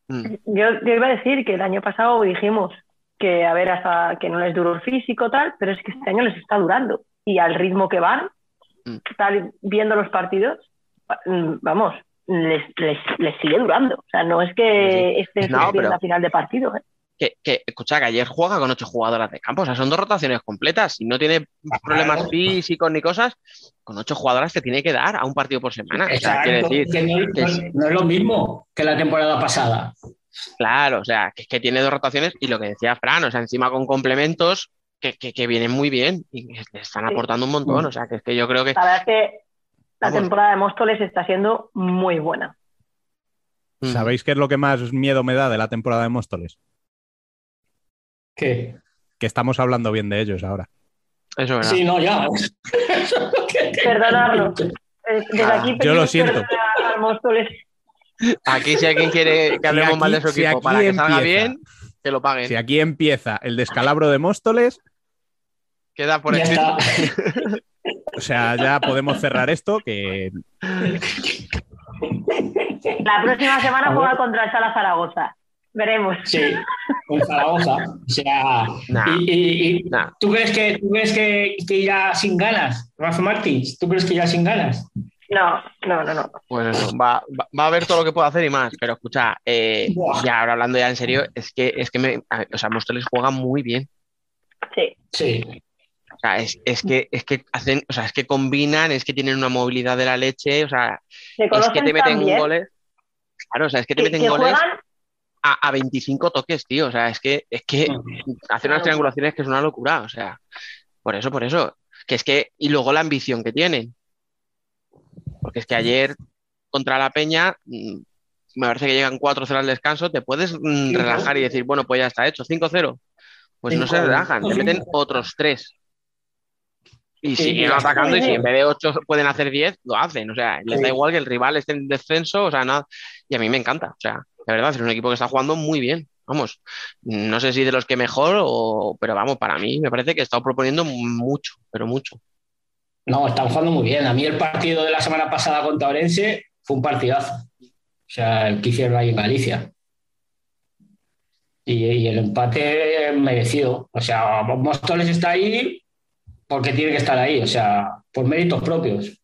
mm, Yo, yo iba a decir que el año pasado dijimos que a ver hasta que no les duró el físico tal, pero es que este año les está durando. Y al ritmo que van, Mm. tal, viendo los partidos, mm, vamos, les, les, les sigue durando. O sea, no es que estén No, sufriendo pero- a final de partido. ¿eh? que, que, escucha, que ayer juega con ocho jugadoras de campo, o sea, son dos rotaciones completas, si no tiene problemas físicos ni cosas, con ocho jugadoras te tiene que dar a un partido por semana. O sea, decir, que no, que no- es- no es lo mismo que la temporada pasada. Claro, o sea, que es que tiene dos rotaciones y lo que decía Fran, o sea, encima con complementos que, que, que vienen muy bien y que están Sí. aportando un montón, o sea, que es que yo creo que... La verdad es que la Vamos. temporada de Móstoles está siendo muy buena. Mm. ¿Sabéis qué es lo que más miedo me da de la temporada de Móstoles? ¿Qué? Que estamos hablando bien de ellos ahora. Eso es verdad. Sí, no, ya. Perdonarlo. Eh, Desde Ah, aquí yo lo siento. a- al Móstoles. Aquí si alguien quiere que hablemos aquí- mal de su equipo para que salga bien, que lo paguen. Si aquí empieza el descalabro de Móstoles, Queda por escrito. o sea, ya podemos cerrar esto, que La próxima semana juega contra el Sala Zaragoza. Veremos. Sí. con Zaragoza. O sea, Nah. y, y- y- Nah. ¿tú crees que tú crees que, que irá sin ganas, Rafa Martins? ¿Tú crees que irá sin ganas? No, no, no, no. Pues eso, va, va- va a ver todo lo que puedo hacer y más. Pero escucha, eh, ya ahora hablando ya en serio, es que, es que me, o sea, Móstoles juega muy bien. Sí. Sí. O sea, es, es que, es que hacen, o sea, es que combinan, es que tienen una movilidad de la leche, o sea, Se es que te meten goles. Claro, o sea, es que te meten que goles a, a 25 toques, tío. O sea, es que, es que hacen unas triangulaciones que es una locura. O sea, por eso, por eso. Que es que, y luego la ambición que tienen. Porque es que ayer contra la Peña, mm, me parece que llegan 4-0 al descanso, te puedes mm, relajar y decir, bueno, pues ya está hecho, 5-0. Pues no se relajan, te meten otros 3. Y siguen atacando y si en vez de 8 pueden hacer 10, lo hacen. O sea, les da igual que el rival esté en descenso, o sea, nada. Y a mí me encanta. O sea, de verdad, es un equipo que está jugando muy bien. Vamos, no sé si de los que mejor, o, pero vamos, para mí me parece que he estado proponiendo mucho, pero mucho. No, están jugando muy bien. A mí el partido de la semana pasada contra Orense fue un partidazo. O sea, el que hicieron ahí en Galicia. Y, y el empate merecido. O sea, Móstoles está ahí porque tiene que estar ahí, o sea, por méritos propios.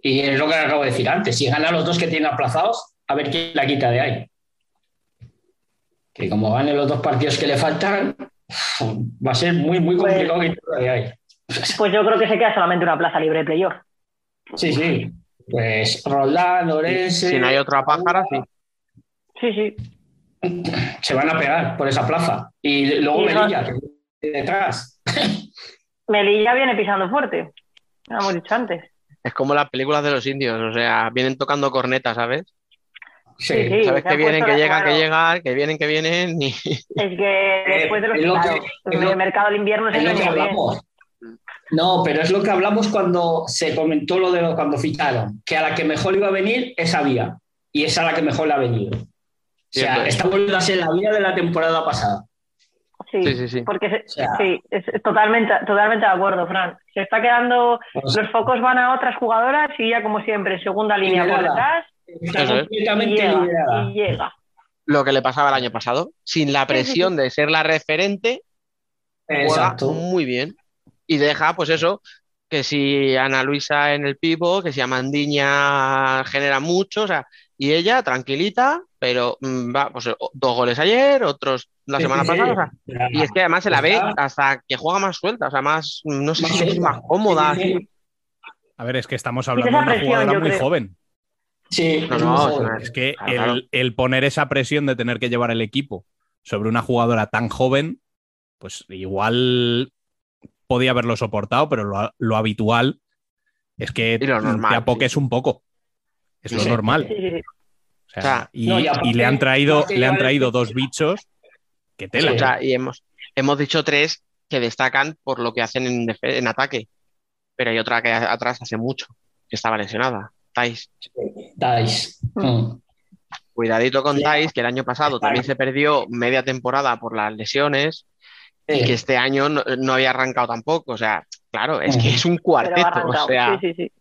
Y es lo que acabo de decir antes. Si ganan los dos que tienen aplazados, a ver quién la quita de ahí. Que como ganen los dos partidos que le faltan, va a ser muy, muy Pues- complicado quitarla de ahí. Pues yo creo que se queda solamente una plaza libre de playoff. Sí, sí. Pues Roldán, Orense. Si no hay otra pájara, sí. Sí, sí. Se van a pegar por esa plaza. Y luego Y no- Melilla, que detrás. Melilla viene pisando fuerte. Lo hemos dicho antes. Es como las películas de los indios, o sea, vienen tocando cornetas, ¿sabes? Sí. Sí, sí. Sabes que vienen, que llegan, que llegan, que vienen, que vienen, y Es que después de los es lo que- claro, es lo- el mercado del invierno se Es lo que viene bien. hablamos. No, pero es lo que hablamos cuando se comentó lo de lo, cuando ficharon, que a la que mejor iba a venir esa vía. Y es a la que mejor le ha venido. O sea, es. está volviendo a ser la vía de la temporada pasada. Sí, Sí, sí, sí. porque se- O sea- sí, es totalmente, totalmente de acuerdo, Fran. Se está quedando, O sea, los focos van a otras jugadoras y ya como siempre, segunda línea por detrás está es. y completamente llega, liderada. y llega. lo que le pasaba el año pasado, sin la Sí, sí, presión de ser la referente, juega Exacto. muy bien. Y deja, pues eso, que si Ana Luisa en el pivo, que si Amandiña genera mucho, o sea, y ella tranquilita, pero mm, va, pues dos goles ayer, otros la Sí, semana sí, sí. pasada, o sea, y es que además se la ve hasta que juega más suelta, o sea, más, no sé si suelta. más cómoda. Sí, sí, así. A ver, es que estamos hablando de una jugadora muy creo. joven. Sí, No, es no, es Es que claro. el, el poner esa presión de tener que llevar el equipo sobre una jugadora tan joven, pues igual podía haberlo soportado, pero lo, lo habitual es que normal, te apoques un poco. Es lo Sí. normal. Sí, sí, sí. O sea, O sea, y, no, y y aparte, le han traído, le han traído dos bichos que tela. O sea, y hemos, hemos dicho tres que destacan por lo que hacen en, ataque, pero hay otra que a- atrás hace mucho, que estaba lesionada, Thais. Dice. Mm. Cuidadito con. Thais, que el año pasado también se perdió media temporada por las lesiones y que este año no, no había arrancado tampoco. O sea, claro, es que es un cuarteto. O sea, sí, sí, sí.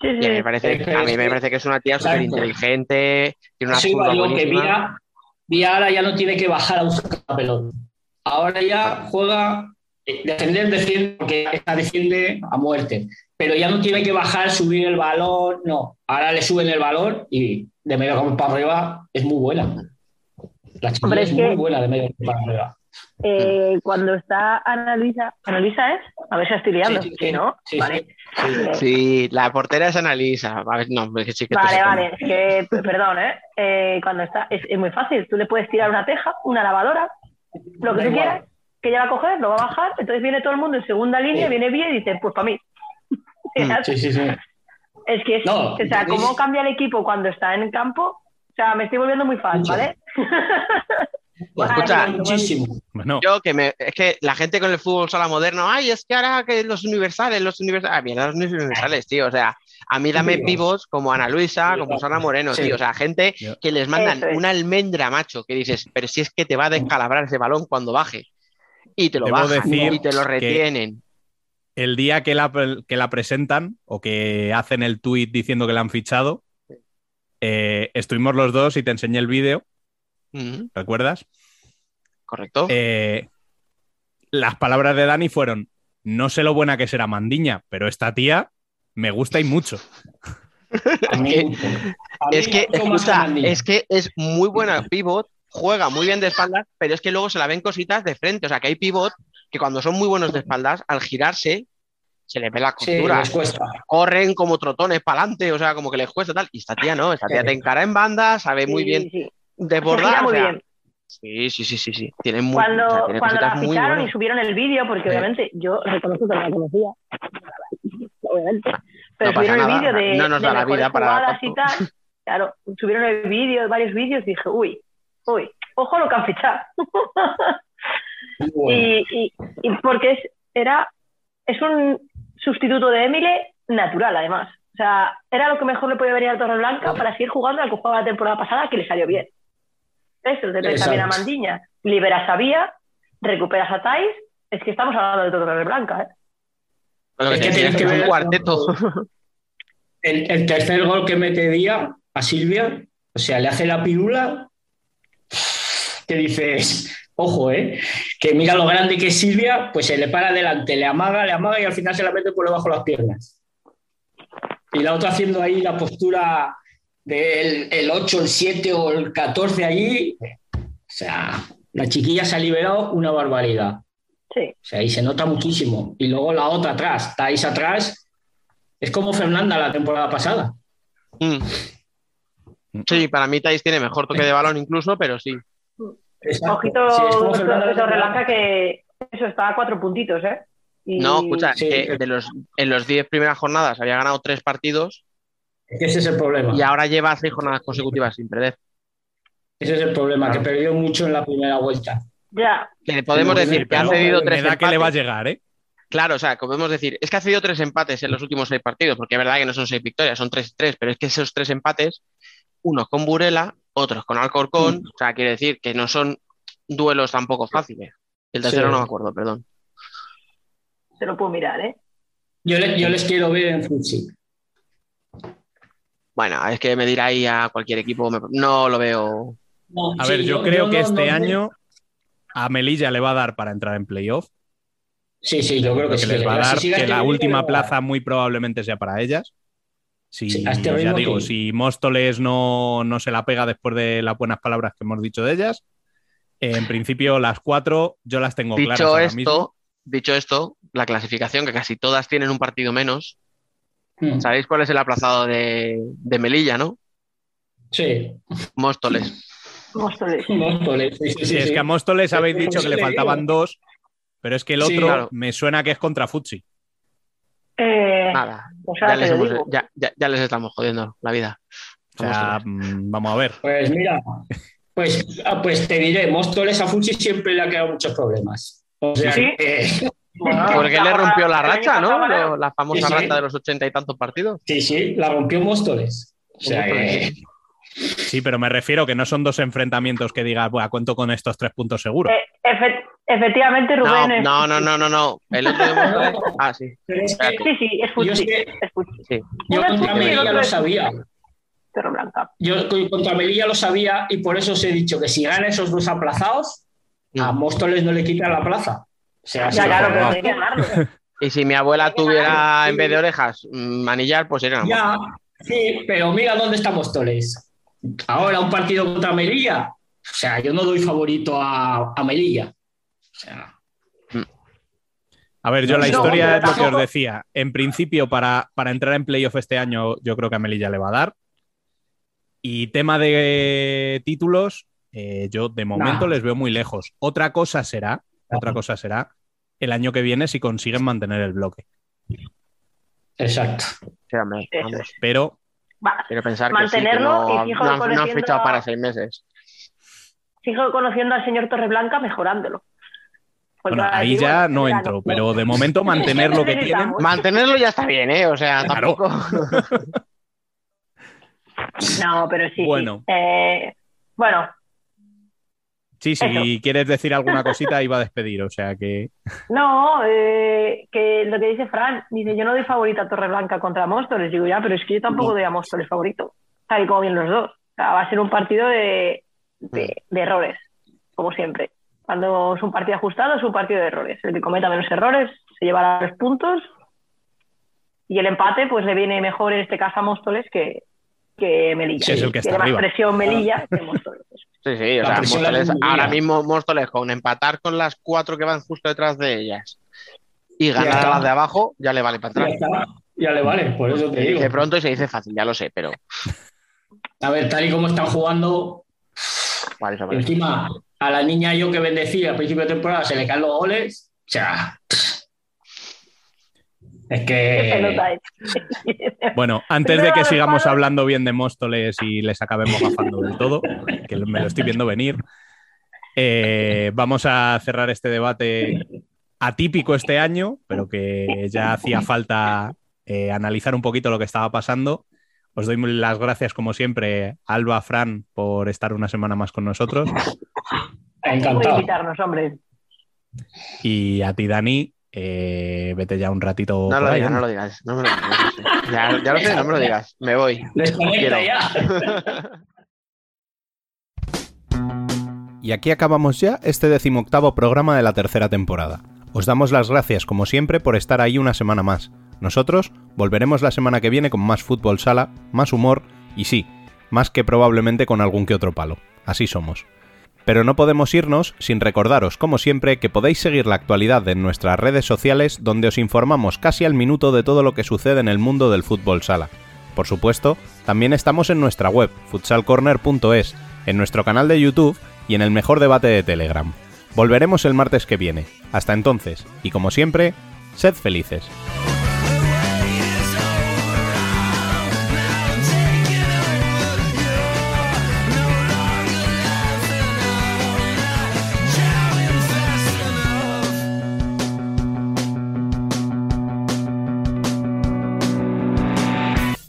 Sí, sí. y a mí me parece, que- a mí me parece que es una tía súper inteligente, tiene una yo, que. Vía, Vía ahora ya no tiene que bajar a buscar la pelota. Ahora ya juega, eh, defender, defiende, porque esta defiende a muerte. Pero ya no tiene que bajar, subir el balón, no. Ahora le suben el balón y de medio campo para arriba es muy buena. La chica Hombre, es, es que- muy buena de medio campo para arriba. Eh, cuando está Ana Luisa, ¿Ana Luisa es? A ver si estoy liando. Sí, Sí, sí, sí. ¿no? Sí, vale. sí. Eh, Sí, la portera es Analisa. A ver, no, es que sí que Vale, vale, es que, perdón, ¿eh? Eh, Cuando está, es, es muy fácil, tú le puedes tirar una teja, una lavadora, lo que Da tú igual. quieras, que ella va a coger, lo va a bajar, entonces viene todo el mundo en segunda línea, Sí. viene bien y dice, pues para mí. Sí, sí, sí. Es que, es- No, o sea, cómo cambia el equipo cuando está en el campo, o sea, me estoy volviendo muy fan. ¿vale? Pues Escucha, muchísimo. Bueno, Yo que me, es que la gente con el fútbol sala moderno, ay, es que ahora que los universales, los universales, ah, mierda, los universales, tío, o sea, a mí dame pibos como Ana Luisa, como Sara Moreno, Sí. tío, o sea, gente que les mandan una almendra, macho, que dices, pero si es que te va a descalabrar ese balón cuando baje, y te lo Debo bajan, decir y te lo retienen. el día que la, que la presentan o que hacen el tuit diciendo que la han fichado, eh, estuvimos los dos y te enseñé el vídeo, ¿recuerdas? Correcto. Eh, las palabras de Dani fueron: No sé lo buena que será Mandiña, pero esta tía me gusta y mucho. Es que, escucha, es que es muy buena pivot, juega muy bien de espaldas, pero es que luego se la ven cositas de frente. O sea, que hay pivot que cuando son muy buenos de espaldas, al girarse, se les ve la Sí, costura. Corren como trotones para adelante, o sea, como que les cuesta tal. Y esta tía no, esta tía te encara en banda, sabe muy Sí, bien sí. Desbordar. muy o sea, bien. Sí, sí, sí, sí, sí. Tiene muy, Cuando, o sea, tiene cuando la muy ficharon y subieron el vídeo, porque Sí. obviamente yo reconozco que no la conocía, obviamente, pero No subieron el vídeo de, no nos de da la vida para jugadas y tal. Claro, subieron el vídeo, varios vídeos, y dije, uy, uy, ojo lo que han fichado. Bueno. y, y, y porque es, era, es un sustituto de Emile natural, además. O sea, era lo que mejor le podía venir a Torreblanca para seguir jugando al que jugaba la temporada pasada, que le salió bien. Eso, Exacto. Mandiña, liberas a Vía, recuperas a Thais, es que estamos hablando de Torreblanca, ¿eh? Lo que Es que tienes es que es un ver- cuarteto. El, el tercer gol que mete Día a Silvia, o sea, le hace la pirula, que dices, ojo, ¿eh? Que mira lo grande que es Silvia, pues se le para adelante, le amaga, le amaga y al final se la mete por debajo de las piernas. Y la otra haciendo ahí la postura del el 8, el 7 o el 14 allí. O sea, la chiquilla se ha liberado una barbaridad. Sí. O sea, ahí se nota muchísimo. Y luego la otra atrás, estáis atrás. Es como Fernanda la temporada pasada. Mm. Sí, para mí Thais tiene mejor toque de balón incluso, pero sí. Exacto. Ojito Sí, es como Fernanda la temporada- Torreblanca que eso está a cuatro puntitos, ¿eh? Y- No, escucha, Sí. que de los, en los 10 primeras jornadas había ganado tres partidos ese es el problema. y ahora lleva seis jornadas consecutivas sin perder. Ese es el problema, Claro. que perdió mucho en la primera vuelta. Ya, Que le podemos Sí, decir que ha cedido tres da que le va a empates. llegar, ¿eh? Claro, o sea, podemos decir, es que ha cedido tres empates en los últimos seis partidos, porque es verdad que no son seis victorias, son tres y tres, pero es que esos tres empates, unos con Burela, otros con Alcorcón, Mm. o sea, quiere decir que no son duelos tampoco fáciles. El tercero Sí. no me acuerdo, perdón. se lo puedo mirar, ¿eh? Yo, le- yo les quiero ver en Futsi. Bueno, es que me dirá ahí a cualquier equipo, me- no lo veo. A Sí, ver, yo, creo que no- este no- año a Melilla le va a dar para entrar en playoff. Sí, sí, yo creo que que sí. les va a dar, Si que este la última plaza muy probablemente sea para ellas. Si, Sí, este ya digo, si Móstoles no, no se la pega después de las buenas palabras que hemos dicho de ellas, en principio las cuatro yo las tengo claras mismo. esto, dicho esto, la clasificación, que casi todas tienen un partido menos, Mm, ¿sabéis cuál es el aplazado de, de Melilla, no? Sí. Móstoles. Móstoles. Móstoles, sí, sí, Si sí, es que a Móstoles habéis Sí, dicho que le faltaban digo. dos, pero es que el Sí, otro claro. me suena que es contra Futsi. Eh, Nada, pues ya ahora les, hemos- ya- ya- ya les estamos jodiendo la vida. O sea, mm, vamos a ver. Pues mira, pues, ah, pues te diré, Móstoles a Futsi siempre le ha quedado muchos problemas. O sea, Sí. que- Bueno, Porque le rompió la racha, ¿no? La famosa Sí, sí. racha de los ochenta y tantos partidos. sí, sí, la rompió Móstoles. O sea, que- Sí, pero me refiero que no son dos enfrentamientos que digas, bueno, cuento con estos tres puntos seguros. eh, efe- efectivamente, No, Rubén es. no, no, no, no, no. El otro de Móstoles. Ah, sí. pero es que Sí, sí, es yo, sí. yo es contra Melilla lo sabía. Torreblanca. Yo contra Melilla lo sabía y por eso os he dicho que si gana esos dos aplazados, a Móstoles no le quita la plaza. Sea, Ya, claro, pero no. que. Y si mi abuela tuviera en vez de orejas manillar, pues sería una Ya, sí, pero mira dónde está Móstoles. Ahora un partido contra Melilla. O sea, yo no doy favorito a, a Melilla. O sea, A ver, yo la No, historia pero es lo que os decía. En principio, para, para entrar en playoff este año, yo creo que a Melilla le va a dar. Y tema de títulos, eh, yo de momento Nah. les veo muy lejos. Otra cosa será, otra cosa será el año que viene si consiguen mantener el bloque. exacto. Sí, hombre, Eso vamos. Pero Va, Quiero pensar que sí, que Mantenerlo no, y fijo no han, no han conociendo fichado a- para seis meses. sigo conociendo al señor Torreblanca mejorándolo. Bueno, ahí digo, ya no entro, pero de momento mantener lo que tienen. Mantenerlo ya está bien, ¿eh? O sea, Claro. tampoco. No, pero sí. sí. Bueno. Eh, bueno, Sí, si Eso. quieres decir alguna cosita, iba a despedir, o sea que. no, eh, que lo que dice Fran, dice, yo no doy favorita a Torreblanca contra Móstoles. Digo, ya, pero es que yo tampoco doy a Móstoles favorito. Tal y como bien los dos. O sea, va a ser un partido de, de, de errores, como siempre. Cuando es un partido ajustado, es un partido de errores. El que cometa menos errores se lleva los puntos y el empate pues le viene mejor en este caso a Móstoles que, que Melilla. Sí, es el que está Tiene más presión Melilla que Móstoles. Sí, sí, o sea, Móstoles- ahora mismo Móstoles con empatar con las cuatro que van justo detrás de ellas y ganar a las de abajo, ya le vale para atrás. ya le vale, por eso te Se digo. dice pronto y se dice fácil, ya lo sé, pero A ver, tal y como están jugando, por eso. encima a la niña yo que bendecí al principio de temporada se le caen los goles, o sea, es que. Bueno, antes de que sigamos hablando bien de Móstoles y les acabemos gafando del todo, que me lo estoy viendo venir, eh, vamos a cerrar este debate atípico este año, pero que ya hacía falta eh, analizar un poquito lo que estaba pasando. Os doy las gracias, como siempre, Alba, Fran, por estar una semana más con nosotros. Por encantado. invitarnos, hombre. Y a ti, Dani, eh, vete ya un ratito. No por lo digas, no lo digas. No me lo digas, no lo sé. Ya, ya lo sé, no me lo digas. Me voy. Quiero. ya. Y aquí acabamos ya este decimoctavo programa de la tercera temporada. Os damos las gracias, como siempre, por estar ahí una semana más. Nosotros volveremos la semana que viene con más fútbol sala, más humor y sí, más que probablemente con algún que otro palo. Así somos. Pero no podemos irnos sin recordaros, como siempre, que podéis seguir la actualidad en nuestras redes sociales donde os informamos casi al minuto de todo lo que sucede en el mundo del fútbol sala. Por supuesto, también estamos en nuestra web, futsalcorner.es, en nuestro canal de YouTube y en el mejor debate de Telegram. Volveremos el martes que viene. Hasta entonces, y como siempre, sed felices.